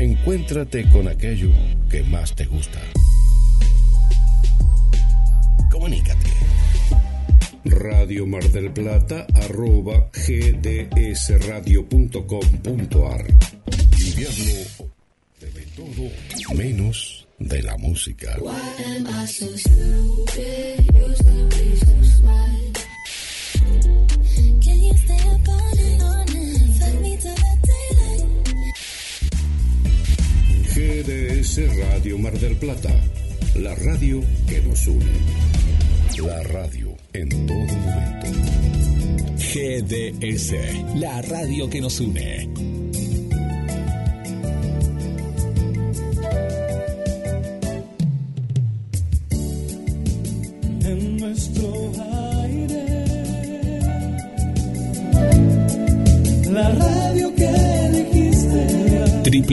Encuéntrate con aquello que más te gusta. Comunícate. Radio Mar del Plata arroba gdsradio.com.ar Invierno de todo menos de la música. GDS Radio Mar del Plata, la radio que nos une. La radio en todo momento. GDS, la radio que nos une.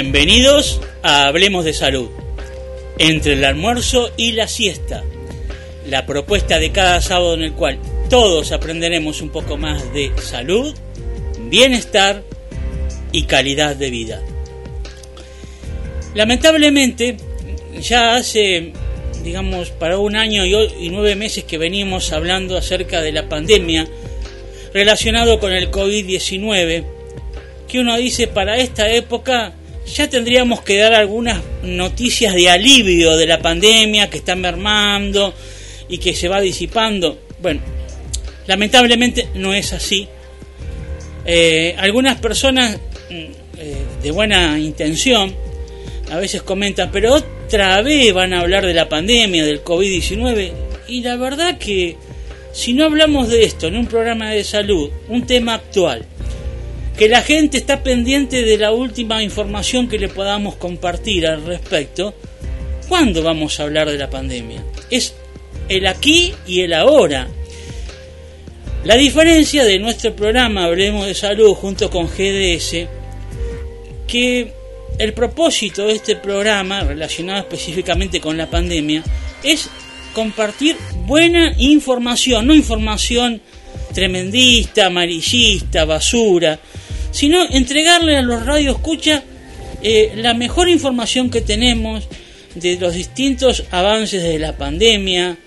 Bienvenidos a Hablemos de Salud. Entre el almuerzo y la siesta. La propuesta de cada sábado en el cual todos aprenderemos un poco más de salud, bienestar y calidad de vida. Lamentablemente, ya hace, digamos, para un año y nueve meses que venimos hablando acerca de la pandemia relacionado con el COVID-19, que uno dice para esta época ya tendríamos que dar algunas noticias de alivio de la pandemia que está mermando y que se va disipando. Bueno, lamentablemente no es así. Eh, algunas personas mm, eh, de buena intención a veces comentan, pero otra vez van a hablar de la pandemia, del COVID-19. Y la verdad que si no hablamos de esto en un programa de salud, un tema actual, que la gente está pendiente de la última información que le podamos compartir al respecto, ¿cuándo vamos a hablar de la pandemia? Es el aquí y el ahora. La diferencia de nuestro programa Hablemos de Salud junto con GDS, que el propósito de este programa, relacionado específicamente con la pandemia, es compartir buena información, no información tremendista, amarillista, basura, sino entregarle a los radioescuchas eh, la mejor información que tenemos de los distintos avances de la pandemia,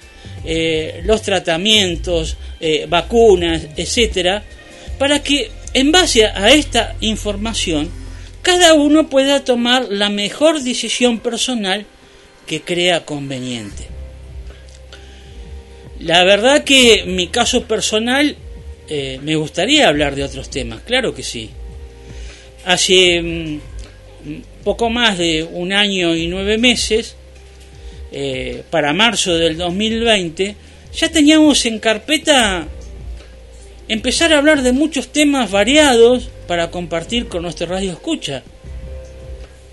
eh, los tratamientos, eh, vacunas, etcétera, para que en base a esta información cada uno pueda tomar la mejor decisión personal que crea conveniente. La verdad que mi caso personal eh, me gustaría hablar de otros temas, claro que sí. Hace mm, poco más de un año y nueve meses, eh, para marzo del 2020, ya teníamos en carpeta empezar a hablar de muchos temas variados para compartir con nuestro radio escucha.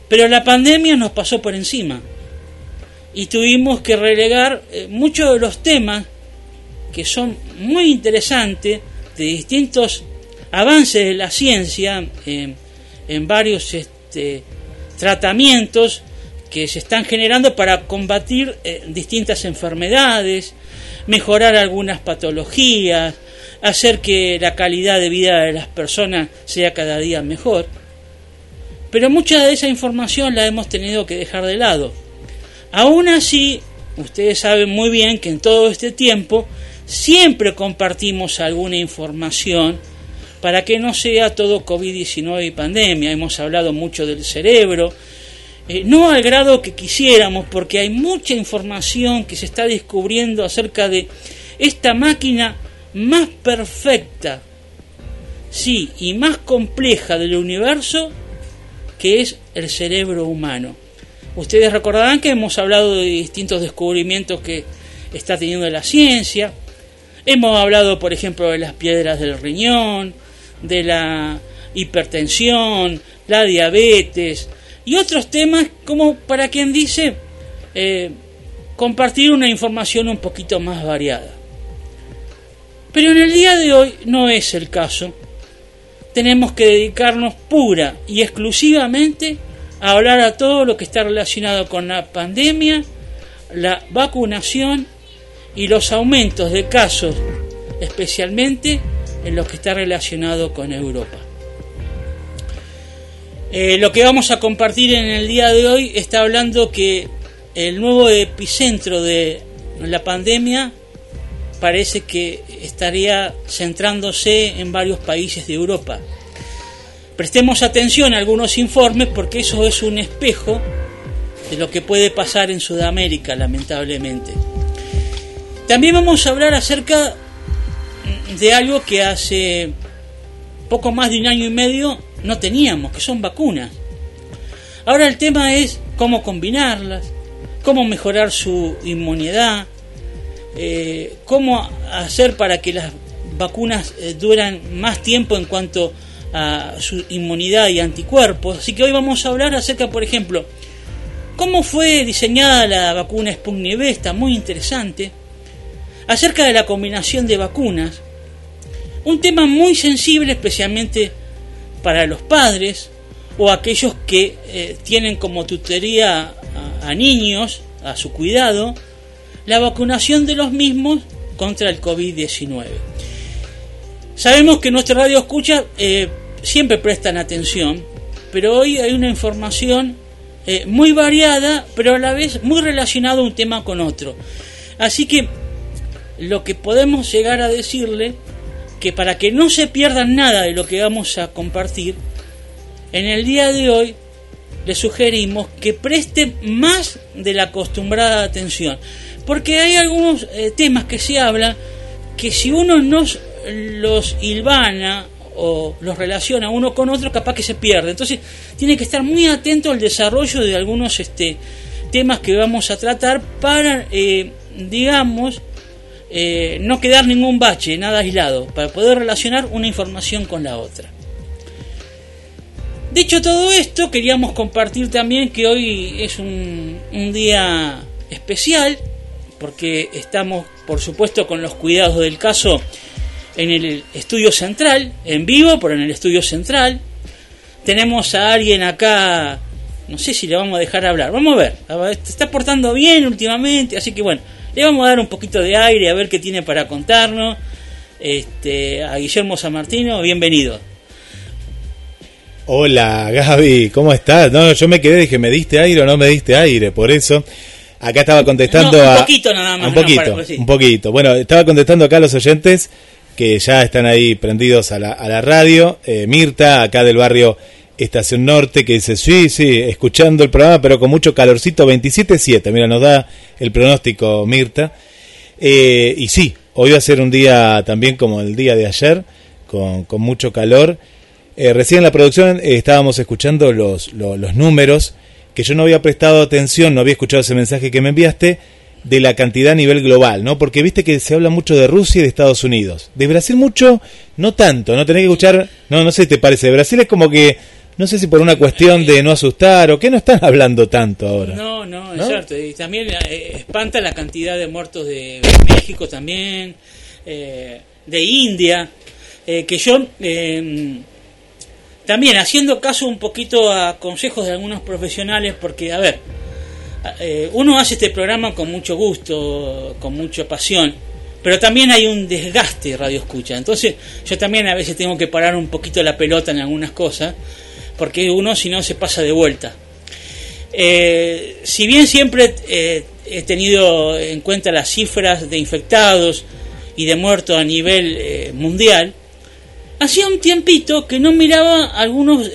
Pero la pandemia nos pasó por encima y tuvimos que relegar eh, muchos de los temas que son muy interesantes de distintos avances de la ciencia en varios este, tratamientos que se están generando para combatir eh, distintas enfermedades, mejorar algunas patologías, hacer que la calidad de vida de las personas sea cada día mejor. Pero mucha de esa información la hemos tenido que dejar de lado. Aún así, ustedes saben muy bien que en todo este tiempo siempre compartimos alguna información para que no sea todo COVID-19 y pandemia. Hemos hablado mucho del cerebro, eh, no al grado que quisiéramos, porque hay mucha información que se está descubriendo acerca de esta máquina más perfecta, sí, y más compleja del universo, que es el cerebro humano. Ustedes recordarán que hemos hablado de distintos descubrimientos que está teniendo la ciencia. Hemos hablado, por ejemplo, de las piedras del riñón, de la hipertensión, la diabetes y otros temas como para quien dice eh, compartir una información un poquito más variada. Pero en el día de hoy no es el caso. Tenemos que dedicarnos pura y exclusivamente a hablar a todo lo que está relacionado con la pandemia, la vacunación y los aumentos de casos, especialmente en lo que está relacionado con Europa. Eh, lo que vamos a compartir en el día de hoy está hablando que el nuevo epicentro de la pandemia parece que estaría centrándose en varios países de Europa. Prestemos atención a algunos informes porque eso es un espejo de lo que puede pasar en Sudamérica, lamentablemente. También vamos a hablar acerca de algo que hace poco más de un año y medio no teníamos, que son vacunas. Ahora el tema es cómo combinarlas, cómo mejorar su inmunidad, eh, cómo hacer para que las vacunas eh, duran más tiempo en cuanto a su inmunidad y anticuerpos. Así que hoy vamos a hablar acerca, por ejemplo, cómo fue diseñada la vacuna Sputnik V, está muy interesante, acerca de la combinación de vacunas, un tema muy sensible especialmente para los padres o aquellos que eh, tienen como tutoría a, niños, a su cuidado, la vacunación de los mismos contra el COVID-19. Sabemos que nuestra radio escucha eh, siempre prestan atención, pero hoy hay una información eh, muy variada, pero a la vez muy relacionada un tema con otro. Así que lo que podemos llegar a decirle que para que no se pierdan nada de lo que vamos a compartir, en el día de hoy les sugerimos que preste más de la acostumbrada atención, porque hay algunos eh, temas que se hablan que si uno no los hilvana o los relaciona uno con otro, capaz que se pierde. Entonces, tiene que estar muy atento al desarrollo de algunos este, temas que vamos a tratar para, eh, digamos, eh, no quedar ningún bache, nada aislado, para poder relacionar una información con la otra. Dicho todo esto, queríamos compartir también que hoy es un, un día especial, porque estamos, por supuesto, con los cuidados del caso en el estudio central, en vivo, pero en el estudio central. Tenemos a alguien acá, no sé si le vamos a dejar hablar, vamos a ver, está portando bien últimamente, así que bueno, le vamos a dar un poquito de aire a ver qué tiene para contarnos. Este, a Guillermo San Martino, bienvenido. Hola Gaby, ¿cómo estás? No, yo me quedé, dije, ¿me diste aire o no me diste aire? Por eso, acá estaba contestando un a... poquito nada más. Un poquito, un poquito. Bueno, estaba contestando acá a los oyentes que ya están ahí prendidos a la, a la radio. Eh, Mirta, acá del barrio Estación Norte, que dice, sí, sí, escuchando el programa, pero con mucho calorcito, 27.7, mira, nos da el pronóstico Mirta. Eh, y sí, hoy va a ser un día también como el día de ayer, con, con mucho calor. Eh, recién en la producción estábamos escuchando los, los, los números, que yo no había prestado atención, no había escuchado ese mensaje que me enviaste, de la cantidad a nivel global, ¿no? Porque viste que se habla mucho de Rusia y de Estados Unidos. De Brasil mucho, no tanto, no tenés que escuchar, no, no sé te parece, de Brasil es como que no sé si por una cuestión de no asustar o que no están hablando tanto ahora. No, no, es cierto. Y también eh, espanta la cantidad de muertos de México también, eh, de India, eh, que yo em, también haciendo caso un poquito a consejos de algunos profesionales, porque, a ver, uno hace este programa con mucho gusto, con mucha pasión, pero también hay un desgaste radio escucha. Entonces yo también a veces tengo que parar un poquito la pelota en algunas cosas porque uno si no se pasa de vuelta. Eh, si bien siempre eh, he tenido en cuenta las cifras de infectados y de muertos a nivel eh, mundial, hacía un tiempito que no miraba algunas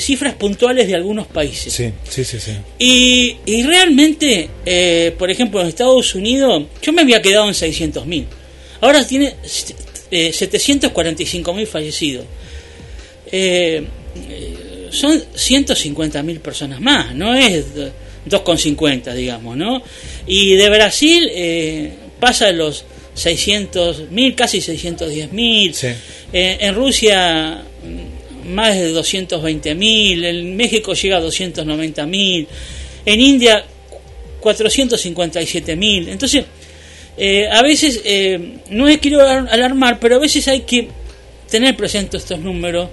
cifras puntuales de algunos países. Sí, sí, sí. sí. Y, y realmente, por ejemplo, en Estados Unidos, yo me había quedado en 600.000. Ahora tiene 745.000 fallecidos son 150.000 personas más, no es 2,50 digamos, ¿no? Y de Brasil eh, pasa los 600.000, casi 610.000. Sí. Eh, en Rusia más de 220.000, en México llega a 290.000, en India 457.000. Entonces, eh, a veces, eh, no es quiero alarmar, pero a veces hay que tener presente estos números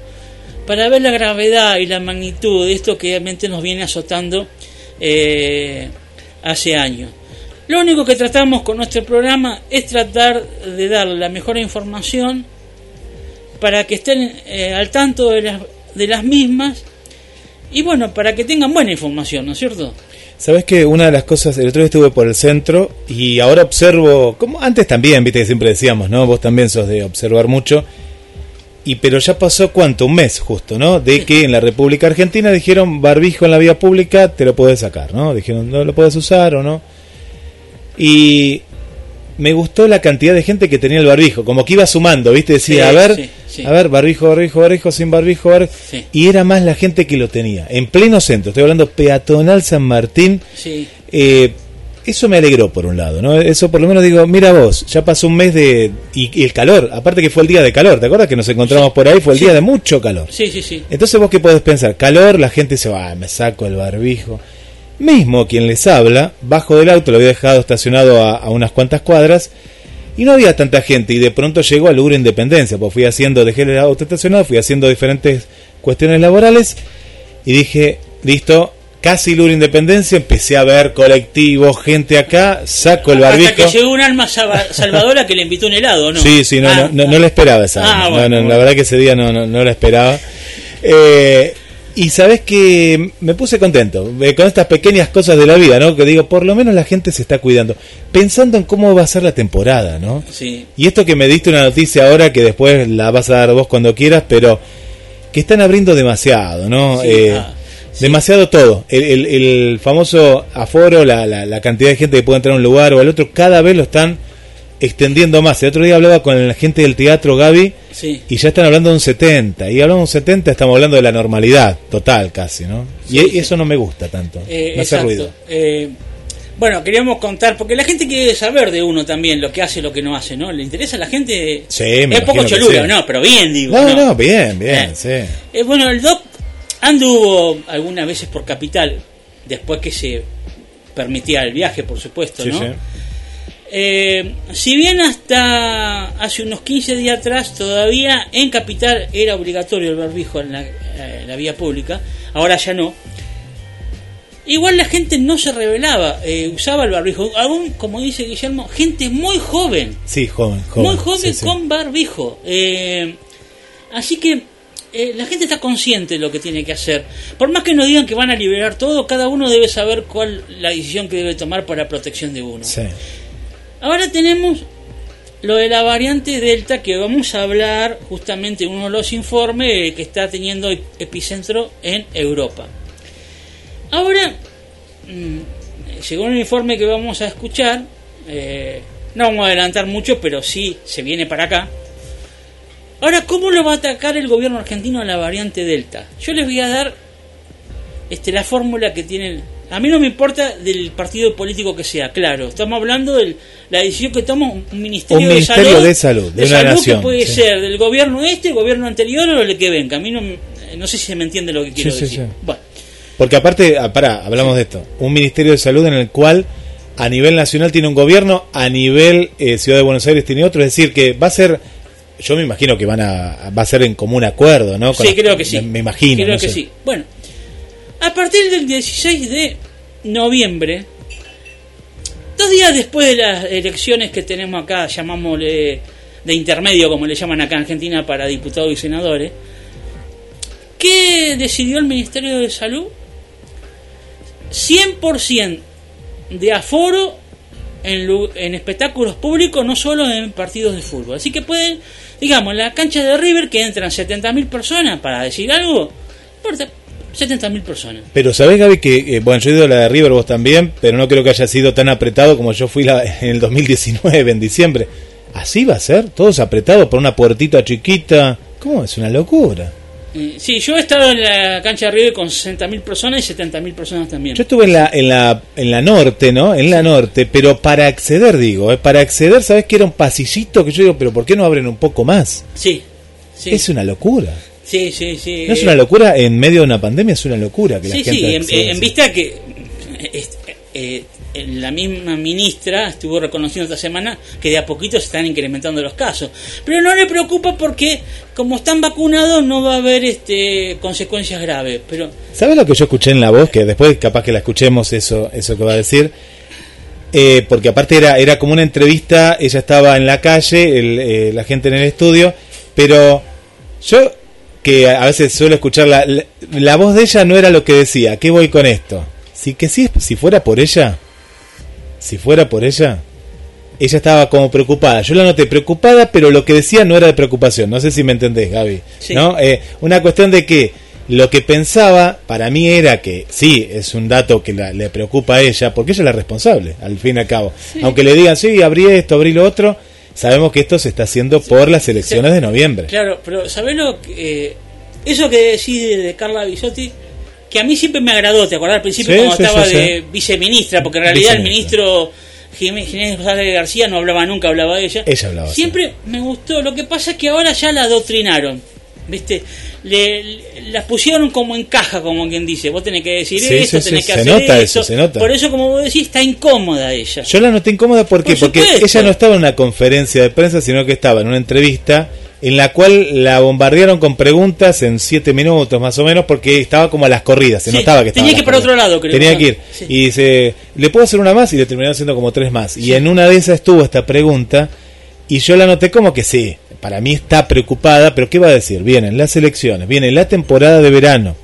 para ver la gravedad y la magnitud de esto que realmente nos viene azotando eh, hace años. Lo único que tratamos con nuestro programa es tratar de dar la mejor información para que estén eh, al tanto de las, de las mismas y bueno, para que tengan buena información, ¿no es cierto? Sabes que una de las cosas, el otro día estuve por el centro y ahora observo, como antes también, viste que siempre decíamos, ¿no? Vos también sos de observar mucho. Y pero ya pasó cuánto, un mes justo, ¿no? De que en la República Argentina dijeron barbijo en la vía pública, te lo puedes sacar, ¿no? Dijeron, no lo puedes usar o no. Y me gustó la cantidad de gente que tenía el barbijo, como que iba sumando, ¿viste? Decía, Sí, a ver, sí, sí. a ver, barbijo, barbijo, barbijo, sin barbijo, barbijo. Y era más la gente que lo tenía. En pleno centro, estoy hablando peatonal San Martín. Sí, Eh, eso me alegró por un lado, ¿no? Eso por lo menos digo, mira vos, ya pasó un mes de... Y, y el calor, aparte que fue el día de calor, ¿te acuerdas que nos encontramos por ahí? Fue el Sí. día de mucho calor. sí, sí, sí. Entonces vos qué podés pensar, calor, la gente se va, me saco el barbijo. Mismo quien les habla, bajo del auto, lo había dejado estacionado a, a unas cuantas cuadras y no había tanta gente y de pronto llegó al Lugro Independencia, pues fui haciendo, dejé el auto estacionado, fui haciendo diferentes cuestiones laborales y dije, listo, casi Lugro Independencia, empecé a ver colectivos, gente acá, saco el barbijo. Hasta que llegó un alma salvadora que le invitó un helado, ¿no? Sí, sí, no, Ah, no, no, no la esperaba esa. Ah, no, bueno, no, bueno. La verdad que ese día no, no, no la esperaba. Eh, y sabes que me puse contento eh, con estas pequeñas cosas de la vida, ¿no? Que digo, por lo menos la gente se está cuidando, pensando en cómo va a ser la temporada, ¿no? Sí, Y esto que me diste una noticia ahora que después la vas a dar vos cuando quieras, pero que están abriendo demasiado, ¿no? Sí, Eh, ah, sí. Demasiado todo. El, el- el famoso aforo, la, la, la cantidad de gente que puede entrar a un lugar o al otro, cada vez lo están extendiendo más. El otro día hablaba con la gente del teatro, Gaby, sí. y ya están hablando de un 70. Y hablando de un 70 estamos hablando de la normalidad total casi, ¿no? Sí, y sí. eso no me gusta tanto. Eh, me hace exacto. ruido. Eh, bueno, queríamos contar, porque la gente quiere saber de uno también lo que hace y lo que no hace, ¿no? ¿Le interesa a la gente? Sí, me Es poco cholulo, sí. ¿no? Pero bien, digo. No, no, bien, bien, Eh. sí. Eh, bueno, el Doc anduvo algunas veces por Capital, después que se permitía el viaje, por supuesto, Sí, ¿no? sí. Eh, si bien hasta hace unos 15 días atrás todavía en Capital era obligatorio el barbijo en la, eh, en la vía pública, ahora ya no. Igual la gente no se revelaba, eh, usaba el barbijo. Aún, como dice Guillermo, gente muy joven, Sí, joven, joven. muy joven sí. con barbijo. Eh, así que eh, la gente está consciente de lo que tiene que hacer. Por más que nos digan que van a liberar todo, cada uno debe saber cuál la decisión que debe tomar para protección de uno. Sí. Ahora tenemos lo de la variante Delta que vamos a hablar justamente en uno de los informes que está teniendo ep- epicentro en Europa. Ahora, mm, según el informe que vamos a escuchar, eh, no vamos a adelantar mucho, pero sí se viene para acá. Ahora, ¿cómo lo va a atacar el gobierno argentino a la variante Delta? Yo les voy a dar este, la fórmula que tienen. A mí no me importa del partido político que sea, claro. Estamos hablando de la decisión que toma un ministerio, Un de, ministerio salud, de salud, de una nación, que puede sí. ser del gobierno este, el gobierno anterior o el que venga. A mí no, me- no sé si se me entiende lo que quiero sí, decir. sí. Bueno, Porque aparte, ah, pará, hablamos de esto. Un Ministerio de Salud en el cual a nivel nacional tiene un gobierno, a nivel eh, Ciudad de Buenos Aires tiene otro. Es decir, que va a ser, yo me imagino que van a, va a ser en común acuerdo, ¿no? Con sí, las- creo que sí. Me, me imagino. Creo no que sé. sí. Bueno, a partir del 16 de noviembre, dos días después de las elecciones que tenemos acá, llamámosle de intermedio, como le llaman acá en Argentina, para diputados y senadores, ¿qué decidió el Ministerio de Salud? 100% de aforo en, espectáculos públicos, no solo en partidos de fútbol. Así que pueden, digamos, la cancha de River que entran 70.000 personas, para decir algo, importa, 70.000 personas. Pero sabés, Gaby, que, eh, bueno, yo he ido a la de River, vos también, pero no creo que haya sido tan apretado como yo fui la, en el 2019, en diciembre. ¿Así va a ser? ¿Todos apretados por una puertita chiquita? ¿Cómo? Es una locura. Sí, yo he estado en la cancha de River con 60.000 personas y 70.000 personas también. Yo estuve en la, en la, en la norte, ¿no? En la norte, pero para acceder, digo, ¿eh? para acceder, ¿sabes que era un pasillito que yo digo, pero ¿por qué no abren un poco más? Sí, sí, Es una locura. sí, sí, sí. No es una locura, en medio de una pandemia es una locura que la Sí, gente sí, en, vista que eh, eh, la misma ministra estuvo reconociendo esta semana que de a poquito se están incrementando los casos. Pero no le preocupa porque como están vacunados no va a haber este consecuencias graves. Pero ¿Sabes lo que yo escuché en la voz? Que después capaz que la escuchemos eso, eso que va a decir. Eh, porque aparte era, era como una entrevista, ella estaba en la calle, el, eh, la gente en el estudio, pero yo que a veces suelo escuchar la, la, voz de ella no era lo que decía, ¿a ¿qué voy con esto? Sí que sí, si fuera por ella, si fuera por ella, ella estaba como preocupada. Yo la noté preocupada, pero lo que decía no era de preocupación. No sé si me entendés, Gaby. Sí. ¿No? Eh, una cuestión de que lo que pensaba para mí era que sí, es un dato que la- le preocupa a ella, porque ella es la responsable, al fin y al cabo. Aunque le digan, sí, abrí esto, abrí lo otro, sabemos que esto se está haciendo por las elecciones de noviembre. claro, pero ¿sabés lo que... eh, eso que decís de, de Carla Bisotti, que a mí siempre me agradó, ¿te acordás al principio Sí, cuando sí, estaba sí, de viceministra? Porque en realidad el ministro Jiménez García no hablaba nunca, hablaba ella. Ella hablaba. Siempre me gustó, lo que pasa es que ahora ya la adoctrinaron. ¿Viste? Le, le- las pusieron como en caja, como quien dice. Vos tenés que decir Sí, esto, sí, tenés sí, que se hacer nota eso, se nota. Por eso, como vos decís, está incómoda ella. Yo la noté incómoda porque, Por porque ella no estaba en una conferencia de prensa, sino que estaba en una entrevista en la cual la bombardearon con preguntas en siete minutos más o menos porque estaba como a las corridas, se Sí, notaba que estaba tenía que ir para otro lado, creo. Tenía que ir. Sí. Y dice, ¿le puedo hacer una más? Y le terminaron haciendo como tres más. Y en una de esas estuvo esta pregunta y yo la noté como que sí, para mí está preocupada, pero ¿qué va a decir? Vienen las elecciones, viene la temporada de verano,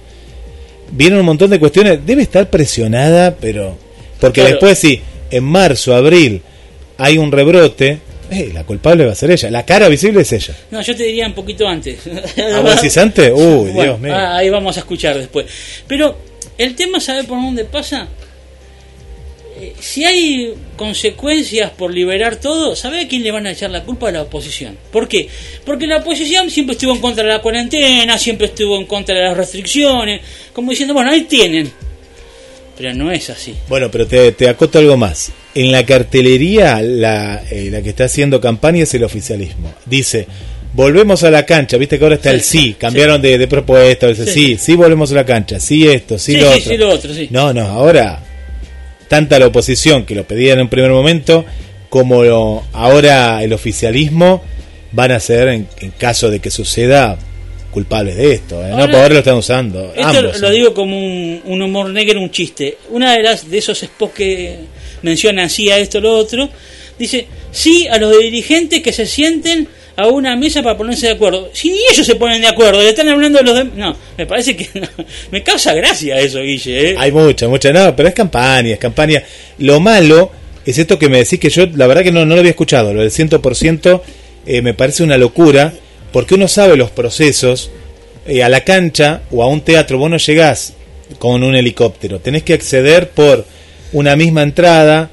vienen un montón de cuestiones, debe estar presionada, pero... Porque Claro. después sí, en marzo, abril, hay un rebrote, eh, la culpable va a ser ella, la cara visible es ella. No, yo te diría un poquito antes. ¿A vos decís antes? Uy, Bueno, Dios mío. ah, ahí vamos a escuchar después. Pero el tema, ¿sabe por dónde pasa? Eh, si hay consecuencias por liberar todo, ¿sabe a quién le van a echar la culpa? A la oposición. ¿Por qué? Porque la oposición siempre estuvo en contra de la cuarentena, siempre estuvo en contra de las restricciones, como diciendo, bueno, ahí tienen. Pero no es así. Bueno, pero te, te acoto algo más. En la cartelería, la, eh, la que está haciendo campaña es el oficialismo. Dice, volvemos a la cancha. Viste que ahora está Sí, el sí. sí. Cambiaron de, de propuesta. Dice, Sí. sí, sí, volvemos a la cancha. Sí, esto, sí, lo otro. sí, lo otro, sí. No, no, ahora tanta la oposición que lo pedía en un primer momento como lo- ahora el oficialismo van a ser, en, en caso de que suceda, culpables de esto. ¿eh? no, Ahora- por ahora lo están usando. Esto ambos, lo ¿eh? digo como un, un humor negro, un chiste. Una de las de esos spots que mencionan sí a esto lo otro, dice sí a los dirigentes que se sienten a una mesa para ponerse de acuerdo. Si ellos se ponen de acuerdo, le están hablando de los demás. No, me parece que me causa gracia eso, Guille. ¿eh? Hay mucha, mucha, no, pero es campaña, es campaña. Lo malo es esto que me decís que yo, la verdad que no, no lo había escuchado, lo del 100% eh, me parece una locura, porque uno sabe los procesos, eh, a la cancha o a un teatro, vos no llegás con un helicóptero, tenés que acceder por una misma entrada,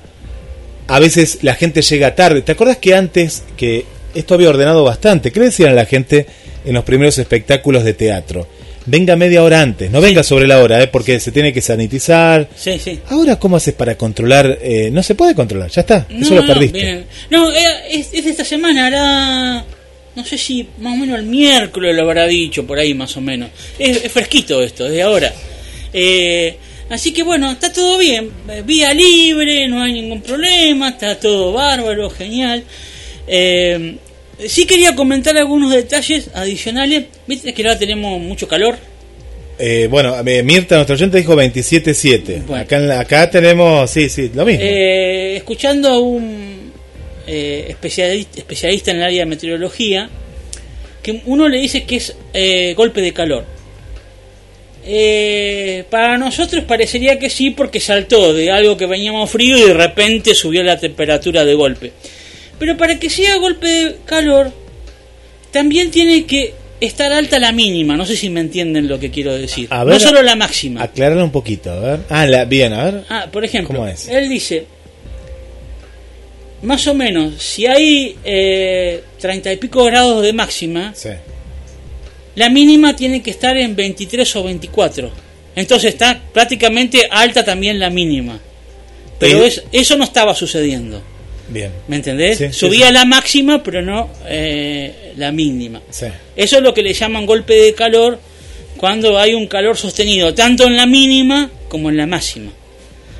a veces la gente llega tarde. ¿Te acuerdas que antes, que esto había ordenado bastante, qué le decían a la gente en los primeros espectáculos de teatro? Venga media hora antes, no venga sobre la hora, ¿eh? porque se tiene que sanitizar. Sí, sí. Ahora, ¿cómo haces para controlar? Eh, no se puede controlar, ya está, eso lo perdiste. no, era- es, es de esta semana, hará. No sé si más o menos el miércoles lo habrá dicho, por ahí más o menos. Es, es fresquito esto, desde ahora. Eh, así que bueno, está todo bien. eh, Vía libre, no hay ningún problema, está todo bárbaro, genial. Eh, sí quería comentar algunos detalles adicionales. Viste que ahora tenemos mucho calor. Eh, bueno, Mirta, nuestro oyente, dijo 27.7. Bueno. Acá, acá tenemos, sí, sí, lo mismo. Eh, escuchando a un eh, especialista, especialista en el área de meteorología, que uno le dice que es eh, golpe de calor. Eh, para nosotros parecería que sí, porque saltó de algo que veníamos frío y de repente subió la temperatura de golpe. Pero para que sea golpe de calor, también tiene que estar alta la mínima. No sé si me entienden lo que quiero decir. A ver, no solo la máxima. Acláralo un poquito, a ver. Ah, la, bien, a ver. Ah, por ejemplo, ¿Cómo es? él dice, más o menos, si hay eh, treinta y pico grados de máxima, Sí. La mínima tiene que estar en 23 o 24. Entonces está prácticamente alta también la mínima. Pero es- eso no estaba sucediendo. Bien. ¿Me entendés? Sí, Subía sí. la máxima, pero no eh, la mínima. Sí. Eso es lo que le llaman golpe de calor cuando hay un calor sostenido, tanto en la mínima como en la máxima.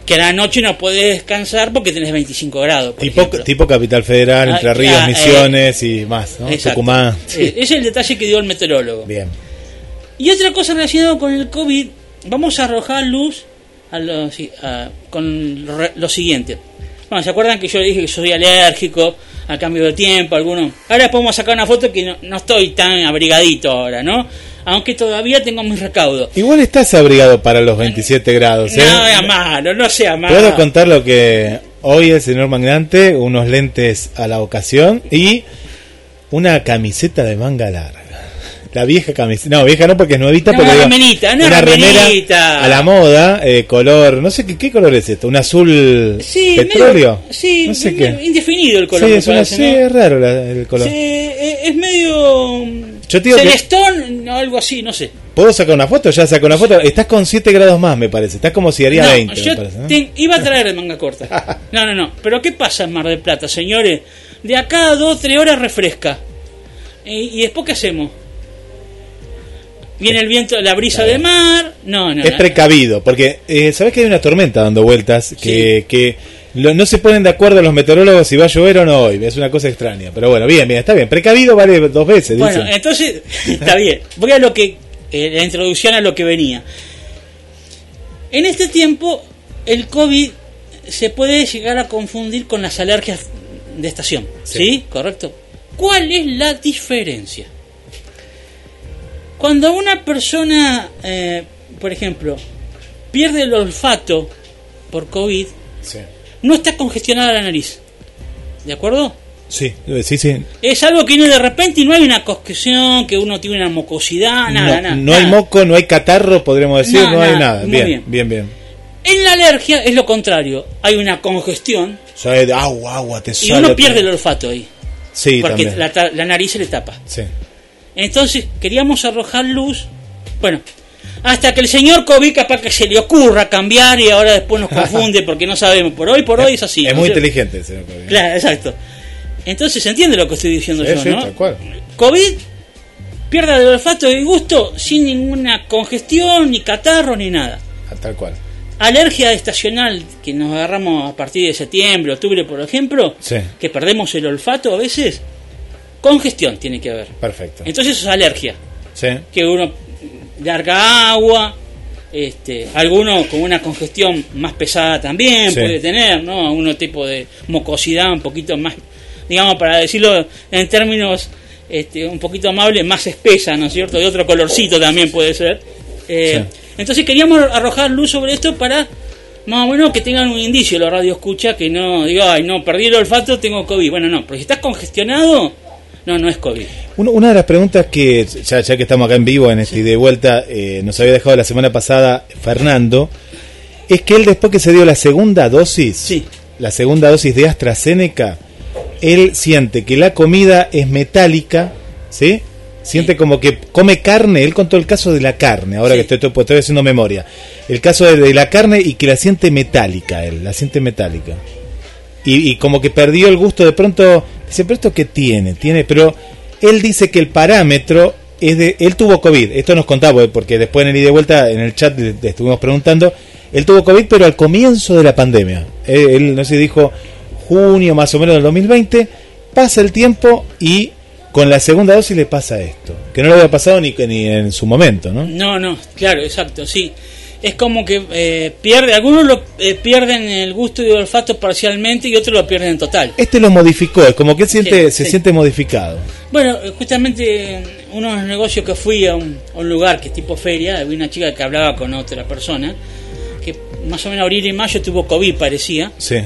Que a la noche no puedes descansar porque tenés 25 grados. Tipo, Capital Federal, Ah, Entre Ríos, ah, eh, Misiones y más, ¿no? Exacto. Tucumán. Ese es el detalle que dio el meteorólogo. Bien. Y otra cosa relacionada con el COVID, vamos a arrojar luz a lo, a- con lo, siguiente. Bueno, ¿se acuerdan que yo dije que soy alérgico al cambio de tiempo? Algunos. Ahora podemos sacar una foto que no, no estoy tan abrigadito ahora, ¿no? Aunque todavía tengo mis recaudos. Igual estás abrigado para los 27 grados, ¿eh? No sea malo, no sea malo. Puedo contar lo que hoy el señor Magnante, unos lentes a la ocasión y una camiseta de manga larga. La vieja camiseta, no, vieja no porque es nuevita, No, pero una remerita, una una remera a la moda, eh, color, no sé qué, qué color es esto, un azul Sí, petróleo. medio- sí, no sé qué. indefinido el color. sí, es, una, parece, sí, ¿no? es raro la- el color. Sí, eh, es medio. Yo te digo que- Celestón, o algo así, no sé. ¿Puedo sacar una foto? Ya saco una foto. Estás con 7 grados más, me parece. Estás como si haría No, 20, yo me parece. ¿no? te- iba a traer de manga corta. No, no, no. Pero ¿qué pasa en Mar del Plata, señores? De acá a dos o tres horas refresca. ¿Y, y después qué hacemos? Viene el viento, la brisa Claro. de mar. No, no. Es no. precavido, porque eh, sabes que hay una tormenta dando vueltas que, que lo- no se ponen de acuerdo los meteorólogos si va a llover o no hoy. Es una cosa extraña. Pero bueno, bien, bien, está bien. Precavido vale dos veces, Bueno, dicen. entonces, está bien. Voy a lo que. eh, la introducción a lo que venía. En este tiempo, el COVID se puede llegar a confundir con las alergias de estación. Sí. ¿Sí? ¿Correcto? ¿Cuál es la diferencia? Cuando una persona, eh, por ejemplo, pierde el olfato por COVID, Sí. No está congestionada la nariz. ¿De acuerdo? Sí, eh, sí, sí. Es algo que viene de repente y no hay una congestión, que uno tiene una mocosidad, nada, no nada. no hay moco, no hay catarro, podríamos decir, No, hay nada, Bien, bien. bien, bien. En la alergia es lo contrario. Hay una congestión O sea, de agua, agua, te y uno pierde el olfato ahí. Sí, porque también. la, la nariz se le tapa. Sí. Entonces queríamos arrojar luz. Bueno, hasta que el señor COVID capaz que se le ocurra cambiar y ahora después nos confunde porque no sabemos. Por hoy, por hoy es así. Es ¿no muy inteligente, señor. Pablo. Claro, exacto. Entonces se entiende lo que estoy diciendo Sí, yo, sí, ¿no? tal cual. COVID, pierda de olfato y gusto sin ninguna congestión, ni catarro, ni nada. Ah, Tal cual. Alergia estacional que nos agarramos a partir de septiembre, octubre, por ejemplo, Sí. que perdemos el olfato a veces, congestión tiene que haber. Perfecto. Entonces eso es alergia, Sí. que uno larga agua, este, alguno con una congestión más pesada también Sí. puede tener, ¿no? Uno tipo de mucosidad un poquito más, digamos, para decirlo en términos este, un poquito amables, más espesa, ¿no es cierto? De otro colorcito también puede ser. Eh, Sí. Entonces queríamos arrojar luz sobre esto para más o menos que tengan un indicio los radio escucha que no diga, ay, no, perdí el olfato, tengo COVID. Bueno, no, pero si estás congestionado, no, no es COVID. Uno- Una de las preguntas que, ya, ya que estamos acá en vivo en este y vuelta, eh, nos había dejado la semana pasada Fernando, es que él después que se dio la segunda dosis, Sí. la segunda dosis de AstraZeneca, él siente que la comida es metálica, ¿sí? Siente Sí. como que come carne, él contó el caso de la carne, ahora Sí. que estoy, estoy, estoy haciendo memoria, el caso de, de la carne y que la siente metálica, él, la siente metálica. Y, y como que perdió el gusto de pronto, dice, pero esto qué tiene, tiene, pero él dice que el parámetro es de, él tuvo COVID, esto nos contaba, porque después en el ida de vuelta en el chat le, estuvimos preguntando, él tuvo COVID pero al comienzo de la pandemia, él, él, no sé, dijo junio más o menos del 2020, pasa el tiempo y con la segunda dosis le pasa esto, que no le había pasado ni, ni en su momento, ¿no? No, no, claro, exacto, sí. Es como que eh, pierde, algunos lo eh, pierden el gusto y el olfato parcialmente y otros lo pierden total. Este lo modificó, es como que él siente, Sí, se sí. siente modificado. Bueno, eh, justamente uno de los negocios que fui a un, a un lugar que es tipo feria, había una chica que hablaba con otra persona, que más o menos abril y mayo tuvo COVID, parecía, Sí,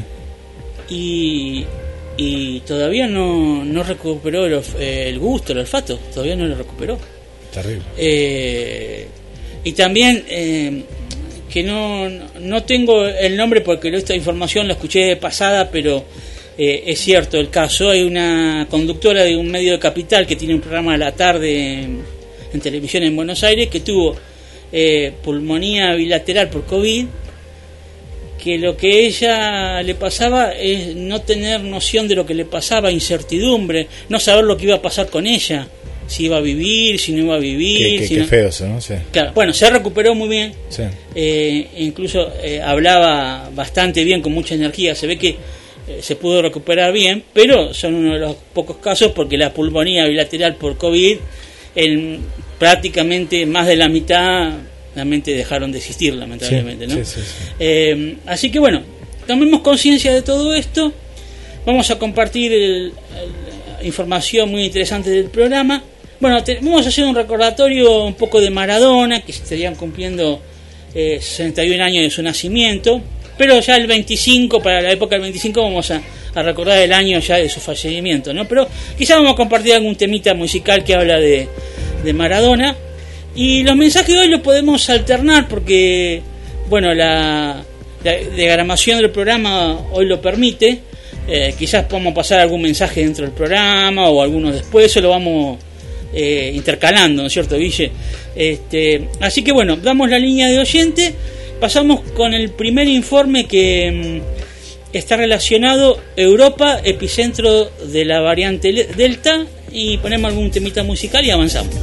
y, y todavía no, no recuperó el, eh, el gusto, el olfato, todavía no lo recuperó. terrible. Eh, y también eh, que no, no tengo el nombre porque esta información la escuché de pasada, pero eh, es cierto el caso. Hay una conductora de un medio de capital que tiene un programa a la tarde en, en televisión en Buenos Aires, que tuvo eh, pulmonía bilateral por COVID, que lo que ella le pasaba es no tener noción de lo que le pasaba, incertidumbre, no saber lo que iba a pasar con ella, si iba a vivir, si no iba a vivir. Qué, si qué no- feo eso, ¿no? Sí. Claro, bueno, se recuperó muy bien, Sí. eh, incluso eh, hablaba bastante bien, con mucha energía, se ve que eh, se pudo recuperar bien, pero son uno de los pocos casos porque la pulmonía bilateral por COVID, en prácticamente más de la mitad, realmente dejaron de existir, lamentablemente, Sí, ¿no? sí, sí, sí. Así que bueno, tomemos conciencia de todo esto. Vamos a compartir el- el- información muy interesante del programa. Bueno, te- vamos a hacer un recordatorio un poco de Maradona, que estarían cumpliendo eh, 61 años de su nacimiento. Pero ya el 25, para la época del 25, vamos a, recordar el año ya de su fallecimiento, ¿no? Pero quizás vamos a compartir algún temita musical que habla de, de Maradona. Y los mensajes de hoy los podemos alternar porque, bueno, la, la diagramación del programa hoy lo permite. Eh, quizás podamos pasar algún mensaje dentro del programa o algunos después, eso lo vamos eh, intercalando, ¿no es cierto, Guille? Este, así que bueno, damos la línea de oyente, pasamos con el primer informe que mm, está relacionado Europa, epicentro de la variante Delta, y ponemos algún temita musical y avanzamos.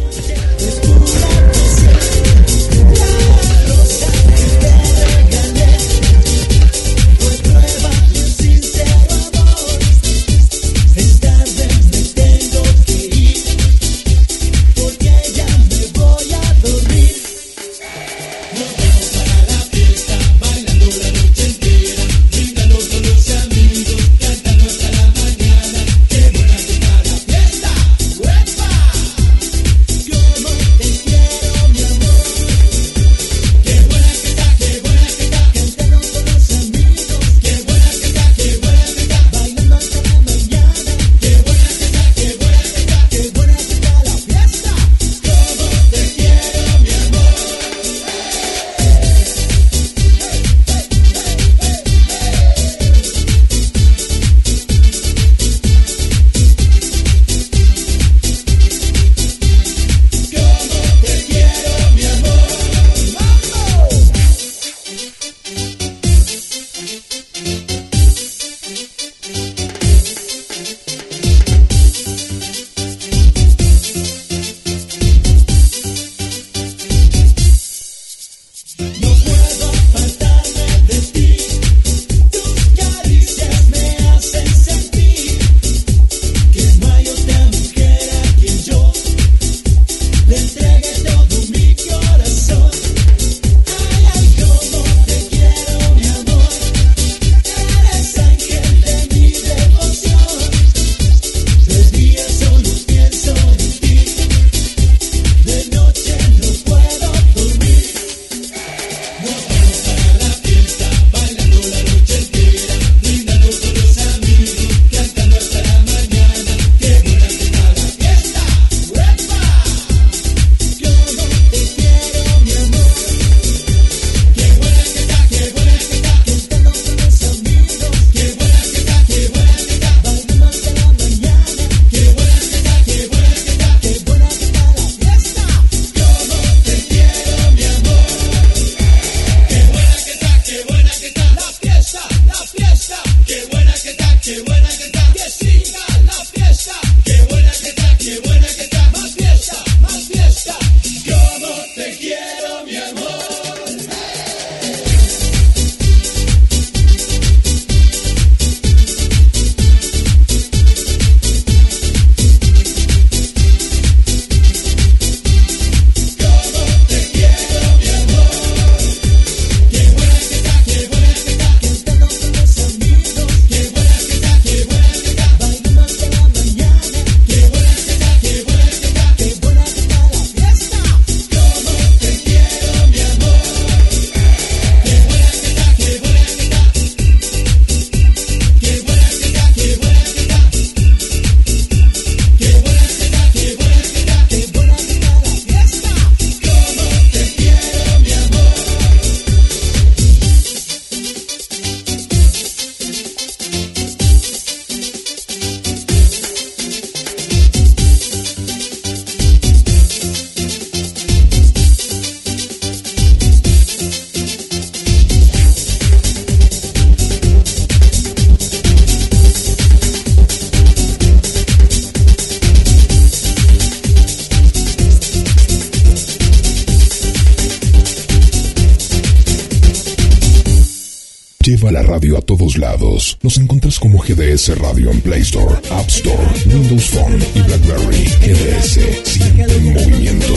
Nos encuentras como GDS Radio en Play Store, App Store, Windows Phone y BlackBerry. GDS, siempre en movimiento.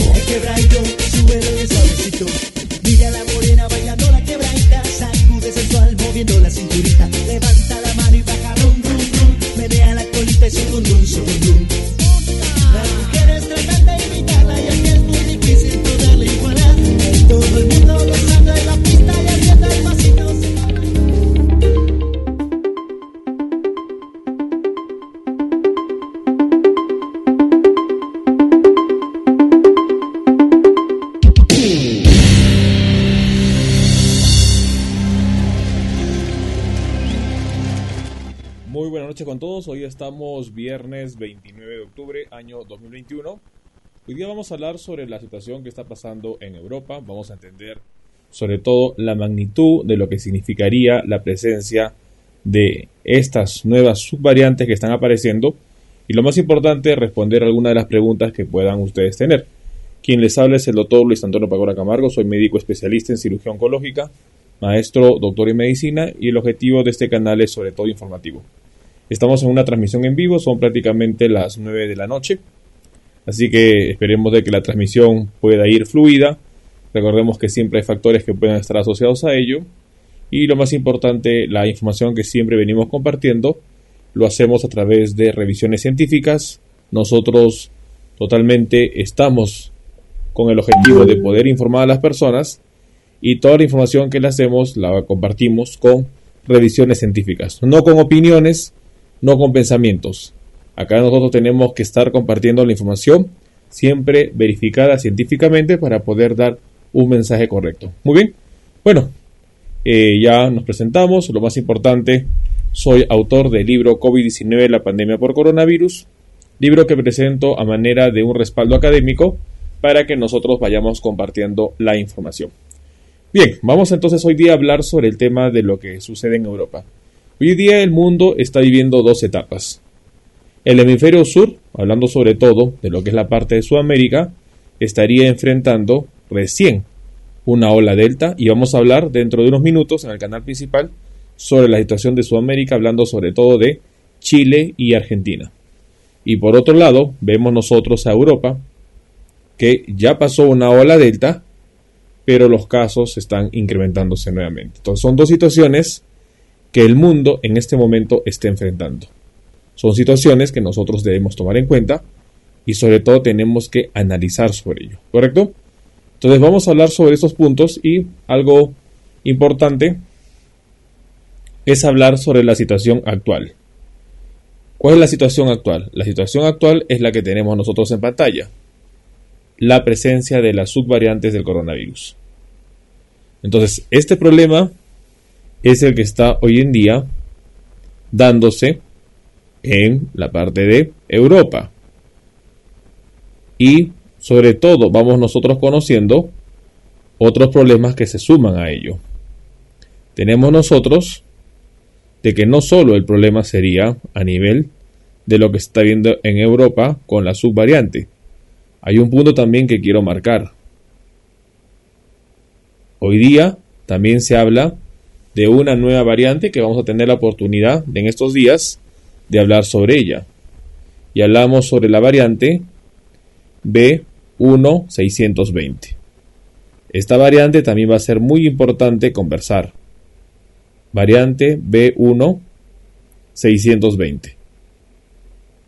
Estamos viernes 29 de octubre, año 2021. Hoy día vamos a hablar sobre la situación que está pasando en Europa. Vamos a entender sobre todo la magnitud de lo que significaría la presencia de estas nuevas subvariantes que están apareciendo. Y lo más importante, responder algunas de las preguntas que puedan ustedes tener. Quien les habla es el doctor Luis Antonio Pagora Camargo. Soy médico especialista en cirugía oncológica, maestro, doctor en medicina y el objetivo de este canal es sobre todo informativo. Estamos en una transmisión en vivo, son prácticamente las 9 de la noche. Así que esperemos de que la transmisión pueda ir fluida. Recordemos que siempre hay factores que pueden estar asociados a ello. Y lo más importante, la información que siempre venimos compartiendo, lo hacemos a través de revisiones científicas. Nosotros totalmente estamos con el objetivo de poder informar a las personas y toda la información que le hacemos la compartimos con revisiones científicas, no con opiniones, no con pensamientos. Acá nosotros tenemos que estar compartiendo la información siempre verificada científicamente para poder dar un mensaje correcto. Muy bien. Bueno, eh, ya nos presentamos. Lo más importante, soy autor del libro COVID-19, la pandemia por coronavirus. Libro que presento a manera de un respaldo académico para que nosotros vayamos compartiendo la información. Bien, vamos entonces hoy día a hablar sobre el tema de lo que sucede en Europa. Hoy día el mundo está viviendo dos etapas. El hemisferio sur, hablando sobre todo de lo que es la parte de Sudamérica, estaría enfrentando recién una ola delta y vamos a hablar dentro de unos minutos en el canal principal sobre la situación de Sudamérica, hablando sobre todo de Chile y Argentina. Y por otro lado, vemos nosotros a Europa que ya pasó una ola delta, pero los casos están incrementándose nuevamente. Entonces son dos situaciones que el mundo en este momento está enfrentando. Son situaciones que nosotros debemos tomar en cuenta y sobre todo tenemos que analizar sobre ello, ¿correcto? Entonces vamos a hablar sobre estos puntos y algo importante es hablar sobre la situación actual. ¿Cuál es la situación actual? La situación actual es la que tenemos nosotros en pantalla. La presencia de las subvariantes del coronavirus. Entonces, este problema es el que está hoy en día dándose en la parte de Europa. Y sobre todo vamos nosotros conociendo otros problemas que se suman a ello. Tenemos nosotros de que no solo el problema sería a nivel de lo que se está viendo en Europa con la subvariante. Hay un punto también que quiero marcar. Hoy día también se habla de una nueva variante que vamos a tener la oportunidad en estos días de hablar sobre ella. Y hablamos sobre la variante B1620. Esta variante también va a ser muy importante conversar. Variante B1620.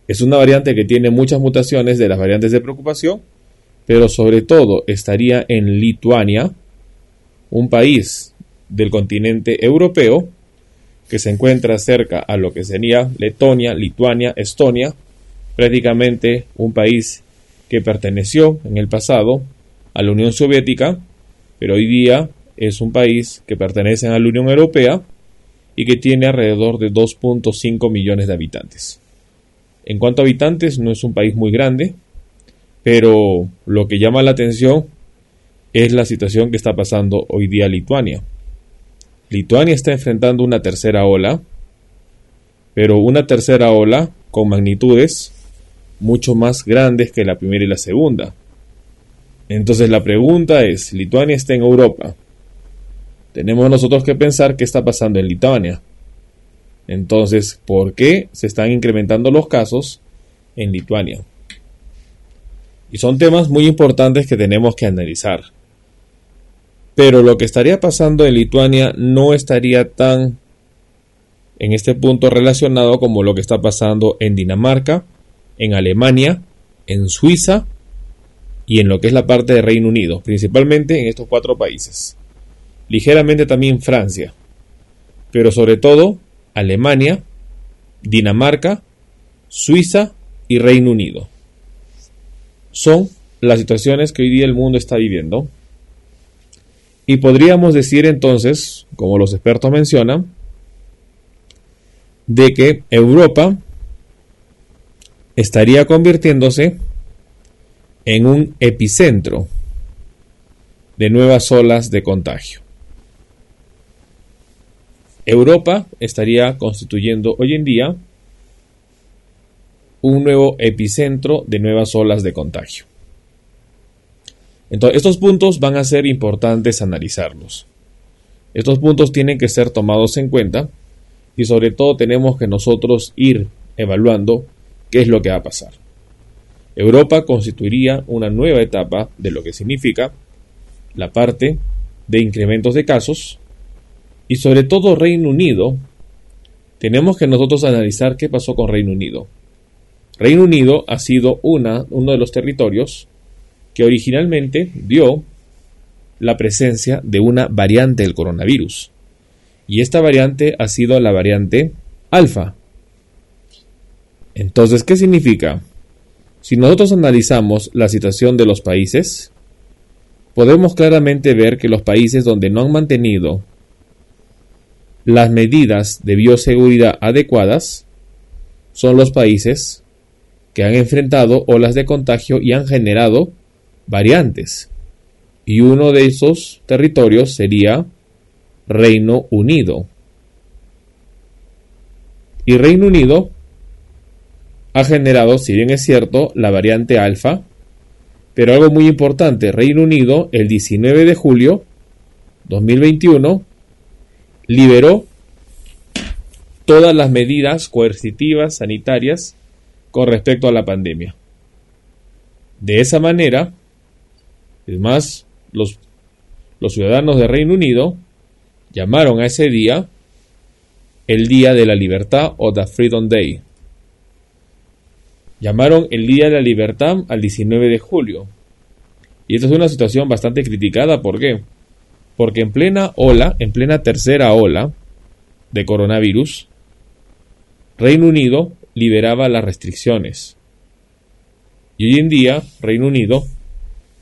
Es una variante que tiene muchas mutaciones de las variantes de preocupación, pero sobre todo estaría en Lituania, un país del continente europeo que se encuentra cerca a lo que sería Letonia, Lituania, Estonia, prácticamente un país que perteneció en el pasado a la Unión Soviética, pero hoy día es un país que pertenece a la Unión Europea y que tiene alrededor de 2.5 millones de habitantes. En cuanto a habitantes, no es un país muy grande, pero lo que llama la atención es la situación que está pasando hoy día Lituania. Lituania está enfrentando una tercera ola, pero una tercera ola con magnitudes mucho más grandes que la primera y la segunda. Entonces la pregunta es, Lituania está en Europa, tenemos nosotros que pensar qué está pasando en Lituania. Entonces, ¿por qué se están incrementando los casos en Lituania? Y son temas muy importantes que tenemos que analizar. Pero lo que estaría pasando en Lituania no estaría tan en este punto relacionado como lo que está pasando en Dinamarca, en Alemania, en Suiza y en lo que es la parte de Reino Unido, principalmente en estos cuatro países. Ligeramente también Francia, pero sobre todo Alemania, Dinamarca, Suiza y Reino Unido. Son las situaciones que hoy día el mundo está viviendo. Y podríamos decir entonces, como los expertos mencionan, de que Europa estaría convirtiéndose en un epicentro de nuevas olas de contagio. Europa estaría constituyendo hoy en día un nuevo epicentro de nuevas olas de contagio. Entonces, estos puntos van a ser importantes analizarlos. Estos puntos tienen que ser tomados en cuenta y sobre todo tenemos que nosotros ir evaluando qué es lo que va a pasar. Europa constituiría una nueva etapa de lo que significa la parte de incrementos de casos y sobre todo Reino Unido. Tenemos que nosotros analizar qué pasó con Reino Unido. Reino Unido ha sido una, uno de los territorios que originalmente vio la presencia de una variante del coronavirus. Y esta variante ha sido la variante alfa. Entonces, ¿qué significa? Si nosotros analizamos la situación de los países, podemos claramente ver que los países donde no han mantenido las medidas de bioseguridad adecuadas son los países que han enfrentado olas de contagio y han generado variantes. Y uno de esos territorios sería Reino Unido. Y Reino Unido ha generado, si bien es cierto, la variante alfa, pero algo muy importante, Reino Unido el 19 de julio 2021 liberó todas las medidas coercitivas sanitarias con respecto a la pandemia. De esa manera, es más, los, los ciudadanos de Reino Unido llamaron a ese día el Día de la Libertad o The Freedom Day. Llamaron el Día de la Libertad al 19 de julio. Y esta es una situación bastante criticada, ¿por qué? Porque en plena ola, en plena tercera ola de coronavirus, Reino Unido liberaba las restricciones. Y hoy en día, Reino Unido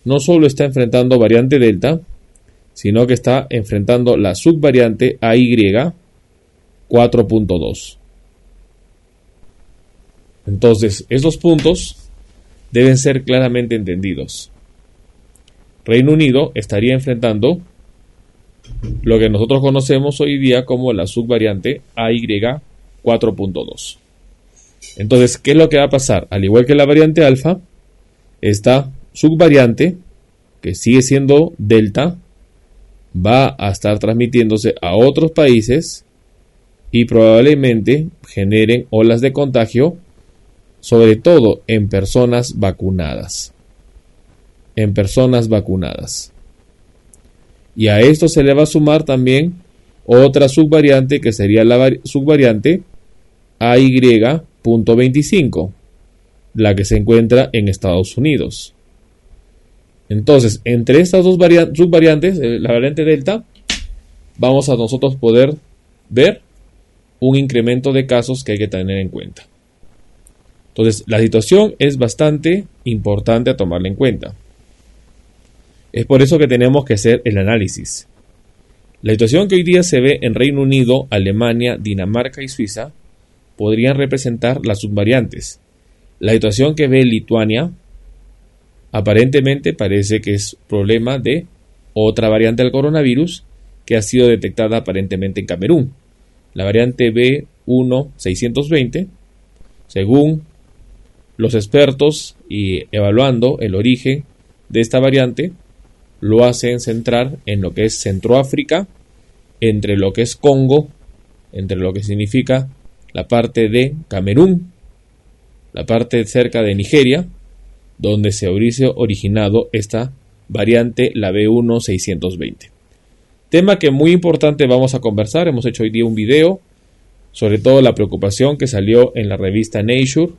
no solo está enfrentando variante Delta, sino que está enfrentando la subvariante AY 4.2. Entonces, estos puntos deben ser claramente entendidos. Reino Unido estaría enfrentando lo que nosotros conocemos hoy día como la subvariante AY 4.2. Entonces, ¿qué es lo que va a pasar? Al igual que la variante alfa, esta subvariante, que sigue siendo delta, va a estar transmitiéndose a otros países y probablemente generen olas de contagio, sobre todo en personas vacunadas. En personas vacunadas. Y a esto se le va a sumar también otra subvariante que sería la subvariante AY.25, la que se encuentra en Estados Unidos. Entonces, entre estas dos subvariantes, eh, la variante Delta, vamos a nosotros poder ver un incremento de casos que hay que tener en cuenta. Entonces, la situación es bastante importante a tomarla en cuenta. Es por eso que tenemos que hacer el análisis. La situación que hoy día se ve en Reino Unido, Alemania, Dinamarca y Suiza podrían representar las subvariantes. La situación que ve Lituania aparentemente parece que es problema de otra variante del coronavirus que ha sido detectada aparentemente en Camerún. La variante B1620, según los expertos y evaluando el origen de esta variante, lo hacen centrar en lo que es Centroáfrica entre lo que es Congo, entre lo que significa la parte de Camerún, la parte cerca de Nigeria, donde se hubiese originado esta variante, la B1620. Tema que muy importante vamos a conversar, hemos hecho hoy día un video, sobre todo la preocupación que salió en la revista Nature,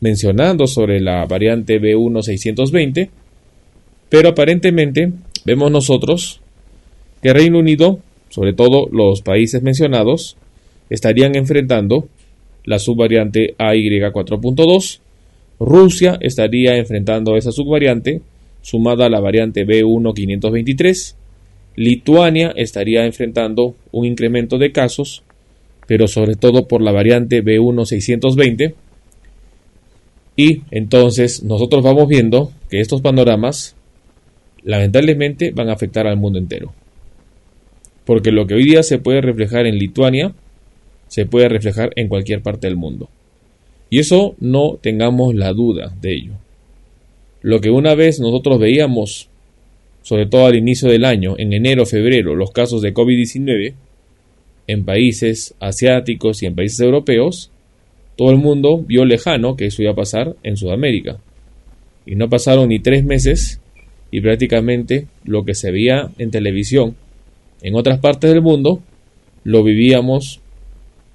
mencionando sobre la variante B1620, pero aparentemente vemos nosotros que Reino Unido, sobre todo los países mencionados, estarían enfrentando la subvariante AY4.2. Rusia estaría enfrentando esa subvariante sumada a la variante B1523. Lituania estaría enfrentando un incremento de casos, pero sobre todo por la variante B1620. Y entonces nosotros vamos viendo que estos panoramas lamentablemente van a afectar al mundo entero. Porque lo que hoy día se puede reflejar en Lituania, se puede reflejar en cualquier parte del mundo. Y eso no tengamos la duda de ello. Lo que una vez nosotros veíamos, sobre todo al inicio del año, en enero, febrero, los casos de COVID-19, en países asiáticos y en países europeos, todo el mundo vio lejano que eso iba a pasar en Sudamérica. Y no pasaron ni tres meses y prácticamente lo que se veía en televisión en otras partes del mundo lo vivíamos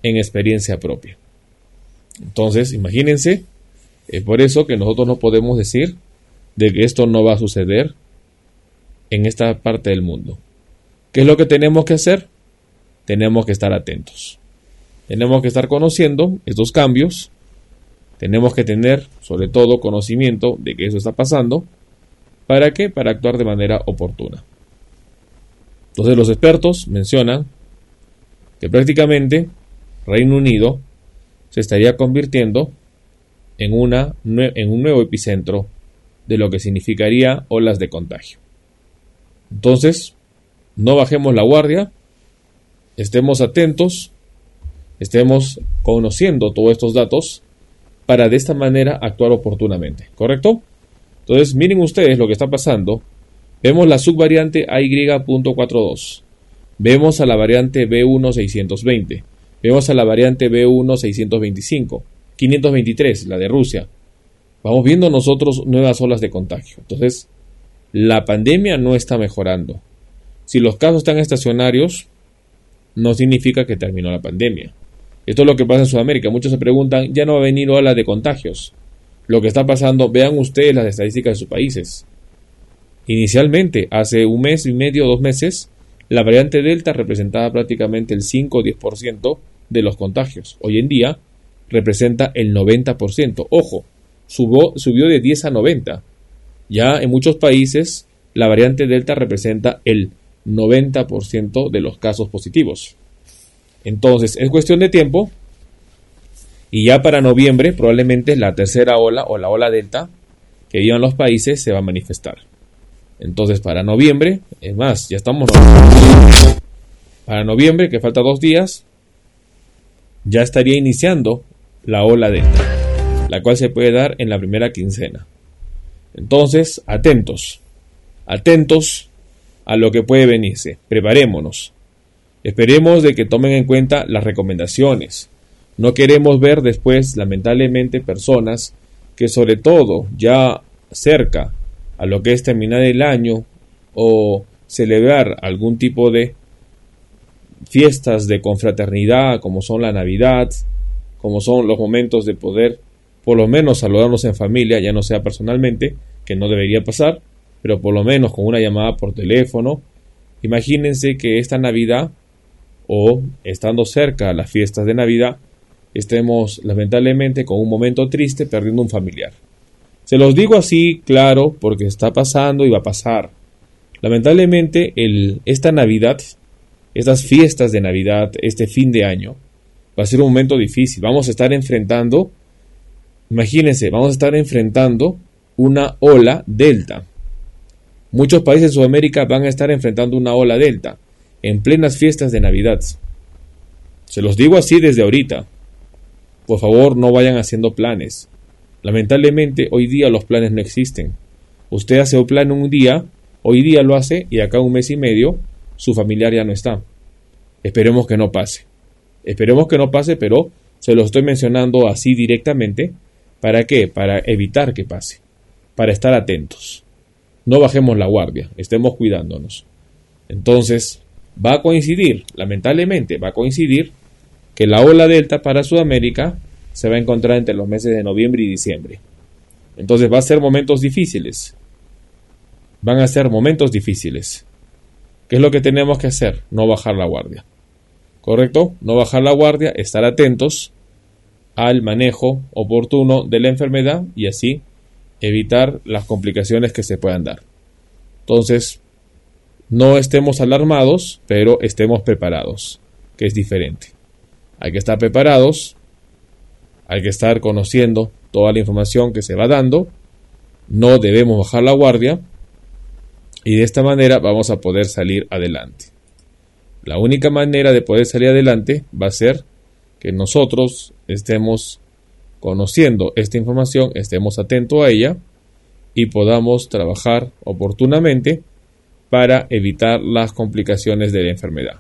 en experiencia propia. Entonces, imagínense, es por eso que nosotros no podemos decir de que esto no va a suceder en esta parte del mundo. ¿Qué es lo que tenemos que hacer? Tenemos que estar atentos. Tenemos que estar conociendo estos cambios. Tenemos que tener, sobre todo, conocimiento de que eso está pasando ¿Para qué? Para actuar de manera oportuna. Entonces los expertos mencionan que prácticamente Reino Unido se estaría convirtiendo en, una, en un nuevo epicentro de lo que significaría olas de contagio. Entonces, no bajemos la guardia, estemos atentos, estemos conociendo todos estos datos para de esta manera actuar oportunamente, ¿correcto? Entonces, miren ustedes lo que está pasando. Vemos la subvariante AY.42. Vemos a la variante B1620. Vemos a la variante B1625. 523, la de Rusia. Vamos viendo nosotros nuevas olas de contagio. Entonces, la pandemia no está mejorando. Si los casos están estacionarios, no significa que terminó la pandemia. Esto es lo que pasa en Sudamérica. Muchos se preguntan, ya no va a venir ola de contagios lo que está pasando, vean ustedes las estadísticas de sus países. Inicialmente, hace un mes y medio, dos meses, la variante Delta representaba prácticamente el 5 o 10% de los contagios. Hoy en día representa el 90%. Ojo, subió, de 10 a 90. Ya en muchos países la variante Delta representa el 90% de los casos positivos. Entonces, es cuestión de tiempo y ya para noviembre, probablemente la tercera ola o la ola delta que vivan los países se va a manifestar. Entonces, para noviembre, es más, ya estamos. Para noviembre, que falta dos días, ya estaría iniciando la ola delta, la cual se puede dar en la primera quincena. Entonces, atentos, atentos a lo que puede venirse. Preparémonos. Esperemos de que tomen en cuenta las recomendaciones, no queremos ver después, lamentablemente, personas que sobre todo ya cerca a lo que es terminar el año o celebrar algún tipo de fiestas de confraternidad como son la Navidad, como son los momentos de poder por lo menos saludarnos en familia, ya no sea personalmente, que no debería pasar, pero por lo menos con una llamada por teléfono. Imagínense que esta Navidad o estando cerca a las fiestas de Navidad estemos lamentablemente con un momento triste perdiendo un familiar. Se los digo así, claro, porque está pasando y va a pasar. Lamentablemente, el, esta Navidad, estas fiestas de Navidad, este fin de año, va a ser un momento difícil. Vamos a estar enfrentando, imagínense, vamos a estar enfrentando una ola delta. Muchos países de Sudamérica van a estar enfrentando una ola delta en plenas fiestas de Navidad. Se los digo así desde ahorita. Por favor, no vayan haciendo planes. Lamentablemente, hoy día los planes no existen. Usted hace un plan un día, hoy día lo hace y acá un mes y medio su familiar ya no está. Esperemos que no pase. Esperemos que no pase, pero se lo estoy mencionando así directamente. ¿Para qué? Para evitar que pase. Para estar atentos. No bajemos la guardia, estemos cuidándonos. Entonces, va a coincidir, lamentablemente, va a coincidir que la ola delta para Sudamérica se va a encontrar entre los meses de noviembre y diciembre. Entonces va a ser momentos difíciles. Van a ser momentos difíciles. ¿Qué es lo que tenemos que hacer? No bajar la guardia. ¿Correcto? No bajar la guardia, estar atentos al manejo oportuno de la enfermedad y así evitar las complicaciones que se puedan dar. Entonces, no estemos alarmados, pero estemos preparados, que es diferente. Hay que estar preparados, hay que estar conociendo toda la información que se va dando, no debemos bajar la guardia y de esta manera vamos a poder salir adelante. La única manera de poder salir adelante va a ser que nosotros estemos conociendo esta información, estemos atentos a ella y podamos trabajar oportunamente para evitar las complicaciones de la enfermedad.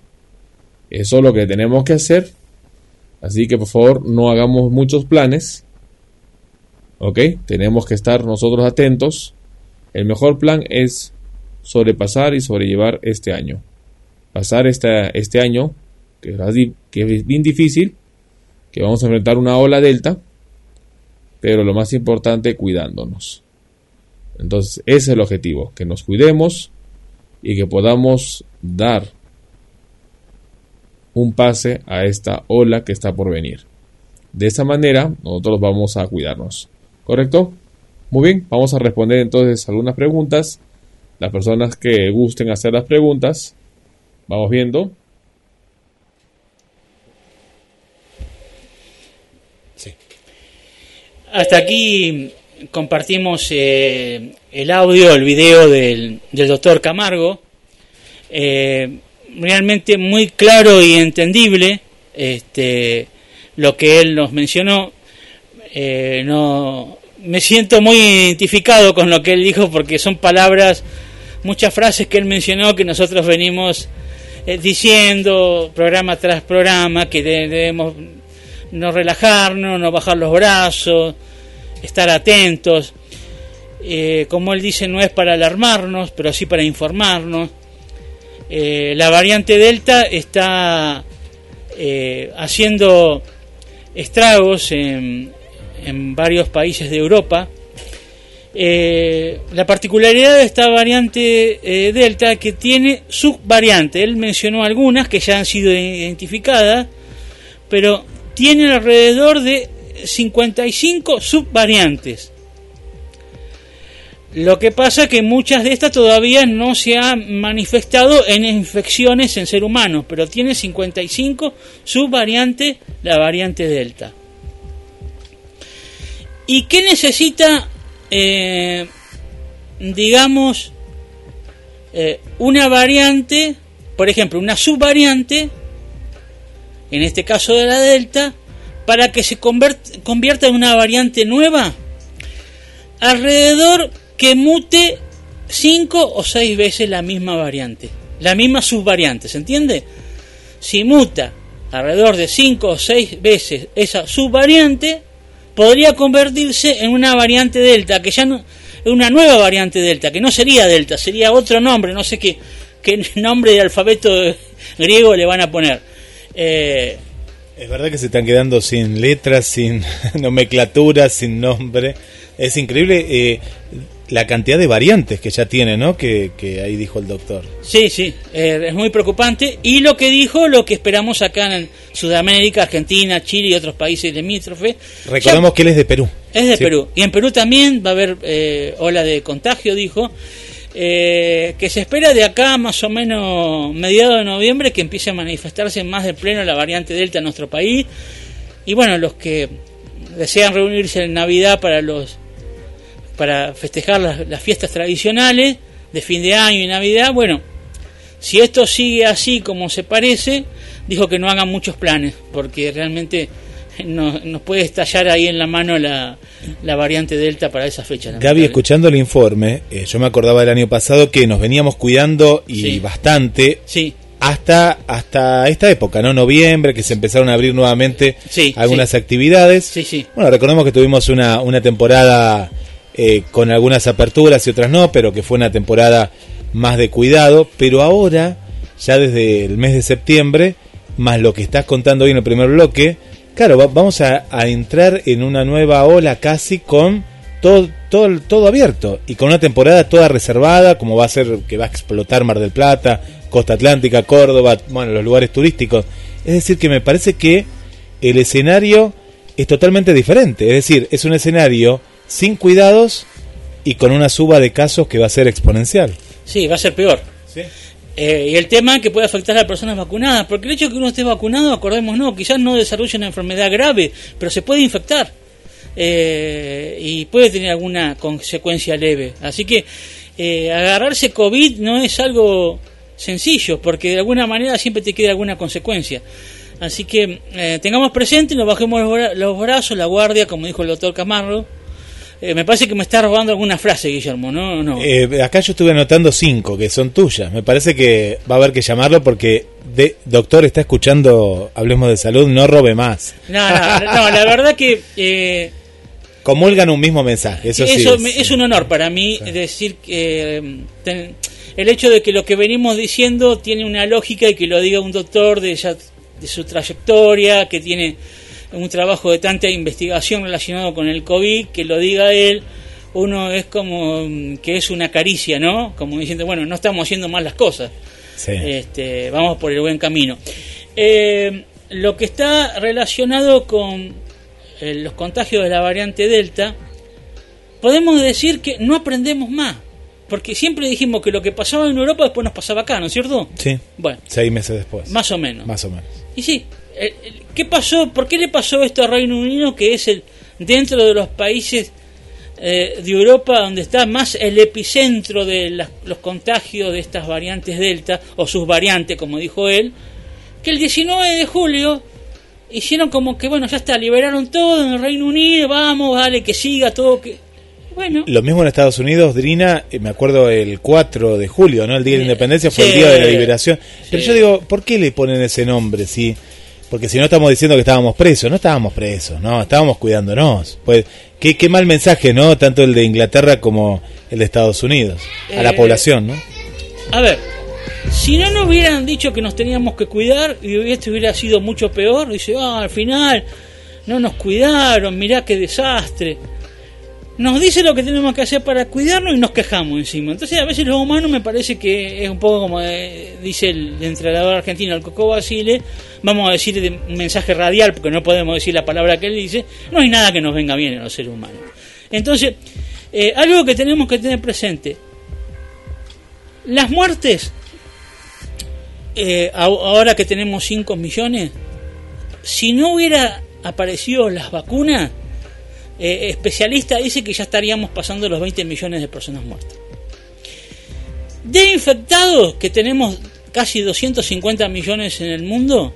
Eso es lo que tenemos que hacer. Así que por favor no hagamos muchos planes. ¿Ok? Tenemos que estar nosotros atentos. El mejor plan es sobrepasar y sobrellevar este año. Pasar este, este año, que es bien difícil, que vamos a enfrentar una ola delta, pero lo más importante, cuidándonos. Entonces, ese es el objetivo, que nos cuidemos y que podamos dar un pase a esta ola que está por venir. De esa manera, nosotros vamos a cuidarnos. ¿Correcto? Muy bien, vamos a responder entonces algunas preguntas. Las personas que gusten hacer las preguntas, vamos viendo. Hasta aquí compartimos eh, el audio, el video del, doctor Camargo. Eh, realmente muy claro y entendible este, lo que él nos mencionó. Eh, no, me siento muy identificado con lo que él dijo porque son palabras, muchas frases que él mencionó que nosotros venimos diciendo programa tras programa, que debemos no relajarnos, no bajar los brazos, estar atentos. Eh, como él dice, no es para alarmarnos, pero sí para informarnos. Eh, la variante Delta está eh, haciendo estragos en, varios países de Europa. La particularidad de esta variante Delta que tiene subvariantes. Él mencionó algunas que ya han sido identificadas, pero tienen alrededor de 55 subvariantes. Lo que pasa es que muchas de estas todavía no se han manifestado en infecciones en ser humanos, pero tiene 55 subvariantes la variante Delta. ¿Y qué necesita, eh, digamos, eh, una variante, por ejemplo, una subvariante, en este caso de la Delta, para que se convierta en una variante nueva? Alrededor que mute 5 o 6 veces la misma variante, la misma subvariante, ¿se entiende? Si muta alrededor de 5 o 6 veces esa subvariante, podría convertirse en una variante delta, que ya no una nueva variante delta, que no sería delta, sería otro nombre, no sé qué, qué nombre de alfabeto griego le van a poner. Eh, es verdad que se están quedando sin letras, sin nomenclatura, sin nombre. Es increíble eh, la cantidad de variantes que ya tiene, ¿no? Que, ahí dijo el doctor. Sí, sí, eh, es muy preocupante. Y lo que dijo, lo que esperamos acá en Sudamérica, Argentina, Chile y otros países limítrofes. Recordemos que él es de Perú. Es de Perú. Y en Perú también va a haber eh, ola de contagio, dijo. Eh, que se espera de acá más o menos mediados de noviembre que empiece a manifestarse más de pleno la variante Delta en nuestro país. Y bueno, los que desean reunirse en Navidad para los para festejar las, fiestas tradicionales de fin de año y Navidad, bueno, si esto sigue así como se parece, dijo que no hagan muchos planes, porque realmente nos, nos puede estallar ahí en la mano la, la variante Delta para esa fecha. Gaby, escuchando el informe, eh, yo me acordaba del año pasado que nos veníamos cuidando y bastante. Sí. hasta hasta esta época, ¿no? Noviembre, que se empezaron a abrir nuevamente Sí, algunas actividades. Sí, sí. Bueno, recordemos que tuvimos una, una temporada eh, con algunas aperturas y otras no, pero que fue una temporada más de cuidado. Pero ahora, ya desde el mes de septiembre, más lo que estás contando hoy en el primer bloque, claro, va- vamos a, a entrar en una nueva ola casi con todo, todo, todo abierto y con una temporada toda reservada, como va a ser que va a explotar Mar del Plata, Costa Atlántica, Córdoba, bueno, los lugares turísticos. Es decir, que me parece que el escenario es totalmente diferente. Es decir, es un escenario sin cuidados y con una suba de casos que va a ser exponencial. Sí, va a ser peor. Eh, y el tema que puede afectar a las personas vacunadas, porque el hecho de que uno esté vacunado, acordemos, no, quizás no desarrolle una enfermedad grave, pero se puede infectar eh, y puede tener alguna consecuencia leve. Así que eh, agarrarse COVID no es algo sencillo, porque de alguna manera siempre te queda alguna consecuencia. Así que tengamos presente, nos bajemos los brazos, la guardia, como dijo el doctor Camargo. Eh, me parece que me está robando alguna frase, Guillermo, ¿no? no. Eh, acá yo estuve anotando cinco que son tuyas. Me parece que va a haber que llamarlo porque, de, doctor, está escuchando, hablemos de salud, no robe más. No, no, no, la verdad que eh, Comulgan un mismo mensaje, eso, sí. eso es. me- es un honor para mí decir que eh, ten- el hecho de que lo que venimos diciendo tiene una lógica y que lo diga un doctor de, ya- de su trayectoria, que tiene un trabajo de tanta investigación relacionado con el COVID, que lo diga él, uno es como mm, que es una caricia, ¿no? Como diciendo, bueno, no estamos haciendo mal las cosas. Sí. Este, vamos por el buen camino. Eh, lo que está relacionado con eh, los contagios de la variante Delta, podemos decir que no aprendemos más. Porque siempre dijimos que lo que pasaba en Europa después nos pasaba acá, ¿no es cierto? Sí, Bueno, seis meses después. más o menos. Más o menos. Y sí, ¿qué pasó? ¿Por qué le pasó esto a Reino Unido, que es el dentro de los países eh, de Europa donde está más el epicentro de las- los contagios de estas variantes Delta, o sus variantes, como dijo él, que el 19 de julio hicieron como que, bueno, ya está, liberaron todo en el Reino Unido, vamos, vale, que siga todo, que... Bueno, Lo mismo en Estados Unidos, Drina, eh, me acuerdo el 4 de julio, ¿no? El Día de la Sí. Independencia fue el. Día de la Liberación. Pero yo digo, ¿por qué le ponen ese nombre? Sí, porque si no estamos diciendo que estábamos presos, no estábamos presos, no, estábamos cuidándonos. Pues, qué, qué mal mensaje, ¿no? Tanto el de Inglaterra como el de Estados Unidos, a la Eh, población, ¿no? A ver, si no nos hubieran dicho que nos teníamos que cuidar y esto hubiera sido mucho peor, dice, ah, al final no nos cuidaron, mirá qué desastre. Nos dice lo que tenemos que hacer para cuidarnos y nos quejamos encima. Entonces, a veces los humanos me parece que es un poco como eh, dice el entrenador argentino, el Coco Basile, vamos a decir de un mensaje radial, porque no podemos decir la palabra que él dice, no hay nada que nos venga bien en los seres humanos. Entonces, eh, algo que tenemos que tener presente, las muertes, eh, ahora que tenemos 5 millones, si no hubiera aparecido las vacunas, eh, especialista dice que ya estaríamos pasando los 20 millones de personas muertas. De infectados, que tenemos casi 250 millones en el mundo,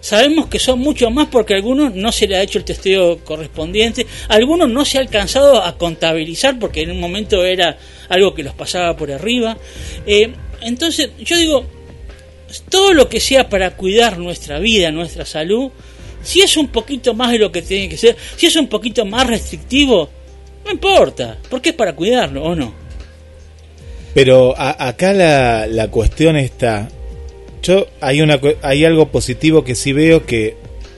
sabemos que son mucho más porque a algunos no se le ha hecho el testeo correspondiente, a algunos no se ha alcanzado a contabilizar porque en un momento era algo que los pasaba por arriba. Eh, entonces, yo digo, todo lo que sea para cuidar nuestra vida, nuestra salud, si es un poquito más de lo que tiene que ser, si es un poquito más restrictivo, no importa, porque es para cuidarlo, ¿o no? Pero a- acá la, la cuestión está. Yo hay una hay algo positivo que sí veo que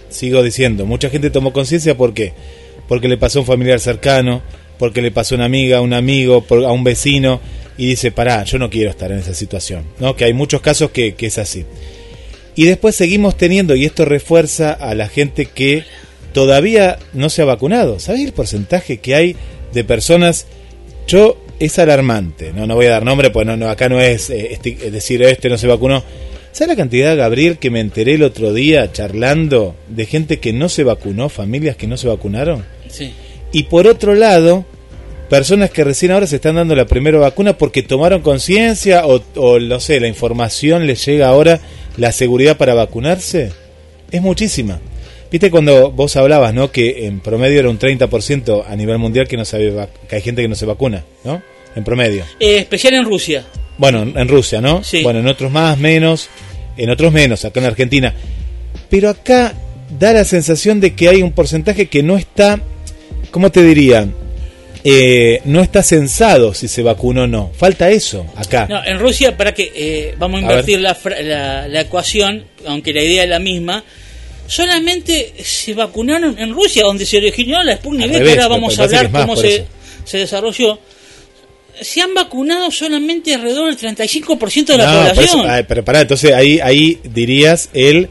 sigo diciendo. Mucha gente tomó conciencia ¿por qué? Porque le pasó a un familiar cercano, porque le pasó a una amiga, a un amigo, por- a un vecino y dice, pará, yo no quiero estar en esa situación. ¿no? Que hay muchos casos que, que es así. Y después seguimos teniendo, y esto refuerza a la gente que todavía no se ha vacunado. ¿Sabes el porcentaje que hay de personas? Yo, es alarmante, no, no voy a dar nombre, pues no, no, acá no es, eh, esti- es decir, este no se vacunó. ¿Sabes la cantidad, Gabriel, que me enteré el otro día charlando de gente que no se vacunó, familias que no se vacunaron? Sí. Y por otro lado, personas que recién ahora se están dando la primera vacuna porque tomaron conciencia o, o, no sé, la información les llega ahora, la seguridad para vacunarse, es muchísima. Viste cuando vos hablabas, ¿no? Que en promedio era un 30% a nivel mundial que no vac- que hay gente que no se vacuna, ¿no? En promedio. Eh, especial en Rusia. Bueno, en en Rusia, ¿no? Sí. Bueno, en otros más, menos. en otros menos, acá en Argentina. Pero acá da la sensación de que hay un porcentaje que no está, ¿cómo te diría? Eh, no está censado si se vacunó o no. Falta eso acá. No, en Rusia, para que eh, vamos a A invertir la, la, la ecuación, aunque la idea es la misma. Solamente se vacunaron en Rusia, donde se originó la Sputnik que revés, ahora vamos a hablar cómo se, se desarrolló. Se han vacunado solamente alrededor del 35% de la No, población. eso- pero pará, entonces ahí, ahí dirías el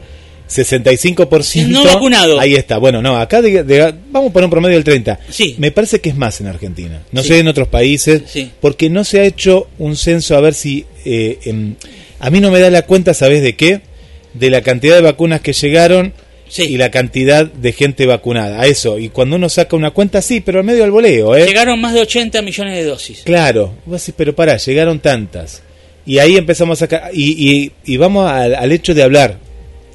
65% No vacunado. Ahí está. Bueno, no, acá de- de- vamos a poner un promedio del 30. Sí. Me parece que es más en Argentina. No Sí. sé en otros países, Sí. porque no se ha hecho un censo a ver si eh, em, a mí no me da la cuenta, ¿sabes de qué? De la cantidad de vacunas que llegaron Sí. y la cantidad de gente vacunada. A eso. Y cuando uno saca una cuenta, sí, pero al medio al voleo, ¿eh? Llegaron más de 80 millones de dosis. Claro, vos decís, pero pará, llegaron tantas. Y ahí empezamos a sacar. Y, y, y vamos al, al hecho de hablar.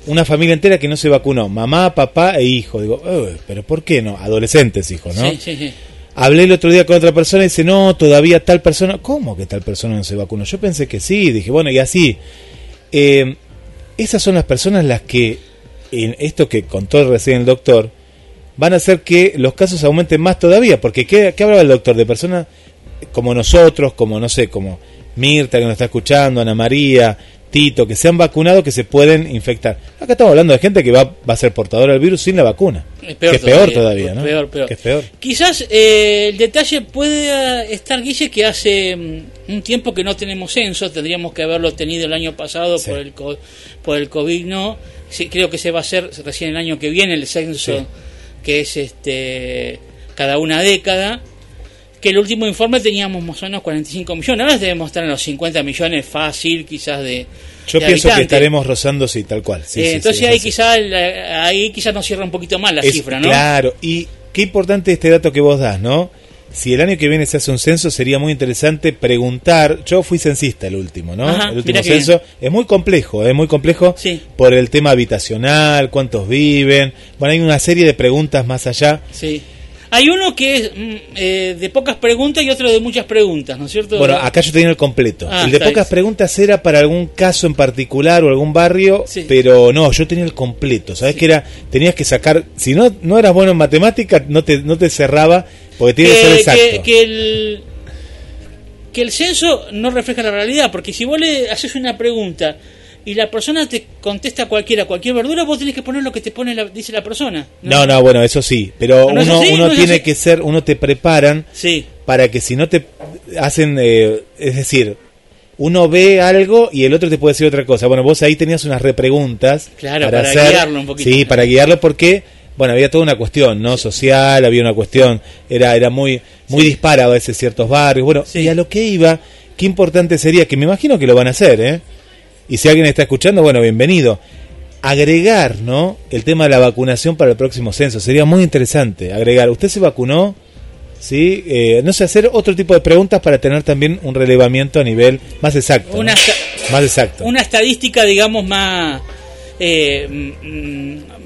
Una familia entera que no se vacunó, mamá, papá e hijo. Digo, "Uy, pero ¿por qué no? Adolescentes, hijos, ¿no? Sí, sí, sí. Hablé el otro día con otra persona y dice, no, todavía tal persona. ¿Cómo que tal persona no se vacunó? Yo pensé que sí, dije, bueno, y así. Eh, esas son las personas las que, en esto que contó recién el doctor, van a hacer que los casos aumenten más todavía. Porque, ¿qué, qué hablaba el doctor? De personas como nosotros, como, no sé, como Mirta que nos está escuchando, Ana María, Que se han vacunado, que se pueden infectar. Acá estamos hablando de gente que va, va a ser portadora del virus sin la vacuna. Es peor que es peor todavía, ¿no? peor, peor. Que es peor. Quizás eh, el detalle puede estar, Guille, que hace mm, un tiempo que no tenemos censo, tendríamos que haberlo tenido el año pasado Sí. por, el co- por el COVID, no. Sí, creo que se va a hacer recién el año que viene el censo, Sí. que es este cada una década. Que el último informe teníamos más o menos 45 millones, ahora debemos estar en los 50 millones fácil, quizás de. Yo de pienso que estaremos rozando, sí, tal cual. Sí, Eh, sí, entonces es ahí quizás ahí quizás nos cierra un poquito más la Es- cifra, ¿no? Claro, y qué importante este dato que vos das, ¿no? Si el año que viene se hace un censo, sería muy interesante preguntar. Yo fui censista el último, ¿no? Ajá, el último censo. Es muy complejo, es muy complejo Sí. por el tema habitacional, cuántos viven. Bueno, hay una serie de preguntas más allá. Sí. Hay uno que es mm, eh, de pocas preguntas y otro de muchas preguntas, ¿no es cierto? Bueno, acá yo tenía el completo. Ah, el de pocas preguntas era para algún caso en particular o algún barrio, Sí. pero no, yo tenía el completo. ¿Sabes que era? Tenías que sacar, si no no eras bueno en matemáticas, no te no te cerraba porque tiene que ser exacto. que, que el que el censo no refleja la realidad, porque si vos le haces una pregunta y la persona te contesta cualquiera, cualquier verdura, vos tenés que poner lo que te pone la, dice la persona. No, no, bueno, eso sí, pero ¿No es uno, así? uno ¿No es tiene que ser, uno te preparan Sí, para que si no te hacen, eh, es decir, uno ve algo y el otro te puede decir otra cosa. Bueno, vos ahí tenías unas repreguntas Claro, para guiarlo un poquito. Sí, para guiarlo porque, bueno, había toda una cuestión, ¿no? Social, había una cuestión, era, era muy, muy dispara a veces ciertos barrios. Bueno, Sí. y a lo que iba, qué importante sería, que me imagino que lo van a hacer, ¿eh? Y si alguien está escuchando, bueno, bienvenido. Agregar, ¿no? El tema de la vacunación para el próximo censo. Sería muy interesante. Agregar, ¿usted se vacunó? ¿Sí? Eh, no sé, hacer otro tipo de preguntas para tener también un relevamiento a nivel más exacto. Una Más exacto. una estadística, digamos, más eh,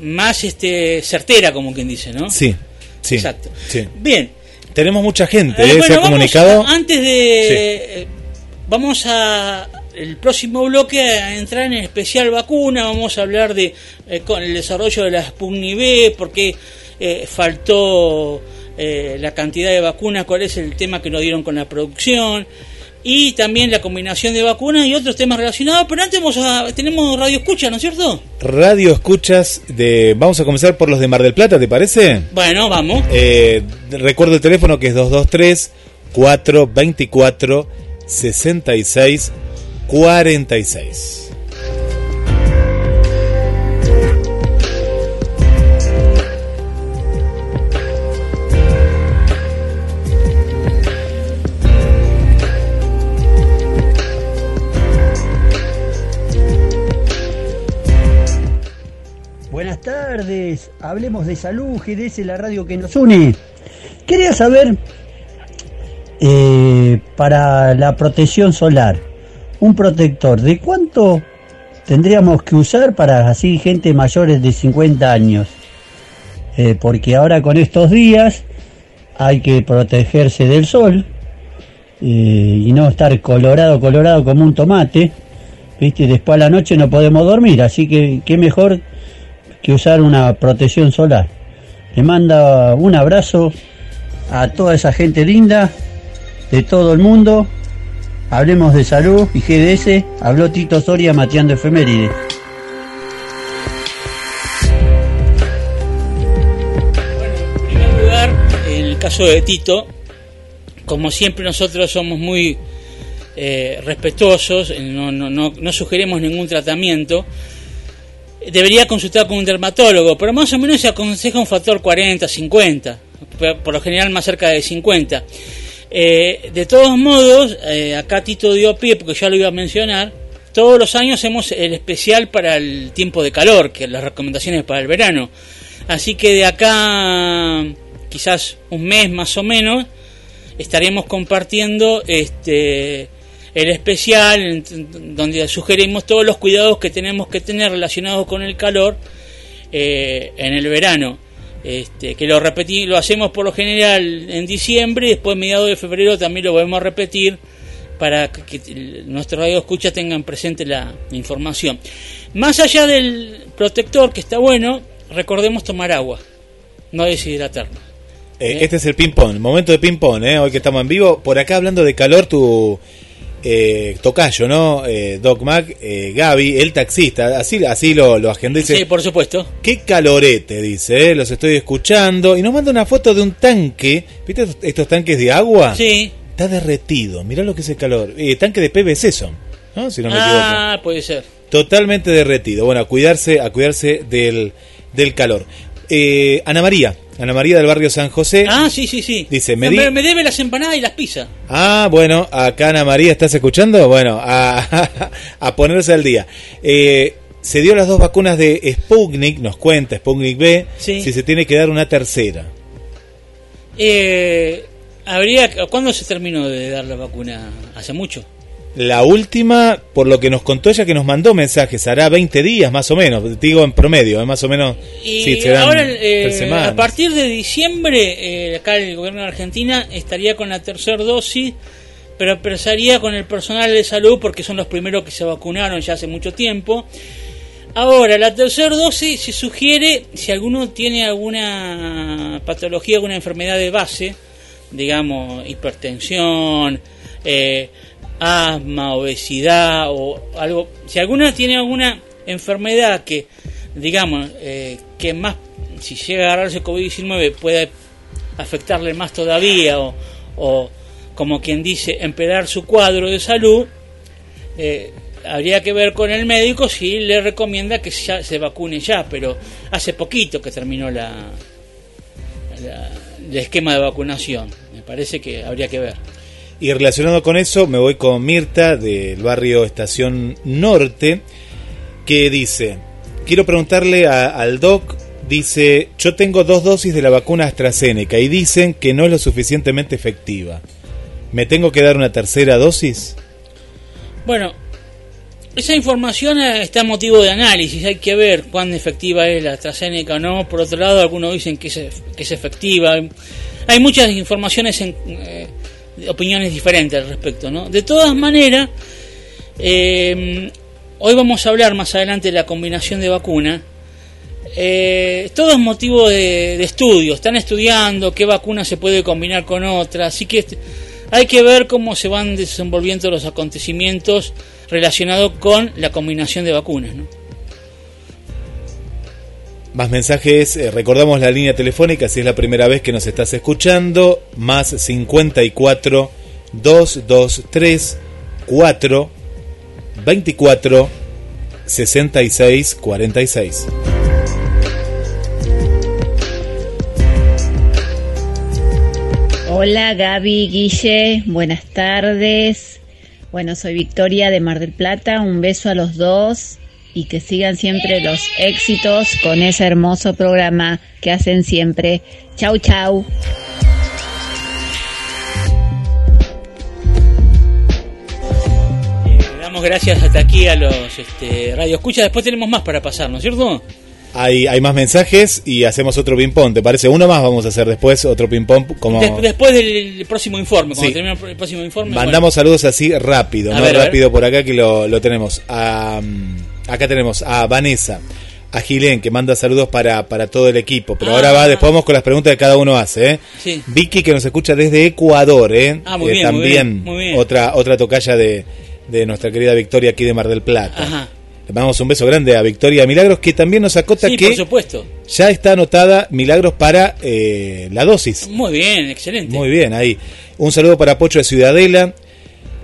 más este certera, como quien dice, ¿no? Sí, sí. Exacto. sí. Bien, Tenemos mucha gente, Eh, ¿eh? se bueno, ha vamos comunicado. a- antes de. eh, vamos a. El próximo bloque a entrar en especial vacuna. Vamos a hablar de eh, con el desarrollo de la Sputnik V, por qué eh, faltó eh, la cantidad de vacunas, cuál es el tema que nos dieron con la producción. Y también la combinación de vacunas y otros temas relacionados. Pero antes vamos a, tenemos radio escucha, ¿no es cierto? Radio escuchas de... Vamos a comenzar por los de Mar del Plata, ¿te parece? Bueno, vamos. Recuerdo el teléfono que es 223 424 66 46. Buenas tardes, hablemos de salud, GDS, la radio que nos une. Quería saber, eh, para la protección solar, un protector, ¿de cuánto tendríamos que usar para así gente mayores de 50 años? Eh, porque ahora con estos días hay que protegerse del sol eh, y no estar colorado, colorado como un tomate. ¿viste? Después a la noche no podemos dormir, así que qué mejor que usar una protección solar. Le manda un abrazo a toda esa gente linda de todo el mundo. Hablemos de salud y GDS. Habló Tito Soria mateando efemérides. En primer lugar, en el caso de Tito, como siempre nosotros somos muy eh, respetuosos, eh, no, no, no, no sugerimos ningún tratamiento, debería consultar con un dermatólogo, pero más o menos se aconseja un factor 40, 50, por- por lo general más cerca de 50. Eh, de todos modos, eh, acá Tito dio pie, porque ya lo iba a mencionar, todos los años hacemos el especial para el tiempo de calor, que las recomendaciones para el verano. Así que de acá, quizás un mes más o menos, estaremos compartiendo este el especial donde sugerimos todos los cuidados que tenemos que tener relacionados con el calor eh, en el verano. Este, que lo repetí, lo hacemos por lo general en diciembre y después mediados de febrero también lo volvemos a repetir para que, que nuestros radio escucha tengan presente la información. Más allá del protector, que está bueno, recordemos tomar agua, no deshidratarnos. Eh, Este es el ping-pong, momento de ping-pong, ¿eh? hoy que estamos en vivo. Por acá hablando de calor, tu eh, tocayo, ¿no? Eh, Doc Mac, eh, Gaby, el taxista, así, así lo, lo agendé. Dice, Sí, por supuesto. Qué calorete, dice, ¿eh? los estoy escuchando. Y nos manda una foto de un tanque, ¿viste estos- estos tanques de agua? Sí. Está derretido, mirá lo que es el calor. Eh, tanque de PVC son, ¿no? Si no me equivoco. Ah, puede ser. Totalmente derretido. Bueno, a cuidarse, a cuidarse del, del calor. Eh, Ana María, Ana María del barrio San José. Ah, sí, sí, sí. Dice, me me, debe las empanadas y las pizzas. Ah, bueno, acá Ana María, ¿estás escuchando? Bueno, a, a ponerse al día. Eh, se dio las dos vacunas de Sputnik, nos cuenta Sputnik B, Sí. si se tiene que dar una tercera. Eh, habría, ¿Cuándo se terminó de dar la vacuna? ¿Hace mucho? La última, por lo que nos contó ella que nos mandó mensajes, hará 20 días más o menos, digo en promedio, eh, más o menos. Y sí, serán ahora, eh, a partir de diciembre, eh, acá el gobierno de Argentina estaría con la tercera dosis, pero empezaría con el personal de salud porque son los primeros que se vacunaron ya hace mucho tiempo. Ahora, la tercera dosis se sugiere si alguno tiene alguna patología, alguna enfermedad de base, digamos, hipertensión, eh, asma, obesidad o algo. Si alguna tiene alguna enfermedad que, digamos, eh, que más, si llega a agarrarse COVID-19 puede afectarle más todavía o, o, como quien dice, empeorar su cuadro de salud, eh, habría que ver con el médico si le recomienda que ya se vacune ya, pero hace poquito que terminó la, la- el esquema de vacunación. Me parece que habría que ver. Y relacionado con eso, me voy con Mirta del barrio Estación Norte, que dice, quiero preguntarle al doc, dice, yo tengo dos dosis de la vacuna AstraZeneca y dicen que no es lo suficientemente efectiva. ¿Me tengo que dar una tercera dosis? Bueno, esa información está a motivo de análisis, hay que ver cuán efectiva es la AstraZeneca o no. Por otro lado, algunos dicen que es, que es efectiva. Hay muchas informaciones, en, eh, opiniones diferentes al respecto, ¿no? De todas maneras, eh, hoy vamos a hablar más adelante de la combinación de vacuna. Eh, todo es motivo de, de estudio, están estudiando qué vacuna se puede combinar con otra, así que este- hay que ver cómo se van desenvolviendo los acontecimientos relacionados con la combinación de vacunas. ¿no? Más mensajes, eh, recordamos la línea telefónica si es la primera vez que nos estás escuchando, más 54 223 4 24 66 46. Hola Gaby, Guille, buenas tardes. Bueno, soy Victoria de Mar del Plata, un beso a los dos y que sigan siempre los éxitos con ese hermoso programa que hacen siempre. Chau, chau. Eh, damos gracias hasta aquí a los este, radio escucha. Después tenemos más para pasar, ¿no es cierto? hay, hay más mensajes y hacemos otro ping-pong. ¿Te parece? Uno más vamos a hacer después, otro ping-pong. Como... Des- después del próximo informe, cuando Sí. termine el próximo informe. Mandamos saludos así rápido, A no ver, rápido por acá que lo, lo tenemos. Acá tenemos a Vanessa, a Gilén que manda saludos para, para todo el equipo. Pero Ah. ahora va, después vamos con las preguntas que cada uno hace. ¿eh? Sí. Vicky que nos escucha desde Ecuador, ¿eh? Ah, muy Eh, bien, muy también bien, muy bien. otra otra tocaya de, de nuestra querida Victoria aquí de Mar del Plata. Ajá. Le mandamos un beso grande a Victoria Milagros que también nos acota Sí, que por supuesto. ya está anotada Milagros para eh, la dosis. Muy bien, excelente. Muy bien, ahí. Un saludo para Pocho de Ciudadela.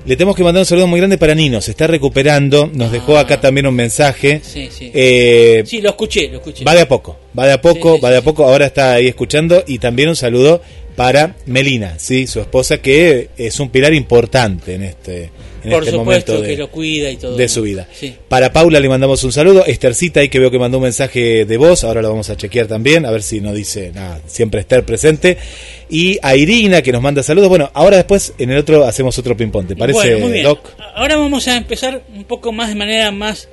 Le tenemos que mandar un saludo muy grande para Nino, se está recuperando. Nos dejó acá también un mensaje. Ah. Sí, sí. Eh, Sí, lo escuché, lo escuché. Va de a poco, va de a poco, sí, va de a poco. Ahora está ahí escuchando. Y también un saludo para Melina, sí, su esposa, que es un pilar importante en este, en Por este supuesto momento de, que lo cuida y todo. de su vida. Sí. Para Paula le mandamos un saludo. Estercita, ahí que veo que mandó un mensaje de voz. Ahora lo vamos a chequear también, a ver si nos dice nada. Siempre estar presente. Y a Irina, que nos manda saludos. Bueno, ahora después en el otro hacemos otro ping-pong. ¿Te parece, Bueno, muy bien. Doc? Ahora vamos a empezar un poco más de manera más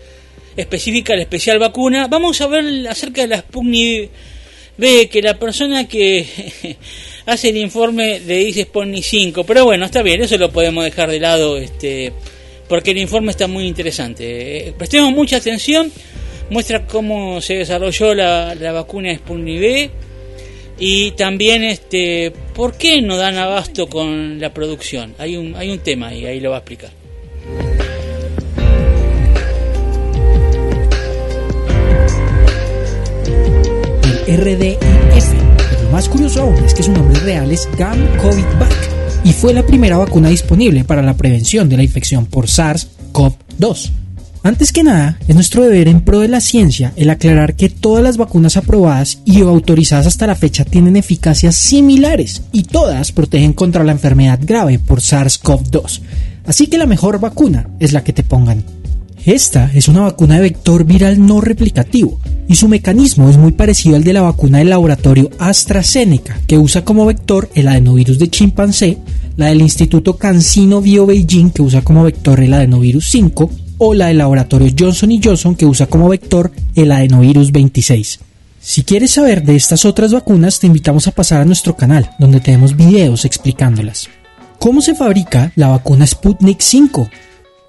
específica la especial vacuna. Vamos a ver acerca de la Sputnik B, que la persona que hace el informe le dice Sputnik 5, pero bueno, está bien, eso lo podemos dejar de lado, este, porque el informe está muy interesante. Eh, prestemos mucha atención, muestra cómo se desarrolló la, la vacuna Sputnik B y también este, por qué no dan abasto con la producción. Hay un, hay un tema ahí, ahí lo va a explicar. el RDIF. Más curioso aún es que su nombre real es GAM COVID Vac y fue la primera vacuna disponible para la prevención de la infección por SARS-CoV-2. Antes que nada, es nuestro deber en pro de la ciencia el aclarar que todas las vacunas aprobadas y autorizadas hasta la fecha tienen eficacias similares y todas protegen contra la enfermedad grave por SARS-CoV-2. Así que la mejor vacuna es la que te pongan. Esta es una vacuna de vector viral no replicativo y su mecanismo es muy parecido al de la vacuna del laboratorio AstraZeneca, que usa como vector el adenovirus de chimpancé, la del Instituto CanSino Bio Beijing, que usa como vector el adenovirus 5, o la del laboratorio Johnson Johnson, que usa como vector el adenovirus 26. Si quieres saber de estas otras vacunas, te invitamos a pasar a nuestro canal, donde tenemos videos explicándolas. ¿Cómo se fabrica la vacuna Sputnik 5?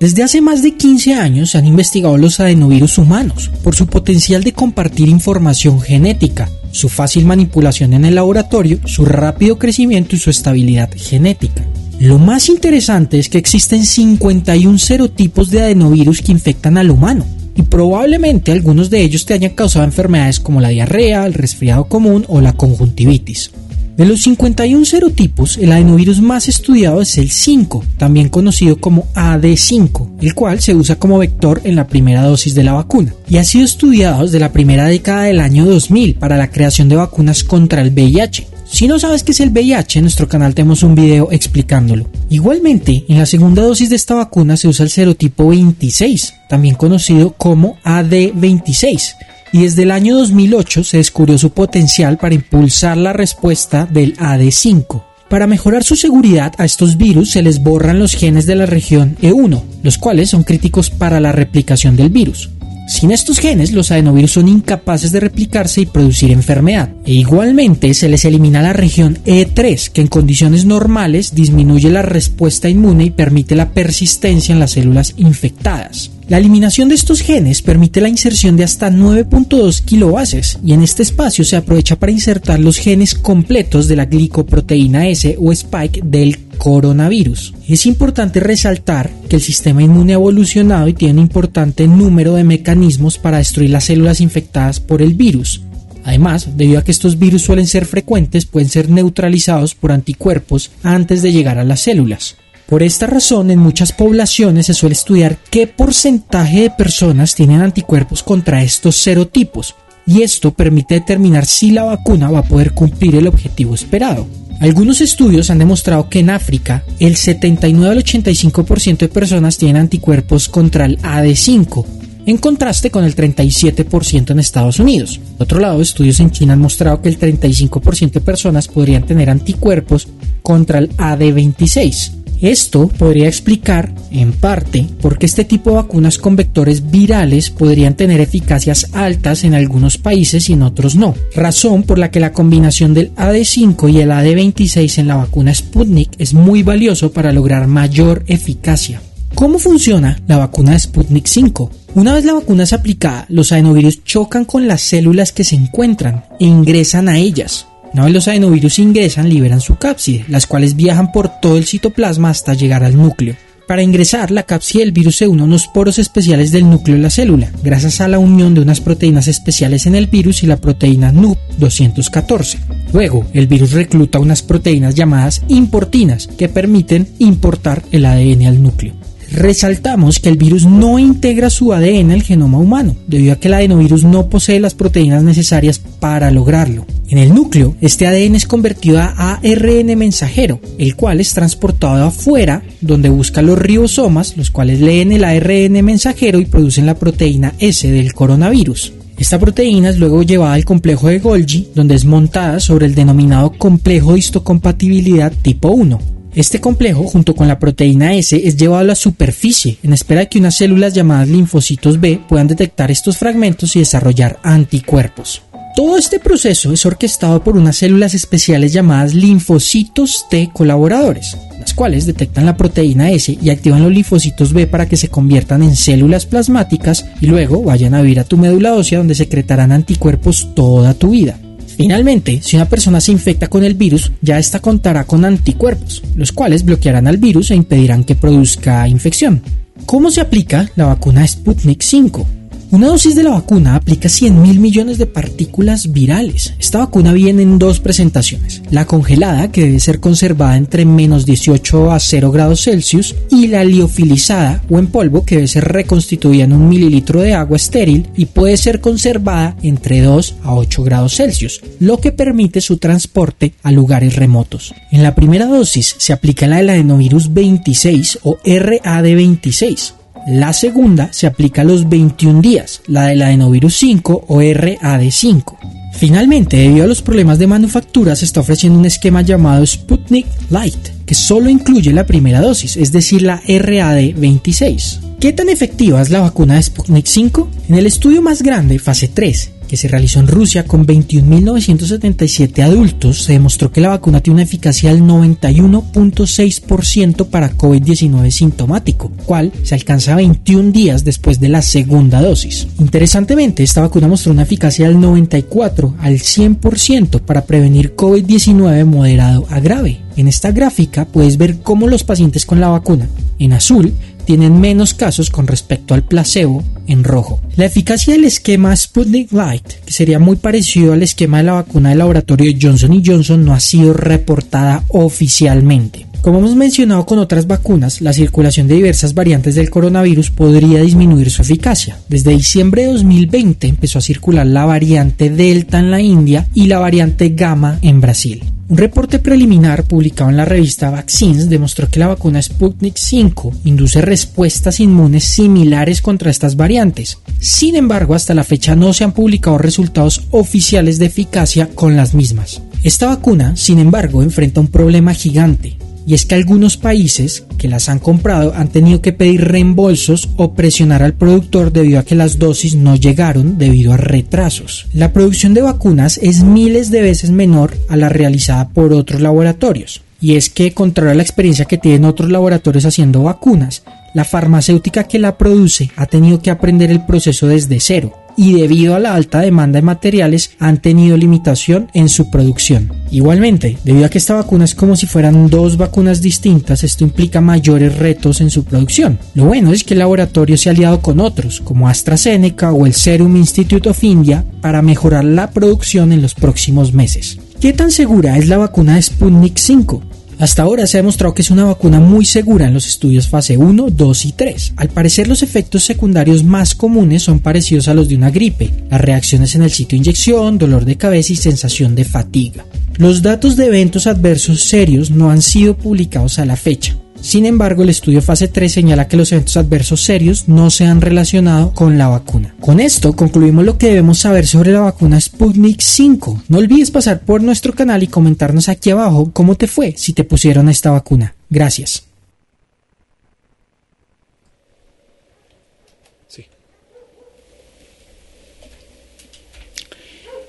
Desde hace más de 15 años se han investigado los adenovirus humanos por su potencial de compartir información genética, su fácil manipulación en el laboratorio, su rápido crecimiento y su estabilidad genética. Lo más interesante es que existen 51 serotipos de adenovirus que infectan al humano, y probablemente algunos de ellos te hayan causado enfermedades como la diarrea, el resfriado común o la conjuntivitis. De los 51 serotipos, el adenovirus más estudiado es el 5, también conocido como AD5, el cual se usa como vector en la primera dosis de la vacuna, y ha sido estudiado desde la primera década del año 2000 para la creación de vacunas contra el VIH. Si no sabes qué es el VIH, en nuestro canal tenemos un video explicándolo. Igualmente, en la segunda dosis de esta vacuna se usa el serotipo 26, también conocido como AD26, y desde el año 2008 se descubrió su potencial para impulsar la respuesta del AD5. Para mejorar su seguridad a estos virus se les borran los genes de la región E1, los cuales son críticos para la replicación del virus. Sin estos genes, los adenovirus son incapaces de replicarse y producir enfermedad. E igualmente se les elimina la región E3, que en condiciones normales disminuye la respuesta inmune y permite la persistencia en las células infectadas. La eliminación de estos genes permite la inserción de hasta 9.2 kilobases y en este espacio se aprovecha para insertar los genes completos de la glicoproteína S o spike del coronavirus. Es importante resaltar que el sistema inmune ha evolucionado y tiene un importante número de mecanismos para destruir las células infectadas por el virus. Además, debido a que estos virus suelen ser frecuentes, pueden ser neutralizados por anticuerpos antes de llegar a las células. Por esta razón, en muchas poblaciones se suele estudiar qué porcentaje de personas tienen anticuerpos contra estos serotipos, y esto permite determinar si la vacuna va a poder cumplir el objetivo esperado. Algunos estudios han demostrado que en África el 79 al 85% de personas tienen anticuerpos contra el AD5, en contraste con el 37% en Estados Unidos. Por otro lado, estudios en China han mostrado que el 35% de personas podrían tener anticuerpos contra el AD26. Esto podría explicar, en parte, por qué este tipo de vacunas con vectores virales podrían tener eficacias altas en algunos países y en otros no, razón por la que la combinación del AD5 y el AD26 en la vacuna Sputnik es muy valioso para lograr mayor eficacia. ¿Cómo funciona la vacuna Sputnik 5? Una vez la vacuna es aplicada, los adenovirus chocan con las células que se encuentran e ingresan a ellas. Una vez los adenovirus ingresan, liberan su cápside, las cuales viajan por todo el citoplasma hasta llegar al núcleo. Para ingresar, la cápside del virus se une a unos poros especiales del núcleo de la célula, gracias a la unión de unas proteínas especiales en el virus y la proteína NUP214. Luego, el virus recluta unas proteínas llamadas importinas que permiten importar el ADN al núcleo. Resaltamos que el virus no integra su ADN al genoma humano, debido a que el adenovirus no posee las proteínas necesarias para lograrlo. En el núcleo, este ADN es convertido a ARN mensajero, el cual es transportado afuera, donde busca los ribosomas, los cuales leen el ARN mensajero y producen la proteína S del coronavirus. Esta proteína es luego llevada al complejo de Golgi, donde es montada sobre el denominado complejo de histocompatibilidad tipo 1, este complejo, junto con la proteína S, es llevado a la superficie en espera de que unas células llamadas linfocitos B puedan detectar estos fragmentos y desarrollar anticuerpos. Todo este proceso es orquestado por unas células especiales llamadas linfocitos T colaboradores, las cuales detectan la proteína S y activan los linfocitos B para que se conviertan en células plasmáticas y luego vayan a vivir a tu médula ósea donde secretarán anticuerpos toda tu vida. Finalmente, si una persona se infecta con el virus, ya ésta contará con anticuerpos, los cuales bloquearán al virus e impedirán que produzca infección. ¿Cómo se aplica la vacuna Sputnik 5? Una dosis de la vacuna aplica 100 mil millones de partículas virales. Esta vacuna viene en dos presentaciones. La congelada, que debe ser conservada entre menos 18 a 0 grados Celsius, y la liofilizada o en polvo, que debe ser reconstituida en un mililitro de agua estéril y puede ser conservada entre 2 a 8 grados Celsius, lo que permite su transporte a lugares remotos. En la primera dosis se aplica la del adenovirus 26 o RAD26 la segunda se aplica a los 21 días, la del adenovirus 5 o RAD5. Finalmente, debido a los problemas de manufactura, se está ofreciendo un esquema llamado Sputnik Light, que solo incluye la primera dosis, es decir, la RAD26. ¿Qué tan efectiva es la vacuna de Sputnik 5? En el estudio más grande, fase 3, que se realizó en Rusia con 21.977 adultos, se demostró que la vacuna tiene una eficacia del 91.6% para COVID-19 sintomático, cual se alcanza 21 días después de la segunda dosis. Interesantemente, esta vacuna mostró una eficacia del 94 al 100% para prevenir COVID-19 moderado a grave. En esta gráfica puedes ver cómo los pacientes con la vacuna, en azul, tienen menos casos con respecto al placebo en rojo. La eficacia del esquema Sputnik Light, que sería muy parecido al esquema de la vacuna del laboratorio Johnson Johnson, no ha sido reportada oficialmente. Como hemos mencionado con otras vacunas, la circulación de diversas variantes del coronavirus podría disminuir su eficacia. Desde diciembre de 2020 empezó a circular la variante Delta en la India y la variante Gamma en Brasil. Un reporte preliminar publicado en la revista Vaccines demostró que la vacuna Sputnik 5 induce respuestas inmunes similares contra estas variantes. Sin embargo, hasta la fecha no se han publicado resultados oficiales de eficacia con las mismas. Esta vacuna, sin embargo, enfrenta un problema gigante, y es que algunos países que las han comprado han tenido que pedir reembolsos o presionar al productor debido a que las dosis no llegaron debido a retrasos. La producción de vacunas es miles de veces menor a la realizada por otros laboratorios. Y es que, contrario a la experiencia que tienen otros laboratorios haciendo vacunas, la farmacéutica que la produce ha tenido que aprender el proceso desde cero y debido a la alta demanda de materiales han tenido limitación en su producción. Igualmente, debido a que esta vacuna es como si fueran dos vacunas distintas, esto implica mayores retos en su producción. Lo bueno es que el laboratorio se ha aliado con otros, como AstraZeneca o el Serum Institute of India, para mejorar la producción en los próximos meses. ¿Qué tan segura es la vacuna de Sputnik 5? Hasta ahora se ha demostrado que es una vacuna muy segura en los estudios fase 1, 2 y 3. Al parecer los efectos secundarios más comunes son parecidos a los de una gripe, las reacciones en el sitio de inyección, dolor de cabeza y sensación de fatiga. Los datos de eventos adversos serios no han sido publicados a la fecha. Sin embargo, el estudio fase 3 señala que los eventos adversos serios no se han relacionado con la vacuna. Con esto concluimos lo que debemos saber sobre la vacuna Sputnik 5. No olvides pasar por nuestro canal y comentarnos aquí abajo cómo te fue si te pusieron esta vacuna. Gracias.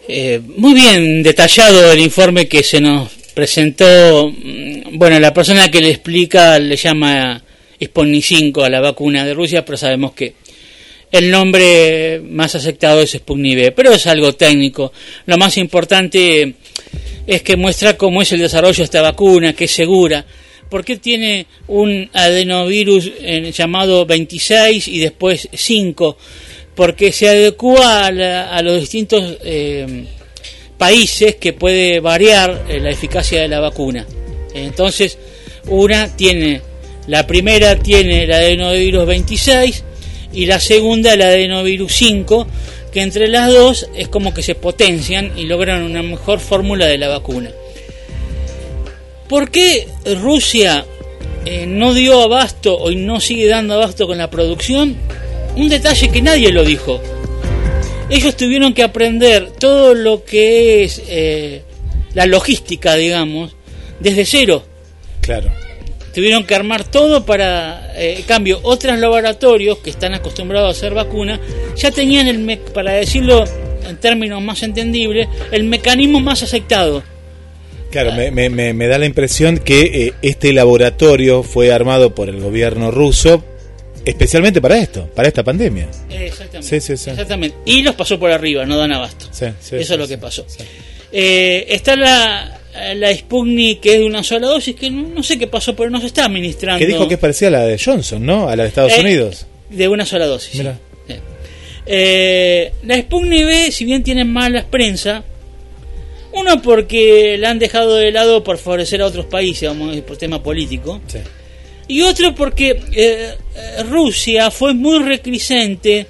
Eh, muy bien detallado el informe que se nos presentó. mm, Bueno, la persona que le explica le llama Sputnik 5 a la vacuna de Rusia, pero sabemos que el nombre más aceptado es Sputnik V, pero es algo técnico. Lo más importante es que muestra cómo es el desarrollo de esta vacuna, que es segura. ¿Por qué tiene un adenovirus eh, llamado 26 y después 5? Porque se adecua a, la- a los distintos eh, países que puede variar eh, la eficacia de la vacuna. Entonces, una tiene, la primera tiene el adenovirus 26 y la segunda el adenovirus 5, que entre las dos es como que se potencian y logran una mejor fórmula de la vacuna. ¿Por qué Rusia eh, no dio abasto o no sigue dando abasto con la producción? Un detalle que nadie lo dijo. Ellos tuvieron que aprender todo lo que es eh, la logística, digamos, desde cero. Claro. Tuvieron que armar todo para, eh, en cambio, otros laboratorios que están acostumbrados a hacer vacunas ya tenían, el me- para decirlo en términos más entendibles, el mecanismo más aceptado. Claro, me, me- me- da la impresión que eh, este laboratorio fue armado por el gobierno ruso especialmente para esto, para esta pandemia. Exactamente. Sí, sí, sí. Exactamente. Y los pasó por arriba, no dan abasto. Eso es lo que pasó. Eh, está la, la Sputnik que es de una sola dosis, que no, no sé qué pasó, pero no se está administrando. Que dijo que es parecida a la de Johnson, ¿no? A la de Estados Eh, Unidos. De una sola dosis. Mira. Sí. Eh, la Sputnik V, si bien tiene malas prensa, uno porque la han dejado de lado por favorecer a otros países, vamos a decir, por tema político. Sí. Y otro porque eh, eh, Rusia fue muy recrisente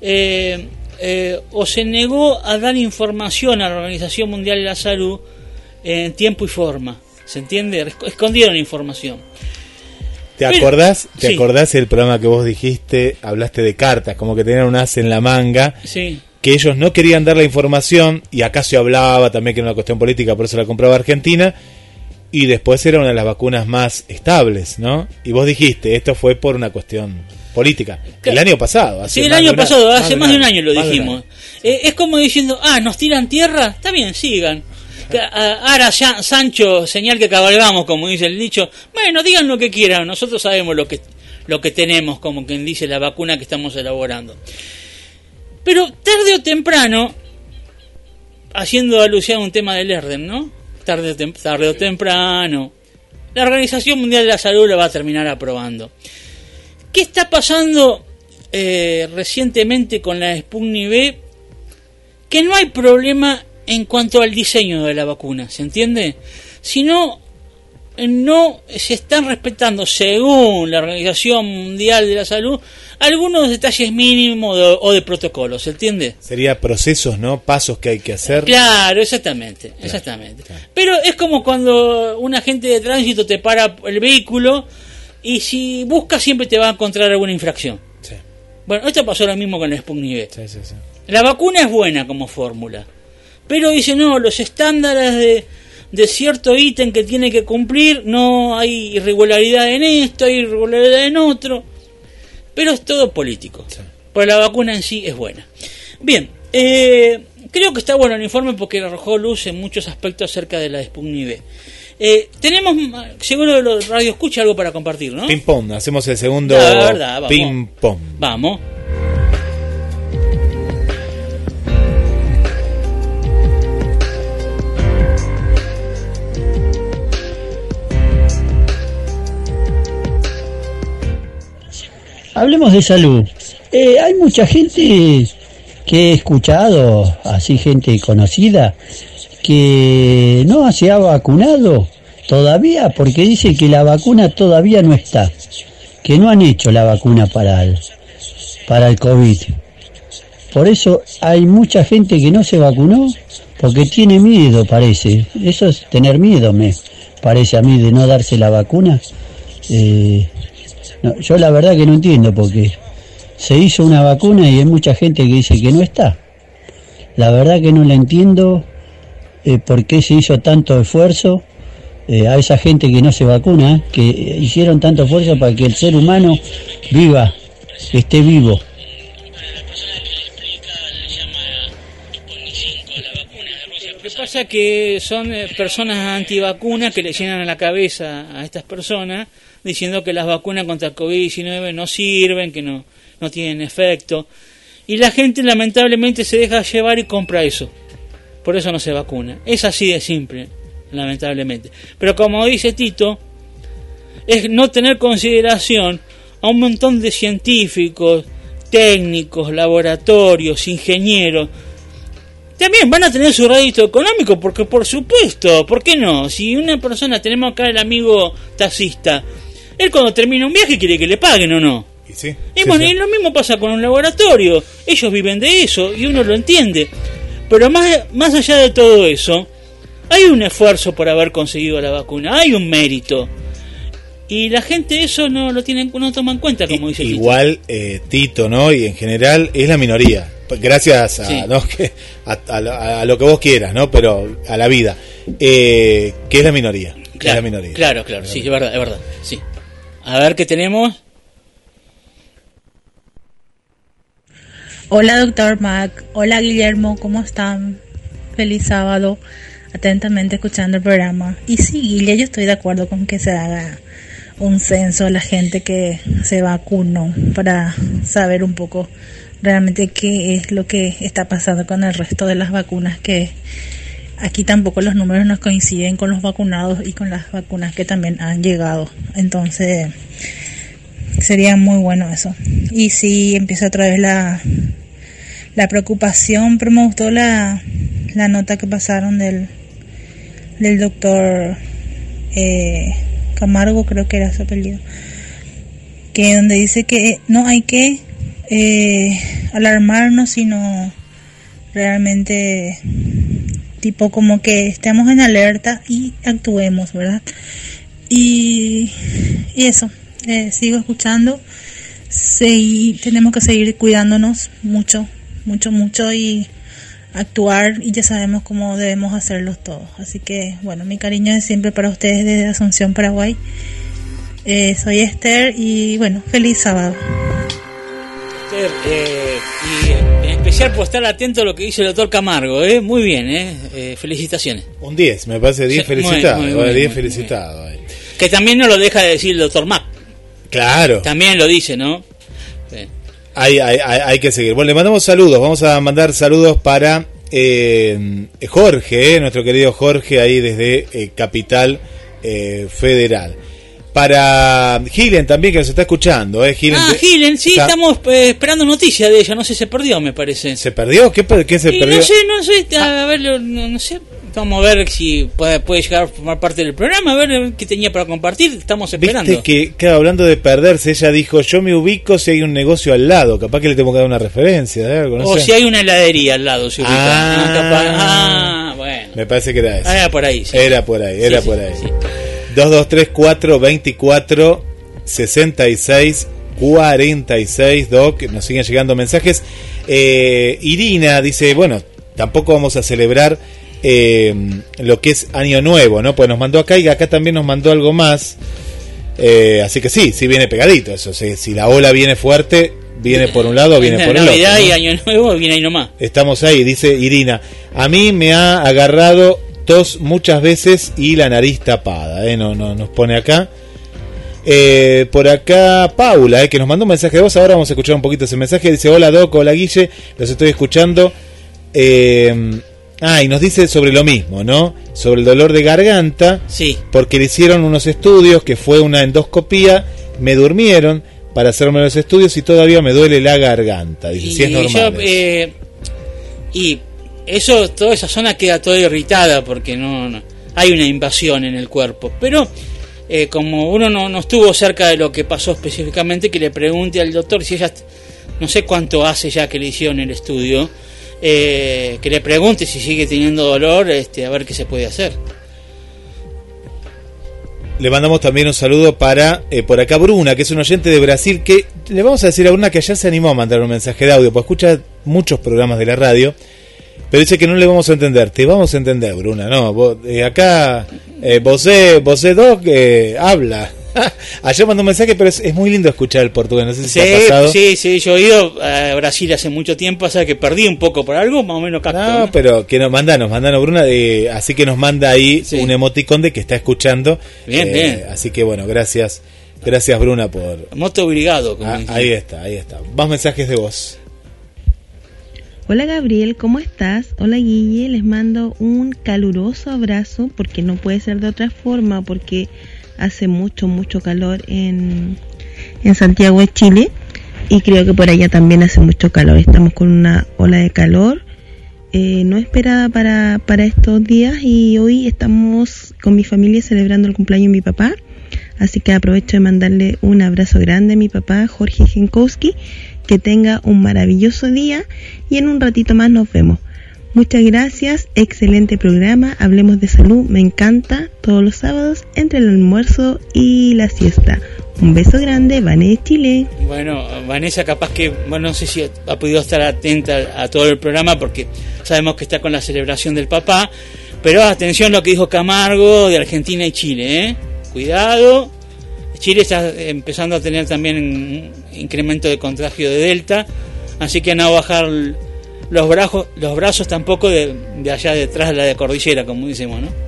eh, eh, o se negó a dar información a la Organización Mundial de la Salud en tiempo y forma. ¿Se entiende? Esc- Escondieron información. ¿Te Pero- acordás? ¿Te sí. acordás el programa que vos dijiste? Hablaste de cartas, como que tenían un as en la manga. Sí. que ellos no querían dar la información y acá se hablaba también que era una cuestión política, por eso la compraba Argentina y después era una de las vacunas más estables, ¿no? Y vos dijiste, esto fue por una cuestión política. El año pasado, hace Sí, el año pasado, hace más de un año lo dijimos. Eh, es como diciendo, ah, nos tiran tierra, está bien, sigan. Ah, Ahora ya, Sancho, señal que cabalgamos, como dice el dicho. Bueno, digan lo que quieran, nosotros sabemos lo que, lo que tenemos, como quien dice la vacuna que estamos elaborando. Pero tarde o temprano, haciendo alusión a un tema del Erden, ¿no? Tarde o, tem- tarde o temprano, la Organización Mundial de la Salud lo va a terminar aprobando. ¿Qué está pasando eh, recientemente con la Sputnik V? Que no hay problema en cuanto al diseño de la vacuna, ¿se entiende? Sino no se están respetando, según la Organización Mundial de la Salud, algunos detalles mínimos de- o de protocolo, ¿se entiende? Sería procesos, ¿no? Pasos que hay que hacer. Claro, exactamente, exactamente. Pero es como cuando un agente de tránsito te para el vehículo y si busca siempre te va a encontrar alguna infracción. Sí. Bueno, esto pasó lo mismo con el Sputnik sí. La vacuna es buena como fórmula, pero dice no, los estándares de, de cierto ítem que tiene que cumplir, no hay irregularidad en esto, hay irregularidad en otro, pero es todo político. Pero la vacuna en sí es buena. Bien, eh, creo que está bueno el informe porque arrojó luz en muchos aspectos acerca de la Sputnik. Eh, tenemos, seguro los radio escucha algo para compartir, ¿no? Ping pong, hacemos el segundo La verdad, vamos. ping pong. Vamos. Hablemos de salud. Eh, hay mucha gente que he escuchado, así gente conocida, que no se ha vacunado todavía porque dice que la vacuna todavía no está, que no han hecho la vacuna para el, para el COVID. Por eso hay mucha gente que no se vacunó porque tiene miedo, parece. Eso es tener miedo, me parece a mí, de no darse la vacuna. Eh, yo la verdad que no entiendo porque se hizo una vacuna y hay mucha gente que dice que no está. La verdad que no la entiendo eh, por qué se hizo tanto esfuerzo eh, a esa gente que no se vacuna, que hicieron tanto esfuerzo para que el ser humano viva, esté vivo. pasa es que son eh, personas antivacunas que le llenan a la cabeza a estas personas diciendo que las vacunas contra el COVID-19 no sirven, que no, no tienen efecto. Y la gente lamentablemente se deja llevar y compra eso. Por eso no se vacuna. Es así de simple, lamentablemente. Pero como dice Tito, es no tener consideración a un montón de científicos, técnicos, laboratorios, ingenieros. También van a tener su rédito económico, porque por supuesto, ¿por qué no? Si una persona, tenemos acá el amigo taxista, él cuando termina un viaje quiere que le paguen o no. Y, sí, Y sí, bueno, sí. y lo mismo pasa con un laboratorio. Ellos viven de eso y uno lo entiende. Pero más, más allá de todo eso, hay un esfuerzo por haber conseguido la vacuna, hay un mérito. Y la gente eso no lo tiene, no toma en cuenta, como dice Tito. Igual eh, Tito, ¿no? Y en general es la minoría. Gracias a. ¿no? a, a lo- a lo que vos quieras, ¿no? Pero a la vida. Eh, que es la minoría. es la minoría. claro, claro, sí, es verdad, es verdad. Sí. A ver qué tenemos. Hola, doctor Mac. Hola, Guillermo. ¿Cómo están? Feliz sábado. Atentamente escuchando el programa. Y sí, Guille, yo estoy de acuerdo con que se haga un censo a la gente que se vacunó para saber un poco realmente qué es lo que está pasando con el resto de las vacunas que aquí tampoco los números nos coinciden con los vacunados y con las vacunas que también han llegado. Entonces, sería muy bueno eso. Y si empieza otra vez la, la preocupación, pero me gustó la, la nota que pasaron del, del doctor eh, Camargo, creo que era su apellido, que donde dice que no hay que eh, alarmarnos, sino realmente tipo como que estemos en alerta y actuemos, ¿verdad? Y, eso, eh, sigo escuchando. Sí, tenemos que seguir cuidándonos mucho, mucho, mucho y actuar y ya sabemos cómo debemos hacerlos todos. Así que, bueno, mi cariño es siempre para ustedes desde Asunción, Paraguay. Eh, soy Esther y bueno, feliz sábado. Eh, por estar atento a lo que dice el doctor Camargo, ¿eh? Muy bien, ¿eh? Eh, felicitaciones. Un 10, me parece 10 Sí, felicitado. muy, muy, 10 muy, felicitado. Que también no lo deja de decir el doctor Mac. Claro. También lo dice, ¿no? Sí. Hay, hay, hay, hay que seguir. Bueno, le mandamos saludos. Vamos a mandar saludos para eh, Jorge, eh, nuestro querido Jorge, ahí desde eh, Capital eh, Federal. Para Gilen también, que nos está escuchando. Eh, Gilen, Ah, Gilen, sí, estamos eh, esperando noticias de ella. No sé, se perdió, me parece. ¿Se perdió? ¿Qué, qué se Y perdió? no sé, no sé, a ver, no, no sé. Vamos a ver si puede, puede llegar a formar parte del programa, a ver qué tenía para compartir. Estamos esperando. Viste que, claro, hablando de perderse, ella dijo, yo me ubico si hay un negocio al lado. Capaz que le tengo que dar una referencia de algo, no o sé. si hay una heladería al lado, se ubica. Ah. Ah, capaz- ah, bueno. Me parece que era eso. Ah, era por ahí, sí. Era por ahí, era Sí, por sí, ahí. Sí. 2234 24 66 46 Doc, nos siguen llegando mensajes. Eh, Irina dice, bueno, tampoco vamos a celebrar eh, lo que es Año Nuevo, ¿no? Pues nos mandó acá y acá también nos mandó algo más. Eh, así que sí, sí viene pegadito eso. si la ola viene fuerte, viene por un lado, viene por el otro. Navidad ¿no? y Año Nuevo viene ahí nomás. Estamos ahí, dice Irina. A mí me ha agarrado tos muchas veces y la nariz tapada. ¿eh? No, no, nos pone acá. Eh, por acá Paula, eh, que nos mandó un mensaje de voz. Ahora vamos a escuchar un poquito ese mensaje. Dice: Hola Doc, hola Guille, los estoy escuchando. Eh, ah, y nos dice sobre lo mismo, ¿no? Sobre el dolor de garganta. Sí. Porque le hicieron unos estudios, que fue una endoscopía. Me durmieron para hacerme los estudios y todavía me duele la garganta. Dice: si es normal. yo, eso". eh, y eso, toda esa zona queda toda irritada porque no, hay una invasión en el cuerpo. Pero eh, como uno no, no estuvo cerca de lo que pasó específicamente, que le pregunte al doctor si ella, no sé cuánto hace ya que le hicieron el estudio, eh, que le pregunte si sigue teniendo dolor, este, a ver qué se puede hacer. Le mandamos también un saludo para eh, por acá Bruna, que es un oyente de Brasil, que le vamos a decir a Bruna que ayer se animó a mandar un mensaje de audio, pues escucha muchos programas de la radio, pero dice que no le vamos a entender. Te vamos a entender, Bruna, no, vos, eh, acá eh, vosé, vosé Doc eh, habla. Ayer mandó un mensaje, pero es, es muy lindo escuchar el portugués. No sé si Sí, te ha pasado. sí, sí, yo he ido a Brasil hace mucho tiempo, o sea que perdí un poco por algo, más o menos capto. No, ¿no? pero que nos mandanos, mandanos Bruna, de, así que nos manda ahí un emoticón de que está escuchando. Bien, Eh, bien. Así que bueno, gracias, gracias Bruna por. Moto obligado, como Ah, ahí está, ahí está. Más mensajes de voz. Hola Gabriel, ¿cómo estás? Hola Guille, les mando un caluroso abrazo porque no puede ser de otra forma porque hace mucho, mucho calor en, en Santiago de Chile y creo que por allá también hace mucho calor. Estamos con una ola de calor eh, no esperada para, para estos días y hoy estamos con mi familia celebrando el cumpleaños de mi papá. Así que aprovecho de mandarle un abrazo grande a mi papá Jorge Genkowski. Que tenga un maravilloso día y en un ratito más nos vemos. Muchas gracias, excelente programa, hablemos de salud, me encanta todos los sábados entre el almuerzo y la siesta. Un beso grande, de Chile. Bueno, Vanessa capaz que, bueno, no sé si ha podido estar atenta a todo el programa porque sabemos que está con la celebración del papá, pero atención a lo que dijo Camargo de Argentina y Chile, ¿eh? Cuidado, Chile está empezando a tener también incremento de contagio de Delta, así que no bajar los brazos, los brazos tampoco de, de allá detrás de la cordillera, como decimos, ¿no?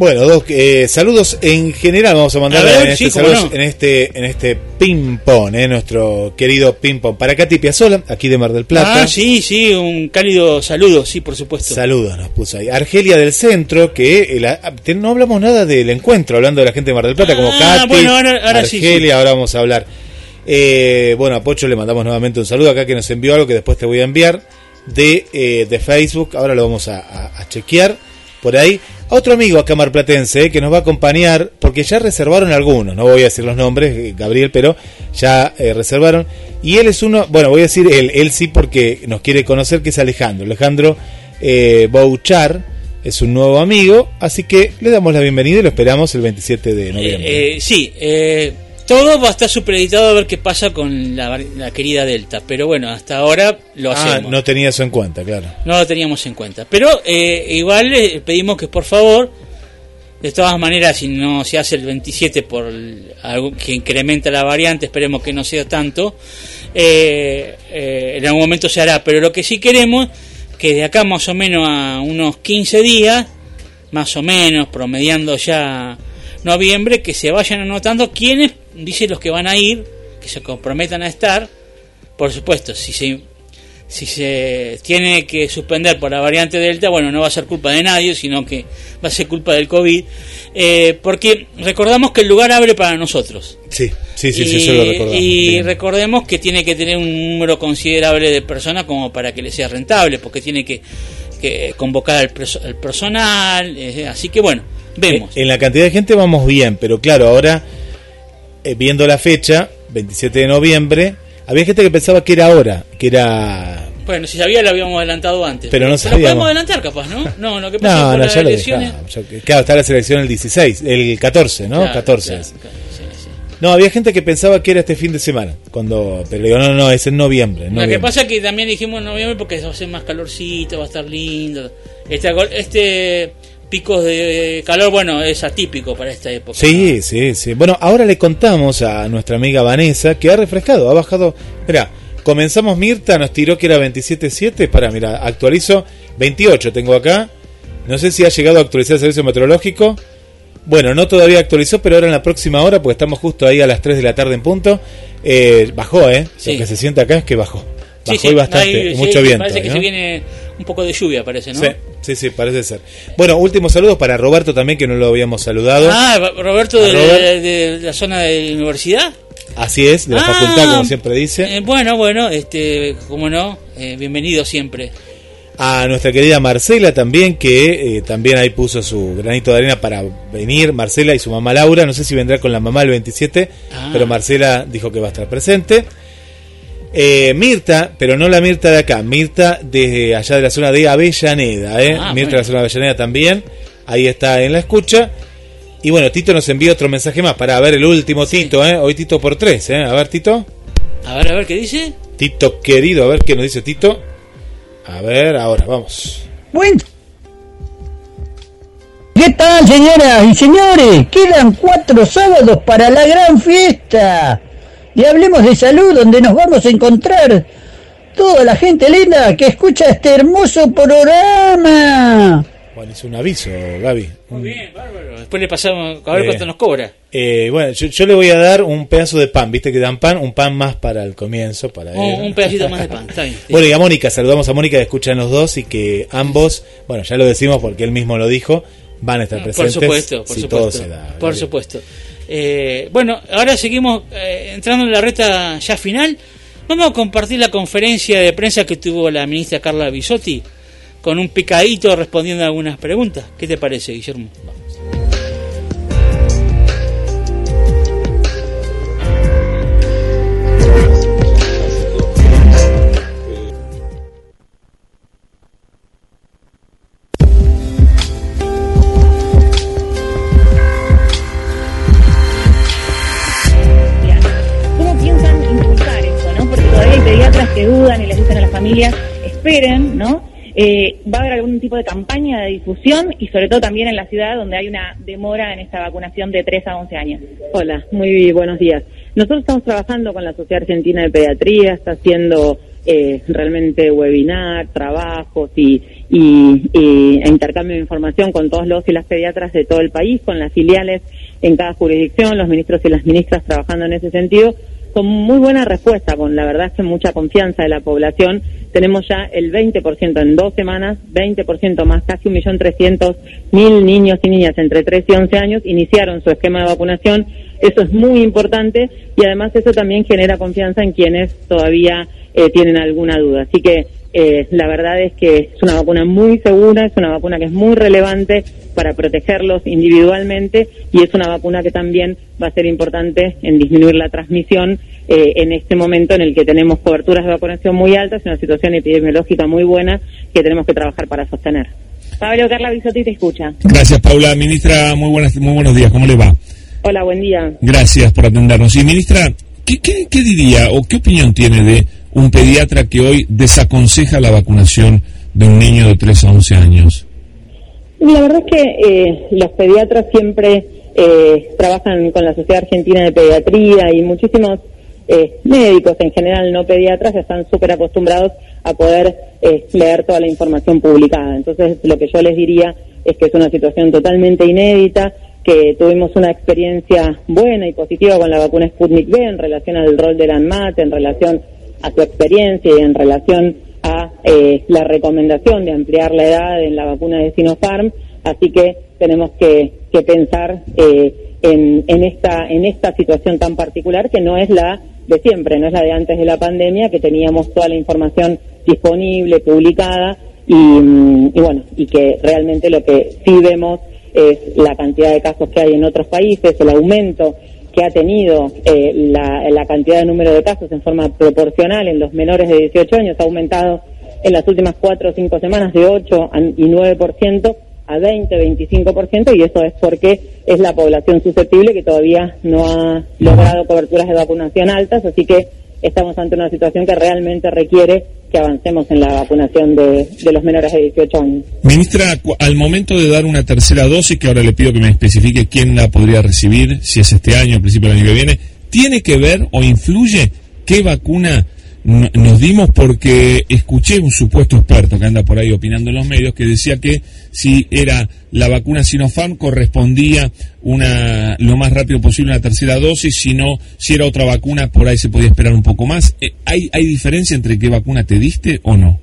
Bueno, dos eh, saludos en general vamos a mandar A en, este sí, cómo saludos no. en este en este ping pong, eh, nuestro querido ping pong para Katy Piazzola, aquí de Mar del Plata. Ah, sí, sí, un cálido saludo, sí, por supuesto. Saludos nos puso ahí. Argelia del Centro, que el- ah, no hablamos nada del encuentro, hablando de la gente de Mar del Plata, como Ah, Katy, bueno, ahora- ahora sí, Argelia, sí. ahora vamos a hablar. Eh, bueno, a Pocho le mandamos nuevamente un saludo acá que nos envió algo que después te voy a enviar de, eh, de Facebook, ahora lo vamos a, a- a chequear por ahí. A Otro amigo acá marplatense eh, que nos va a acompañar, porque ya reservaron algunos, no voy a decir los nombres, eh, Gabriel, pero ya eh, reservaron. Y él es uno, bueno, voy a decir él, él sí porque nos quiere conocer, que es Alejandro. Alejandro eh, Bouchar es un nuevo amigo, así que le damos la bienvenida y lo esperamos el 27 de noviembre. Eh, eh, sí, eh, todo va a estar supeditado a ver qué pasa con la, la querida Delta, pero bueno, hasta ahora lo ah, hacemos. no tenía eso en cuenta, claro. No lo teníamos en cuenta. Pero eh, igual le pedimos que por favor, de todas maneras, si no se hace el 27 por el- algo que incrementa la variante, esperemos que no sea tanto, eh, eh, en algún momento se hará. Pero lo que sí queremos, que de acá más o menos a unos 15 días, más o menos, promediando ya noviembre, que se vayan anotando quiénes, dice los que van a ir, que se comprometan a estar. Por supuesto, si se si se tiene que suspender por la variante Delta, bueno, no va a ser culpa de nadie, sino que va a ser culpa del COVID, eh, porque recordamos que el lugar abre para nosotros. Sí, sí, sí, sí, y, eso lo recordamos. y Bien. recordemos que tiene que tener un número considerable de personas como para que le sea rentable, porque tiene que, que convocar al, perso- al personal, eh, así que bueno, vemos. En la cantidad de gente vamos bien, pero claro, ahora, eh, viendo la fecha, 27 de noviembre, había gente que pensaba que era ahora, que era... Bueno, si sabía lo habíamos adelantado antes. Pero no Lo sabíamos. podemos adelantar capaz, ¿no? No, lo que pasa es que No, las ya lo dejamos. ya- Claro, está la selección el 16, el 14, ¿no? Claro, 14 claro, es. claro, sí, sí. No, había gente que pensaba que era este fin de semana, cuando pero digo, no, no, es en noviembre. en Lo que pasa es que también dijimos en noviembre porque va a ser más calorcito, va a estar lindo. Este, este pico de calor, bueno, es atípico para esta época. Sí, sí, sí. Bueno, ahora le contamos a nuestra amiga Vanessa que ha refrescado, ha bajado. Mira, comenzamos Mirta, nos tiró que era 27.7. Para, mira, actualizo 28, tengo acá. No sé si ha llegado a actualizar el servicio meteorológico. Bueno, no todavía actualizó, pero ahora en la próxima hora, porque estamos justo ahí a las 3 de la tarde en punto. eh, bajó, ¿eh? Sí. Lo que se siente acá es que bajó. Bajó sí, y bastante, mucho viento. Parece que ¿no? se viene un poco de lluvia, parece, ¿no? Sí, sí, sí, parece ser. Bueno, últimos saludos para Roberto también, que no lo habíamos saludado. Ah, Roberto Robert. de la zona de la universidad. Así es, de la Ah, facultad, como siempre dice. Eh, bueno, bueno, este, como no, eh, bienvenido siempre. A nuestra querida Marcela también, que eh, también ahí puso su granito de arena para venir. Marcela y su mamá Laura, no sé si vendrá con la mamá el 27, Ah. pero Marcela dijo que va a estar presente. Eh, Mirta, pero no la Mirta de acá, Mirta desde allá de la zona de Avellaneda, ¿eh? Ah, Mirta bueno. de la zona de Avellaneda también, ahí está en la escucha. Y bueno, Tito nos envía otro mensaje más para ver el último Tito, ¿eh? Hoy Tito por tres, ¿eh? A ver, Tito. A ver, a ver, ¿qué dice? Tito querido, a ver qué nos dice Tito. A ver, ahora, vamos. Bueno. ¿Qué tal, señoras y señores? Quedan cuatro sábados para la gran fiesta. Y hablemos de salud, donde nos vamos a encontrar toda la gente linda que escucha este hermoso programa. Bueno, es un aviso, Gaby. Muy bien, bárbaro. Después le pasamos a ver Eh, cuánto nos cobra. Eh, bueno, yo, yo le voy a dar un pedazo de pan, viste que dan pan, un pan más para el comienzo, para Un, pedacito más de pan. Está bien. Bueno, y a Mónica, saludamos a Mónica que escuchan los dos y que ambos, bueno, ya lo decimos porque él mismo lo dijo, van a estar Por presentes. supuesto, por si supuesto. todo se da. por supuesto. Eh, bueno, ahora seguimos eh, entrando en la reta ya final. Vamos a compartir la conferencia de prensa que tuvo la ministra Carla Bisotti con un picadito respondiendo a algunas preguntas. ¿Qué te parece, Guillermo? Familias, esperen, ¿no? Eh, va a haber algún tipo de campaña de difusión y sobre todo también en la ciudad donde hay una demora en esta vacunación de 3 a 11 años. Hola, muy buenos días. Nosotros estamos trabajando con la Sociedad Argentina de Pediatría, está haciendo eh, realmente webinar, trabajos y, y- y- intercambio de información con todos los y las pediatras de todo el país, con las filiales en cada jurisdicción, los ministros y las ministras trabajando en ese sentido, con muy buena respuesta, con la verdad es que mucha confianza de la población. Tenemos ya el 20% en dos semanas, 20% más, casi 1.300.000 niños y niñas entre 3 y 11 años iniciaron su esquema de vacunación. Eso es muy importante y además eso también genera confianza en quienes todavía eh, tienen alguna duda. Así que eh, la verdad es que es una vacuna muy segura, es una vacuna que es muy relevante para protegerlos individualmente y es una vacuna que también va a ser importante en disminuir la transmisión eh, en este momento en el que tenemos coberturas de vacunación muy altas una situación epidemiológica muy buena que tenemos que trabajar para sostener. Pablo Carla Bisotti te escucha. Gracias, Paula. Ministra, muy, buenas, muy buenos días. ¿Cómo le va? Hola, buen día. Gracias por atendernos. Y, ministra, ¿qué, qué, qué diría o qué opinión tiene de un pediatra que hoy desaconseja la vacunación de un niño de 3 a 11 años? La verdad es que eh, los pediatras siempre eh, trabajan con la Sociedad Argentina de Pediatría y muchísimos eh, médicos en general, no pediatras, están súper acostumbrados a poder eh, leer toda la información publicada. Entonces, lo que yo les diría es que es una situación totalmente inédita, que tuvimos una experiencia buena y positiva con la vacuna Sputnik V en relación al rol del ANMAT, en relación a su experiencia y en relación a eh, la recomendación de ampliar la edad en la vacuna de Sinopharm, así que tenemos que, que pensar eh, en, en esta en esta situación tan particular que no es la de siempre, no es la de antes de la pandemia, que teníamos toda la información disponible, publicada y, mm, y bueno, y que realmente lo que sí vemos es la cantidad de casos que hay en otros países, el aumento que ha tenido eh, la, la cantidad de número de casos en forma proporcional en los menores de 18 años ha aumentado en las últimas cuatro o cinco semanas de 8 a- y 9% a 20, 25% y eso es porque es la población susceptible que todavía no ha logrado coberturas de vacunación altas, así que estamos ante una situación que realmente requiere que avancemos en la vacunación de, los menores de 18 años. Ministra, al momento de dar una tercera dosis, que ahora le pido que me especifique quién la podría recibir, si es este año, al principio del año que viene, ¿tiene que ver o influye qué vacuna nos dimos? Porque escuché un supuesto experto que anda por ahí opinando en los medios que decía que si era la vacuna Sinopharm correspondía una lo más rápido posible una tercera dosis, si no, si era otra vacuna por ahí se podía esperar un poco más. Eh, ¿Hay, hay diferencia entre qué vacuna te diste o no?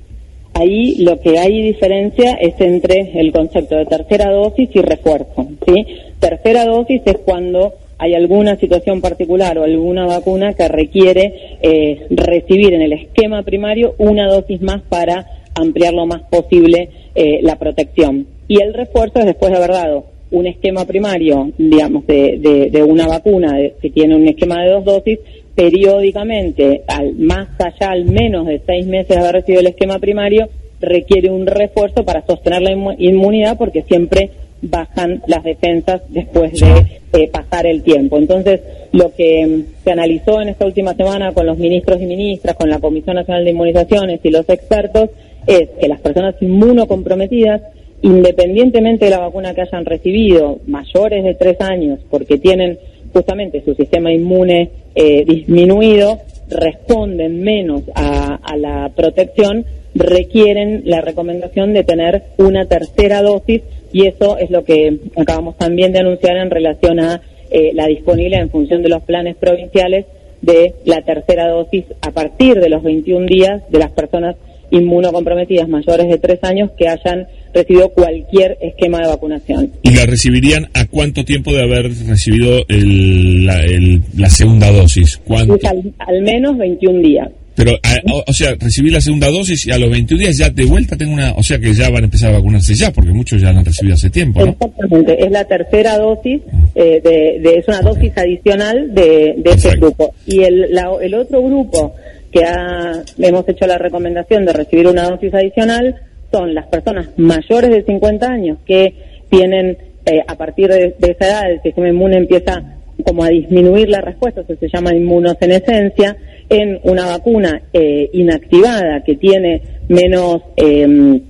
Ahí lo que hay diferencia es entre el concepto de tercera dosis y refuerzo. ¿sí? Tercera dosis es cuando hay alguna situación particular o alguna vacuna que requiere eh, recibir en el esquema primario una dosis más para ampliar lo más posible eh, la protección. Y el refuerzo es después de haber dado un esquema primario, digamos, de, de- de una vacuna que tiene un esquema de dos dosis, periódicamente, al más allá, al menos de seis meses de haber recibido el esquema primario, requiere un refuerzo para sostener la inmu- inmunidad porque siempre bajan las defensas después de eh, pasar el tiempo. Entonces, lo que mm, se analizó en esta última semana con los ministros y ministras, con la Comisión Nacional de Inmunizaciones y los expertos, es que las personas inmunocomprometidas independientemente de la vacuna que hayan recibido, mayores de tres años, porque tienen justamente su sistema inmune eh, disminuido, responden menos a, a la protección, requieren la recomendación de tener una tercera dosis y eso es lo que acabamos también de anunciar en relación a eh, la disponible en función de los planes provinciales de la tercera dosis a partir de los 21 días de las personas inmunocomprometidas mayores de tres años que hayan recibido cualquier esquema de vacunación. ¿Y la recibirían a cuánto tiempo de haber recibido el- la, el- la segunda dosis? ¿Cuánto? Es al, al menos 21 días. Pero, a- o, o sea, recibí la segunda dosis y a los 21 días ya de vuelta tengo una... O sea que ya van a empezar a vacunarse ya, porque muchos ya la han recibido hace tiempo, ¿no? Exactamente, es la tercera dosis, eh, de, de- es una dosis adicional de, de ese grupo. Y el, la- el otro grupo que ha, hemos hecho la recomendación de recibir una dosis adicional son las personas mayores de 50 años que tienen, eh, a partir de, de esa edad, el sistema inmune empieza como a disminuir la respuesta, eso se llama inmunosenescencia, en una vacuna eh, inactivada que tiene menos... eh,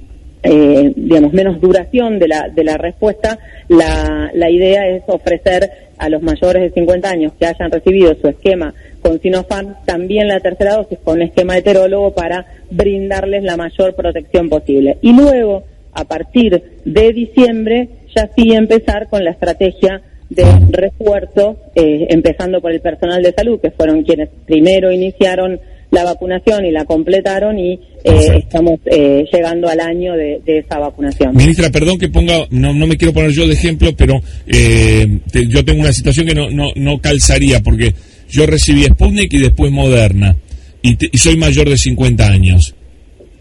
eh, digamos, menos duración de la, de la respuesta, la, la idea es ofrecer a los mayores de 50 años que hayan recibido su esquema con Sinopharm también la tercera dosis con esquema heterólogo para brindarles la mayor protección posible. Y luego, a partir de diciembre, ya sí empezar con la estrategia de refuerzo, eh, empezando por el personal de salud, que fueron quienes primero iniciaron la vacunación y la completaron y eh, estamos eh, llegando al año de, de esa vacunación. Ministra, perdón que ponga, no, no me quiero poner yo de ejemplo, pero eh, te- yo tengo una situación que no, no, no calzaría, porque yo recibí Sputnik y después Moderna, y, te- y soy mayor de 50 años.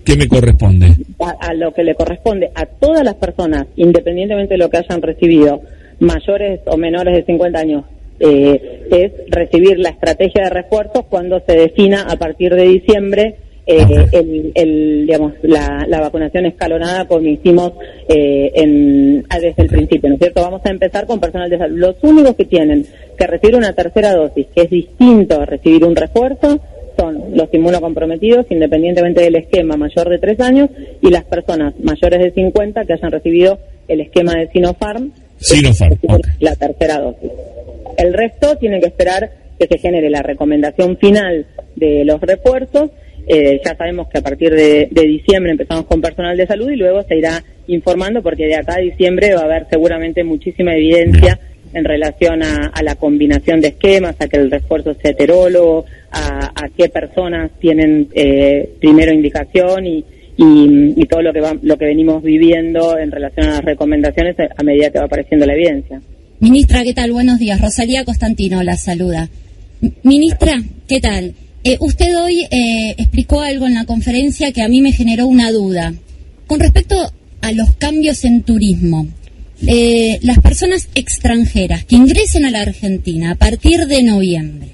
¿Qué me corresponde? a, a lo que le corresponde a todas las personas, independientemente de lo que hayan recibido, mayores o menores de 50 años, eh, es recibir la estrategia de refuerzos cuando se defina a partir de diciembre eh, el, el, digamos, la, la vacunación escalonada como hicimos eh, en, ah, desde el principio, ¿no es cierto? Vamos a empezar con personal de salud. Los únicos que tienen que recibir una tercera dosis, que es distinto a recibir un refuerzo, son los inmunocomprometidos, independientemente del esquema mayor de tres años, y las personas mayores de 50 que hayan recibido el esquema de Sinopharm, Sinopharm, la tercera dosis. El resto tiene que esperar que se genere la recomendación final de los refuerzos. Eh, ya sabemos que a partir de, de diciembre empezamos con personal de salud y luego se irá informando porque de acá a diciembre va a haber seguramente muchísima evidencia en relación a, a la combinación de esquemas, a que el refuerzo sea heterólogo, a, a qué personas tienen eh, primero indicación y, y, todo lo que va- lo que venimos viviendo en relación a las recomendaciones a medida que va apareciendo la evidencia. Ministra, ¿qué tal? Buenos días. Rosalía Constantino la saluda. Ministra, ¿qué tal? Eh, usted hoy eh, explicó algo en la conferencia que a mí me generó una duda. Con respecto a los cambios en turismo, eh, las personas extranjeras que ingresen a la Argentina a partir de noviembre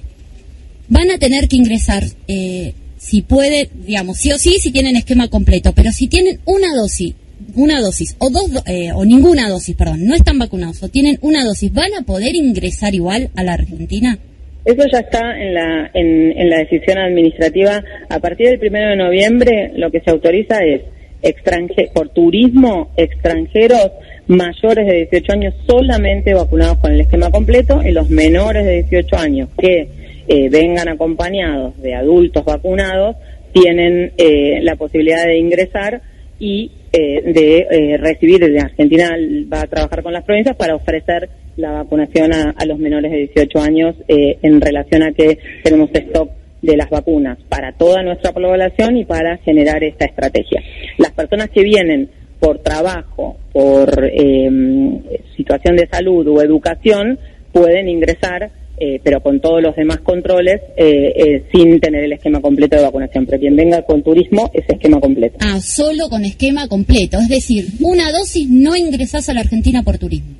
van a tener que ingresar, eh, si puede, digamos, sí o sí, si tienen esquema completo, pero si tienen una dosis, una dosis o dos, do- eh, o ninguna dosis, perdón, no están vacunados o tienen una dosis, ¿van a poder ingresar igual a la Argentina? Eso ya está en la, en, en la decisión administrativa. A partir del primero de noviembre, lo que se autoriza es extranje por turismo extranjeros mayores de 18 años solamente vacunados con el esquema completo y los menores de 18 años que eh, vengan acompañados de adultos vacunados tienen eh, la posibilidad de ingresar y eh, de eh, recibir, de Argentina va a trabajar con las provincias para ofrecer la vacunación a, los menores de 18 años eh, en relación a que tenemos stock de las vacunas para toda nuestra población y para generar esta estrategia. Las personas que vienen por trabajo, por eh, situación de salud o educación, pueden ingresar, eh, pero con todos los demás controles, eh, eh, sin tener el esquema completo de vacunación. Pero quien venga con turismo, es esquema completo. Ah, solo con esquema completo, es decir, una dosis no ingresás a la Argentina por turismo.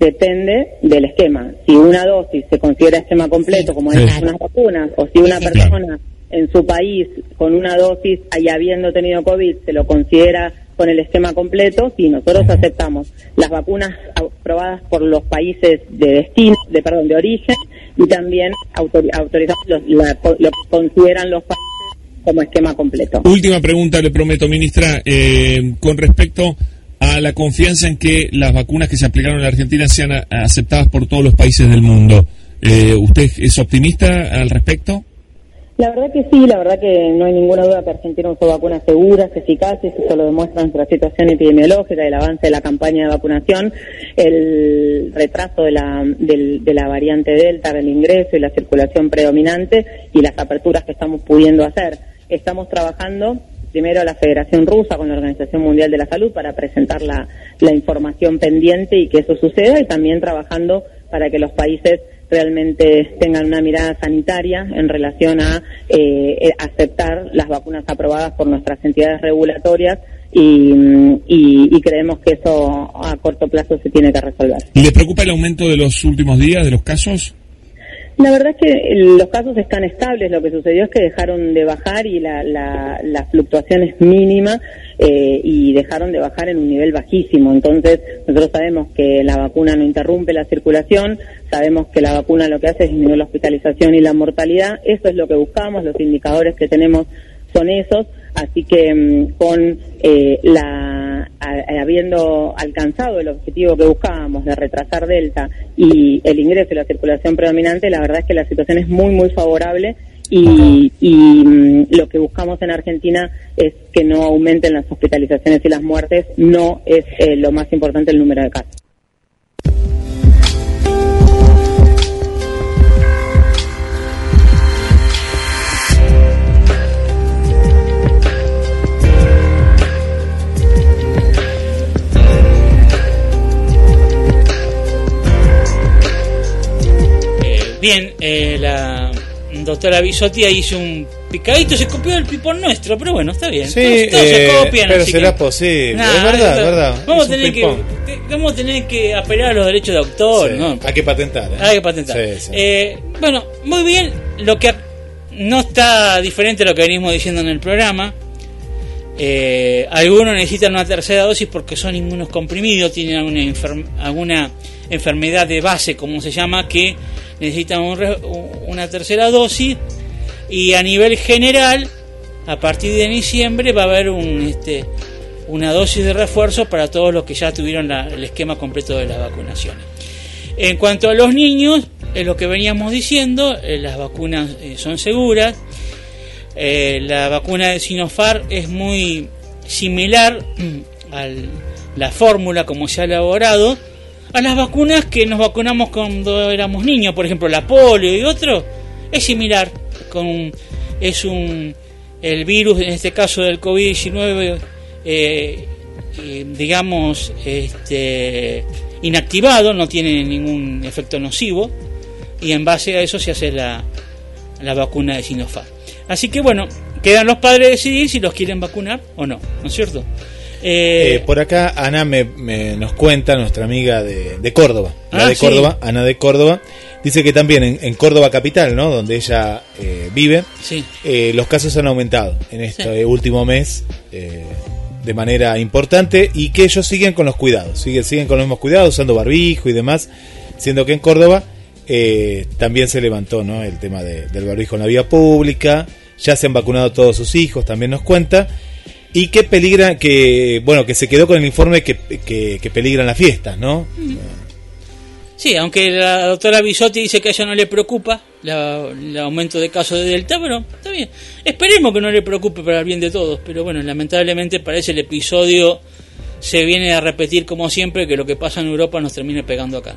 Depende del esquema. Si una dosis se considera esquema completo, como en unas vacunas, o si una persona en su país con una dosis y habiendo tenido COVID se lo considera con el esquema completo, sí, nosotros aceptamos las vacunas aprobadas por los países de destino, de perdón, de origen, y también autorizamos los- lo consideran los países como esquema completo. Última pregunta, le prometo, ministra, eh, con respecto a la confianza en que las vacunas que se aplicaron en Argentina sean aceptadas por todos los países del mundo. Eh, ¿Usted es optimista al respecto? La verdad que sí, la verdad que no hay ninguna duda que Argentina usó vacunas seguras, eficaces, eso lo demuestra nuestra situación epidemiológica, el avance de la campaña de vacunación, el retraso de la, de la variante Delta, del ingreso y la circulación predominante y las aperturas que estamos pudiendo hacer. Estamos trabajando primero a la Federación Rusa con la Organización Mundial de la Salud para presentar la, la información pendiente y que eso suceda y también trabajando para que los países realmente tengan una mirada sanitaria en relación a eh, eh, aceptar las vacunas aprobadas por nuestras entidades regulatorias y, y- y creemos que eso a corto plazo se tiene que resolver. ¿Le preocupa el aumento de los últimos días de los casos? La verdad es que eh, los casos están estables, lo que sucedió es que dejaron de bajar y la, la, la fluctuación es mínima eh, y dejaron de bajar en un nivel bajísimo. Entonces, nosotros sabemos que la vacuna no interrumpe la circulación, sabemos que la vacuna lo que hace es disminuir la hospitalización y la mortalidad. Eso es lo que buscamos, los indicadores que tenemos son esos, así que mm, con eh, la a- habiendo alcanzado el objetivo que buscábamos de retrasar Delta y el ingreso y la circulación predominante, la verdad es que la situación es muy muy favorable y, mm, lo que buscamos en Argentina es que no aumenten las hospitalizaciones y las muertes, no es eh, lo más importante el número de casos. Bien, eh, la doctora Bisotti hizo un picadito, se copió el pipón nuestro, pero bueno, está bien. Sí, todos, todos eh, se copian. pero así será que- posible, Nah, es verdad, es verdad. Vamos Es a tener que, vamos a tener que apelar a los derechos de autor, Sí, ¿no? Hay que patentar. ¿eh? Hay que patentar. Sí, sí. Eh, bueno, muy bien, lo que no está diferente a lo que venimos diciendo en el programa. Eh, algunos necesitan una tercera dosis porque son inmunocomprimidos, tienen alguna, alguna enfermedad de base, como se llama, que necesitan un una tercera dosis. Y a nivel general, a partir de diciembre va a haber un, este, una dosis de refuerzo para todos los que ya tuvieron el esquema completo de las vacunaciones. En cuanto a los niños, es lo que veníamos diciendo, eh, las vacunas eh, son seguras. Eh, la vacuna de Sinopharm es muy similar a la fórmula como se ha elaborado a las vacunas que nos vacunamos cuando éramos niños, por ejemplo la polio y otro, es similar. Con, es un el virus, en este caso del COVID-19, eh, eh, digamos, este, inactivado, no tiene ningún efecto nocivo, y en base a eso se hace la, la vacuna de Sinopharm. Así que bueno, quedan los padres decidir si los quieren vacunar o no, ¿no es cierto? Eh, por acá Ana me, me- nos cuenta, nuestra amiga de, de Córdoba, la Ah, de sí. Córdoba, Ana de Córdoba, dice que también en, en Córdoba capital, ¿no? Donde ella eh, vive, Sí. eh, los casos han aumentado en este Sí. eh, último mes eh, de manera importante y que ellos siguen con los cuidados, siguen, siguen con los mismos cuidados, usando barbijo y demás, siendo que en Córdoba eh, también se levantó ¿no? el tema de- del barbijo en la vía pública, ya se han vacunado todos sus hijos, también nos cuenta, y que peligra, que bueno, que se quedó con el informe que, que, que peligran las fiestas, ¿no? Sí, aunque la doctora Bisotti dice que a ella no le preocupa la- el aumento de casos de Delta, pero está bien. Esperemos que no le preocupe para el bien de todos, pero bueno, lamentablemente parece el episodio se viene a repetir como siempre que lo que pasa en Europa nos termine pegando acá.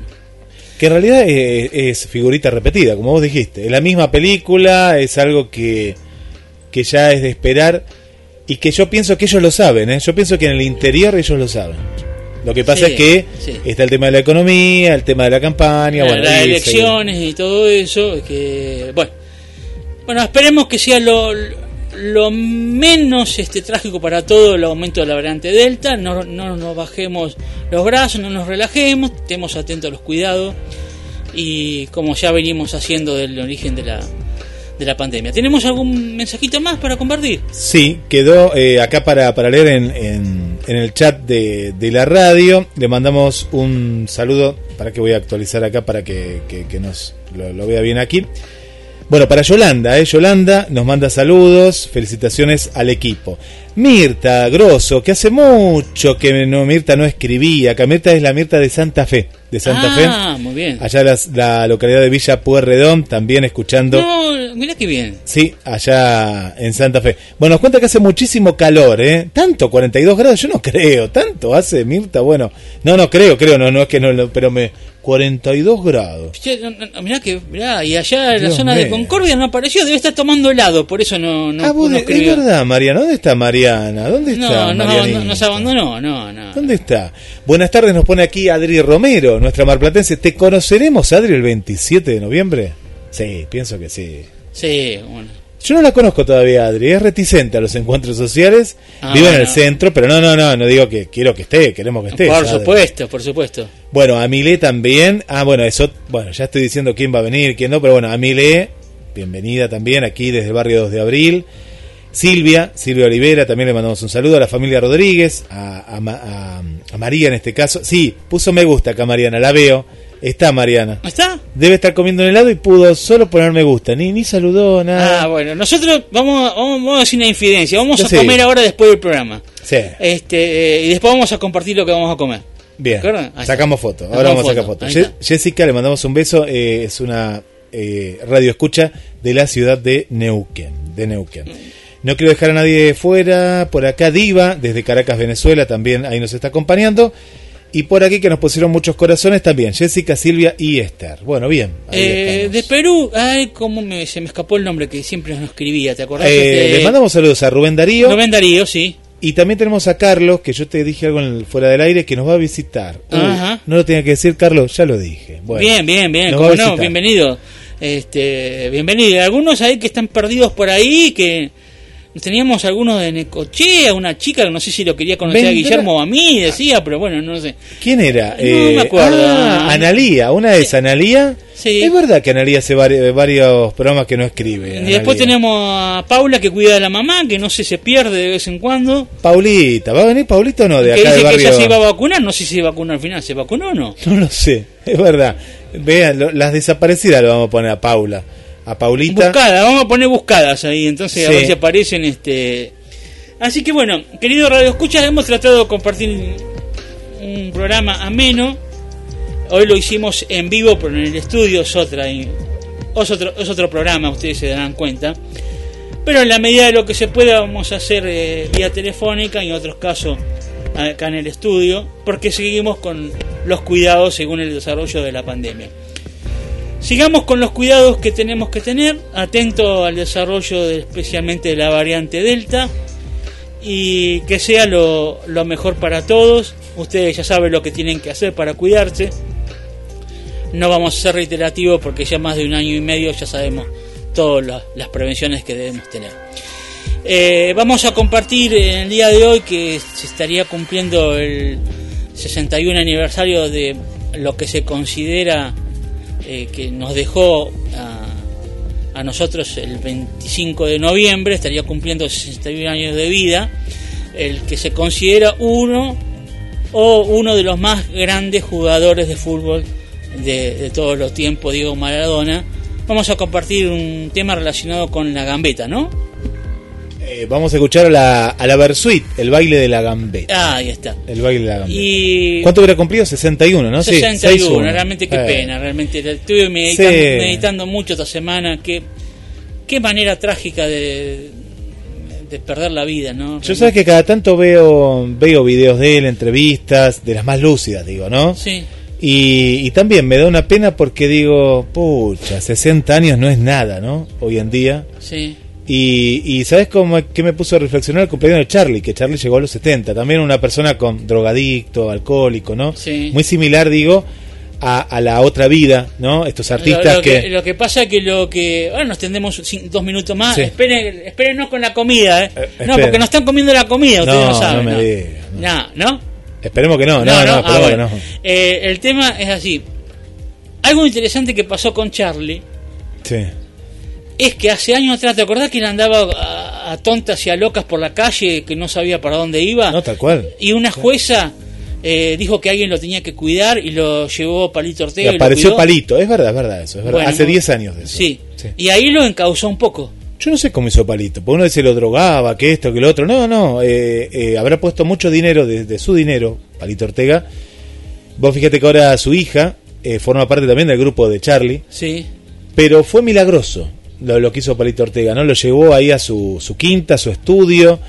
Que en realidad es, es figurita repetida, como vos dijiste. Es la misma película, es algo que, que ya es de esperar y que yo pienso que ellos lo saben. ¿eh? Yo pienso que en el interior ellos lo saben. Lo que pasa Sí, es que sí. está el tema de la economía, el tema de la campaña, La- bueno, las y elecciones y todo eso, que bueno, bueno esperemos que sea lo, lo menos este trágico para todo el aumento de la variante Delta, no, no nos bajemos los brazos, no nos relajemos, estemos atentos a los cuidados y como ya venimos haciendo del origen de la, de la pandemia. ¿Tenemos algún mensajito más para compartir? Sí, quedó eh, acá para, para leer en, en- en el chat de, de la radio. Le mandamos un saludo, para que voy a actualizar acá para que, que- que nos lo, lo vea bien aquí. Bueno, para Yolanda, ¿eh? Yolanda nos manda saludos, felicitaciones al equipo. Mirta Grosso, que hace mucho que no, Mirta no escribía, que Mirta es la Mirta de Santa Fe, de Santa Fe. Ah, muy bien. Allá las- la localidad de Villa Pueyrredón, también escuchando. No, mira qué bien. Sí, allá en Santa Fe. Bueno, nos cuenta que hace muchísimo calor, ¿eh? Tanto, 42 grados, yo no creo, tanto hace Mirta, bueno. No, no creo, creo, no, no es que no, pero me 42 grados. Mirá que, mirá, y allá en la zona de. Concordia no apareció, debe estar tomando helado, por eso no, no, ah, vos no de- es verdad, Mariana, ¿dónde está Mariana? ¿Dónde está No, Marianita? nos abandonó, no, no. ¿Dónde está? Buenas tardes, nos pone aquí Adri Romero, nuestra marplatense. ¿Te conoceremos, Adri, el 27 de noviembre? Sí, pienso que sí. Sí, bueno. Yo no la conozco todavía, Adri. Es reticente a los encuentros sociales. Ah, Vive en el centro, pero no, no, no, no digo que quiero que esté, queremos que esté. por supuesto, por supuesto. Bueno, a Milé también. Ah, bueno, eso, bueno, ya estoy diciendo quién va a venir, quién no, pero bueno, a Milé, bienvenida también aquí desde el barrio 2 de abril. Silvia, Silvia Olivera, también le mandamos un saludo a la familia Rodríguez, a, a- a María en este caso. Sí, puso me gusta acá Mariana, la veo. Está Mariana. ¿Está? Debe estar comiendo un helado y pudo solo poner me gusta, ni, ni saludó, nada. Ah, bueno, nosotros vamos, vamos, vamos a hacer una infidencia, vamos a Sí. comer ahora después del programa. Sí, Este, eh, y después vamos a compartir lo que vamos a comer. bien. Sacamos está. foto. Sacamos Ahora vamos a sacar foto, foto. Jessica, le mandamos un beso. eh, es una eh, radio escucha de la ciudad de Neuquén. De Neuquén. No quiero dejar a nadie fuera. Por acá Diva, desde Caracas, Venezuela, también ahí nos está acompañando. Y por aquí que nos pusieron muchos corazones también. Jessica, Silvia y Esther. Bueno, bien. ahí Eh, de Perú, ay, cómo me, se me escapó el nombre que siempre nos escribía, ¿te acordás? Eh, Este, le mandamos saludos a Rubén Darío. Rubén Darío, sí. Y también tenemos a Carlos, que yo te dije algo en el- fuera del aire, que nos va a visitar. Uy, Ajá. no lo tenía que decir, Carlos, ya lo dije. Bueno, bien, bien, bien, cómo no, bienvenido. Este, bienvenido. Algunos ahí que están perdidos por ahí, que teníamos algunos de Necochea, una chica que no sé si lo quería conocer a Guillermo o a mí, decía, pero bueno, no sé. ¿Quién era? No me acuerdo. Ah, Analía, una es Analía. Sí. Es verdad que Analía hace vari- varios programas que no escribe. Y después tenemos a Paula que cuida de la mamá, que no sé, se pierde de vez en cuando. Paulita, ¿va a venir Paulita o no? De que acá dice del que ella barrio. se iba a vacunar, no sé si se vacunó al final, ¿se vacunó o no? No lo sé, es verdad. Vean, lo- las desaparecidas lo vamos a poner a Paula. A Paulita. Buscadas, vamos a poner buscadas ahí, entonces a Sí. ver si aparecen este. Así que bueno, querido Radio Escucha, hemos tratado de compartir un programa ameno. Hoy lo hicimos en vivo, pero en el estudio es otra y- es otro, es otro programa, ustedes se darán cuenta. Pero en la medida de lo que se pueda vamos a hacer eh, vía telefónica y en otros casos acá en el estudio, porque seguimos con los cuidados según el desarrollo de la pandemia. Sigamos con los cuidados que tenemos que tener, atento al desarrollo de- especialmente de la variante Delta y que sea lo, mejor para todos. Ustedes ya saben lo que tienen que hacer para cuidarse. No vamos a ser reiterativos porque ya más de un año y medio ya sabemos todas las, las prevenciones que debemos tener. Eh, vamos a compartir en el día de hoy que se estaría cumpliendo el 61 aniversario de lo que se considera eh, que nos dejó a, a nosotros el 25 de noviembre, estaría cumpliendo 61 años de vida, el que se considera uno o uno de los más grandes jugadores de fútbol de, de todos los tiempos, Diego Maradona. Vamos a compartir un tema relacionado con la gambeta, ¿no? Eh, vamos a escuchar a la, a la Versuit, el baile de la gambeta. Ah, ahí está. El baile de la gambeta. Y ¿Cuánto hubiera cumplido? 61, ¿no? Sí, 61, 6-1. realmente qué Eh. pena, realmente estuve meditando, Sí. meditando mucho esta semana, qué, qué manera trágica de, de perder la vida, ¿no? Yo sabes que cada tanto veo veo videos de él, entrevistas, de las más lúcidas, digo, ¿no? Sí. Y, y también me da una pena porque digo, pucha, 60 años no es nada, ¿no? Hoy en día. Sí. Y, y ¿sabes cómo, qué me puso a reflexionar el cumpleaños de Charlie? Que Charlie llegó a los 70. También una persona con drogadicto, alcohólico, ¿no? Sí. Muy similar, digo, a, a la otra vida, ¿no? Estos artistas lo, lo que... que, lo que pasa es que lo que. Bueno, nos tendremos cin- dos minutos más. Sí. Esperen, espérennos con la comida, ¿eh? no, esperen. porque nos están comiendo la comida, ustedes no, No, saben. no me no. digas, No, ¿no? Esperemos que no, no, no, Ah, bueno. no. Eh, el tema es así. Algo interesante que pasó con Charlie Sí. Es que hace años atrás, ¿te acordás que él andaba a, a tontas y a locas por la calle que no sabía para dónde iba? No, tal cual. Y una jueza eh, dijo que alguien lo tenía que cuidar y lo llevó Palito Y Ortega. y lo apareció. Palito, es verdad, es verdad eso, es verdad. Bueno, Hace muy- 10 años de eso. Sí. Y ahí lo encauzó un poco. Yo no sé cómo hizo Palito, porque uno dice lo drogaba, que esto, que lo otro. No, no, eh, eh, habrá puesto mucho dinero de, de su dinero, Palito Ortega. Vos fíjate que ahora su hija eh, forma parte también del grupo de Charlie. Sí. Pero fue milagroso lo, lo que hizo Palito Ortega, ¿no? Lo llevó ahí a su, su quinta, a su estudio.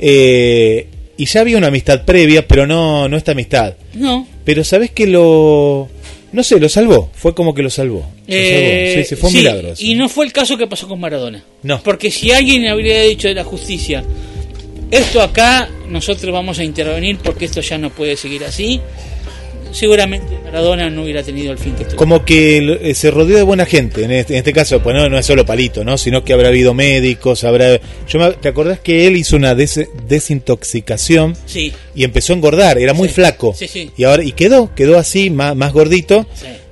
eh, y ya había una amistad previa, pero no, no esta amistad. No. Pero sabes que lo. No sé, lo salvó. Fue como que lo salvó. Lo Eh, salvó. Sí, sí, fue un sí, milagro. eso. Y no fue el caso que pasó con Maradona. No. Porque si alguien habría dicho de la justicia, esto acá, nosotros vamos a intervenir porque esto ya no puede seguir así, seguramente Maradona no hubiera tenido el fin que tuvo. Como que eh, se rodeó de buena gente. En este, en este caso, pues no, no es solo Palito, ¿no? Sino que habrá habido médicos, habrá. Yo me- ¿Te acordás que él hizo una des- desintoxicación Sí. y empezó a engordar? Era muy Sí. flaco. Sí, sí. Y ahora y quedó, quedó así, más, más gordito.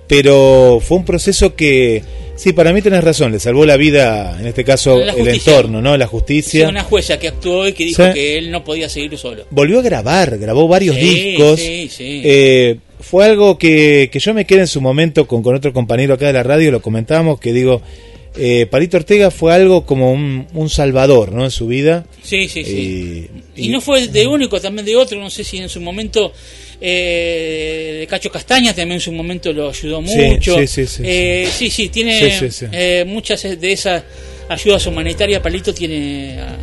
Pero fue un proceso que, sí, para mí tenés razón, le salvó la vida, en este caso, el entorno, ¿no? La justicia. una jueza que actuó y que dijo Sí. que él no podía seguir solo. Volvió a grabar, grabó varios Sí, discos. sí, sí. Eh, fue algo que, que yo me quedé en su momento con, con otro compañero acá de la radio, lo comentábamos, que digo, eh, Palito Ortega fue algo como un, un salvador, ¿no? En su vida. Sí, sí, sí. Y, Y no fue de único, también de otro, no sé si en su momento eh, de Cacho Castaña también en su momento lo ayudó mucho. sí, sí, sí, Eh, sí, sí, tiene Sí, sí. eh, muchas de esas ayudas humanitarias, Palito tiene ah,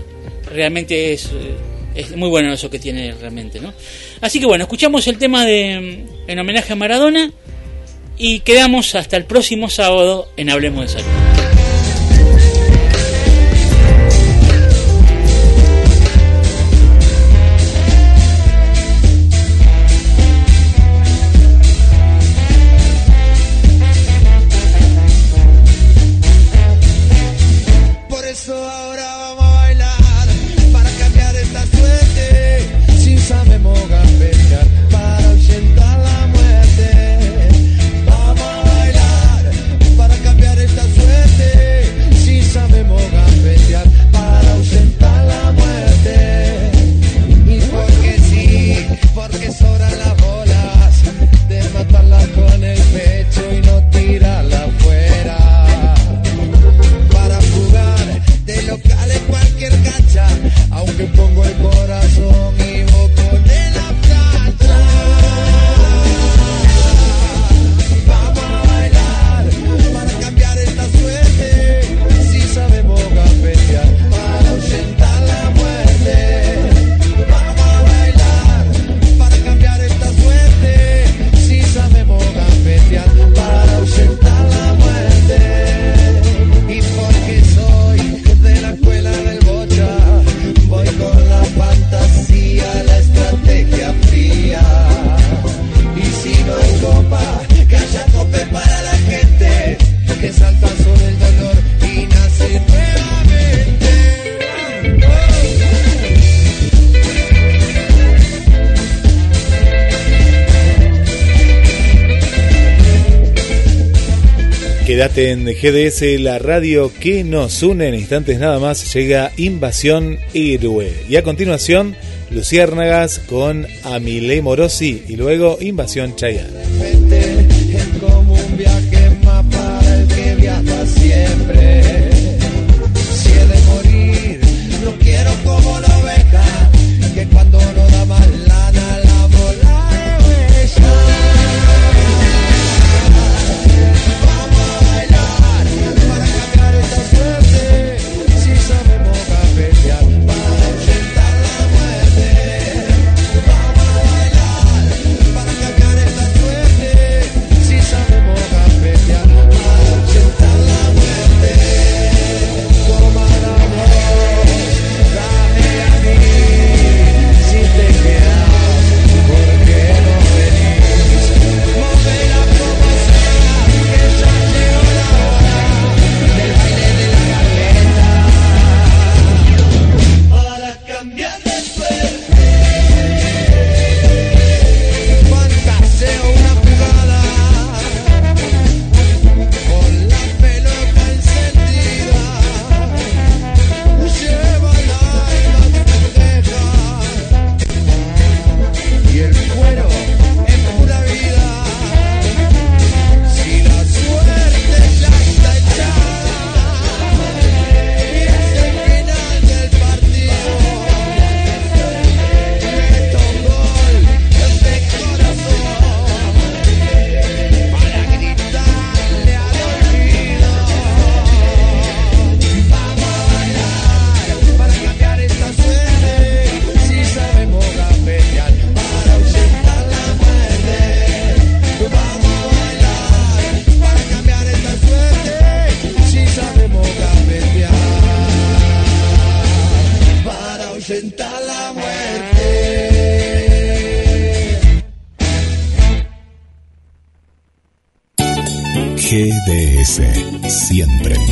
realmente es, eh, es muy bueno eso que tiene realmente, ¿no? Así que bueno, escuchamos el tema de mm, en homenaje a Maradona y quedamos hasta el próximo sábado en Hablemos de Salud. Si sabemos gambetear en GDS, la radio que nos une. En instantes nada más llega Invasión Héroe. Y a continuación, Luciérnagas con Amile Morosi. Y luego Invasión Chayanne.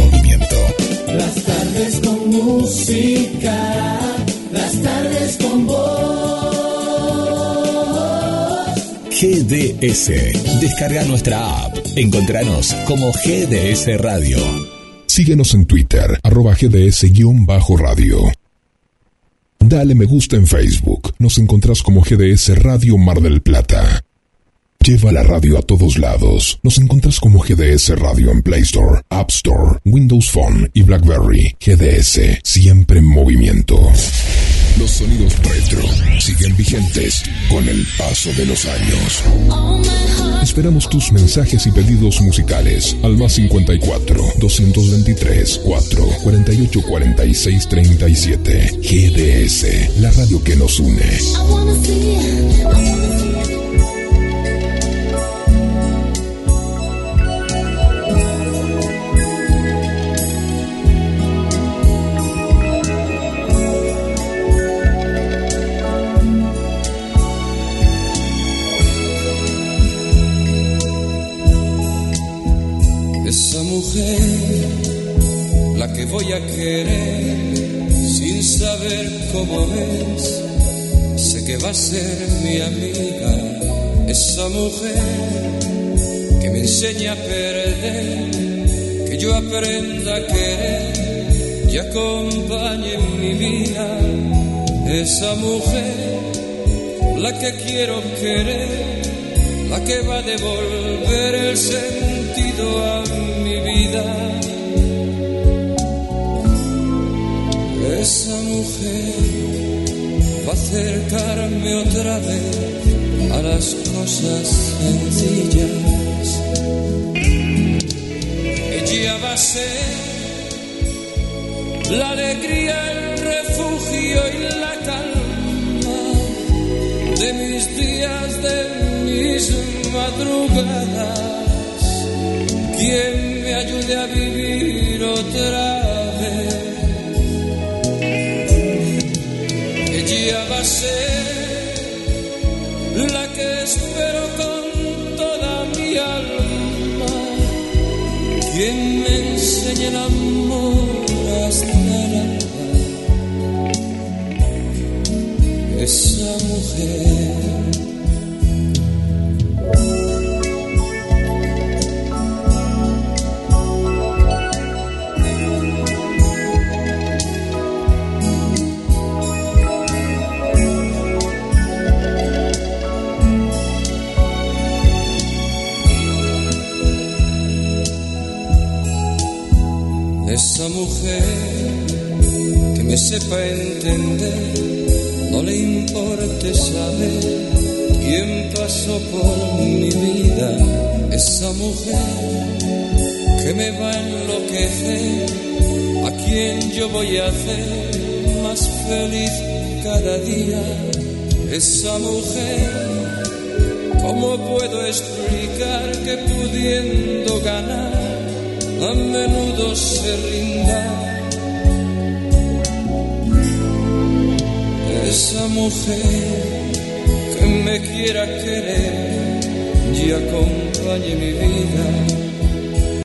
Movimiento. Las tardes con música, las tardes con voz. GDS, descarga nuestra app. Encontranos como GDS Radio. Síguenos en Twitter, arroba GDS-radio. Dale me gusta en Facebook. Nos encontrás como GDS Radio Mar del Plata. Lleva la radio a todos lados. Nos encontrás como GDS Radio en Play Store, App Store, Windows Phone y BlackBerry. GDS, siempre en movimiento. Los sonidos retro siguen vigentes con el paso de los años. Esperamos tus mensajes y pedidos musicales al más 54 223 4 48 46 37. GDS, la radio que nos une. Esa mujer, la que voy a querer, sin saber cómo es, sé que va a ser mi amiga. Esa mujer que me enseña a perder, que yo aprenda a querer y acompañe mi vida. Esa mujer, la que quiero querer, la que va a devolver el sentido a mi vida. Esa mujer va a acercarme otra vez a las cosas sencillas. Ella va a ser la alegría, el refugio y la calma de mis días, de mis madrugadas, quien me ayude a vivir otra vez. Ella va a ser la que espero con toda mi alma, quien me enseñe el amor hasta el Esa mujer. Esa mujer que me sepa entender, no le importe saber quién pasó por mi vida. Esa mujer que me va a enloquecer, a quien yo voy a hacer más feliz cada día. Esa mujer, ¿cómo puedo explicar que pudiendo ganar? a menudo se rinda. Esa mujer que me quiera querer y acompañe mi vida.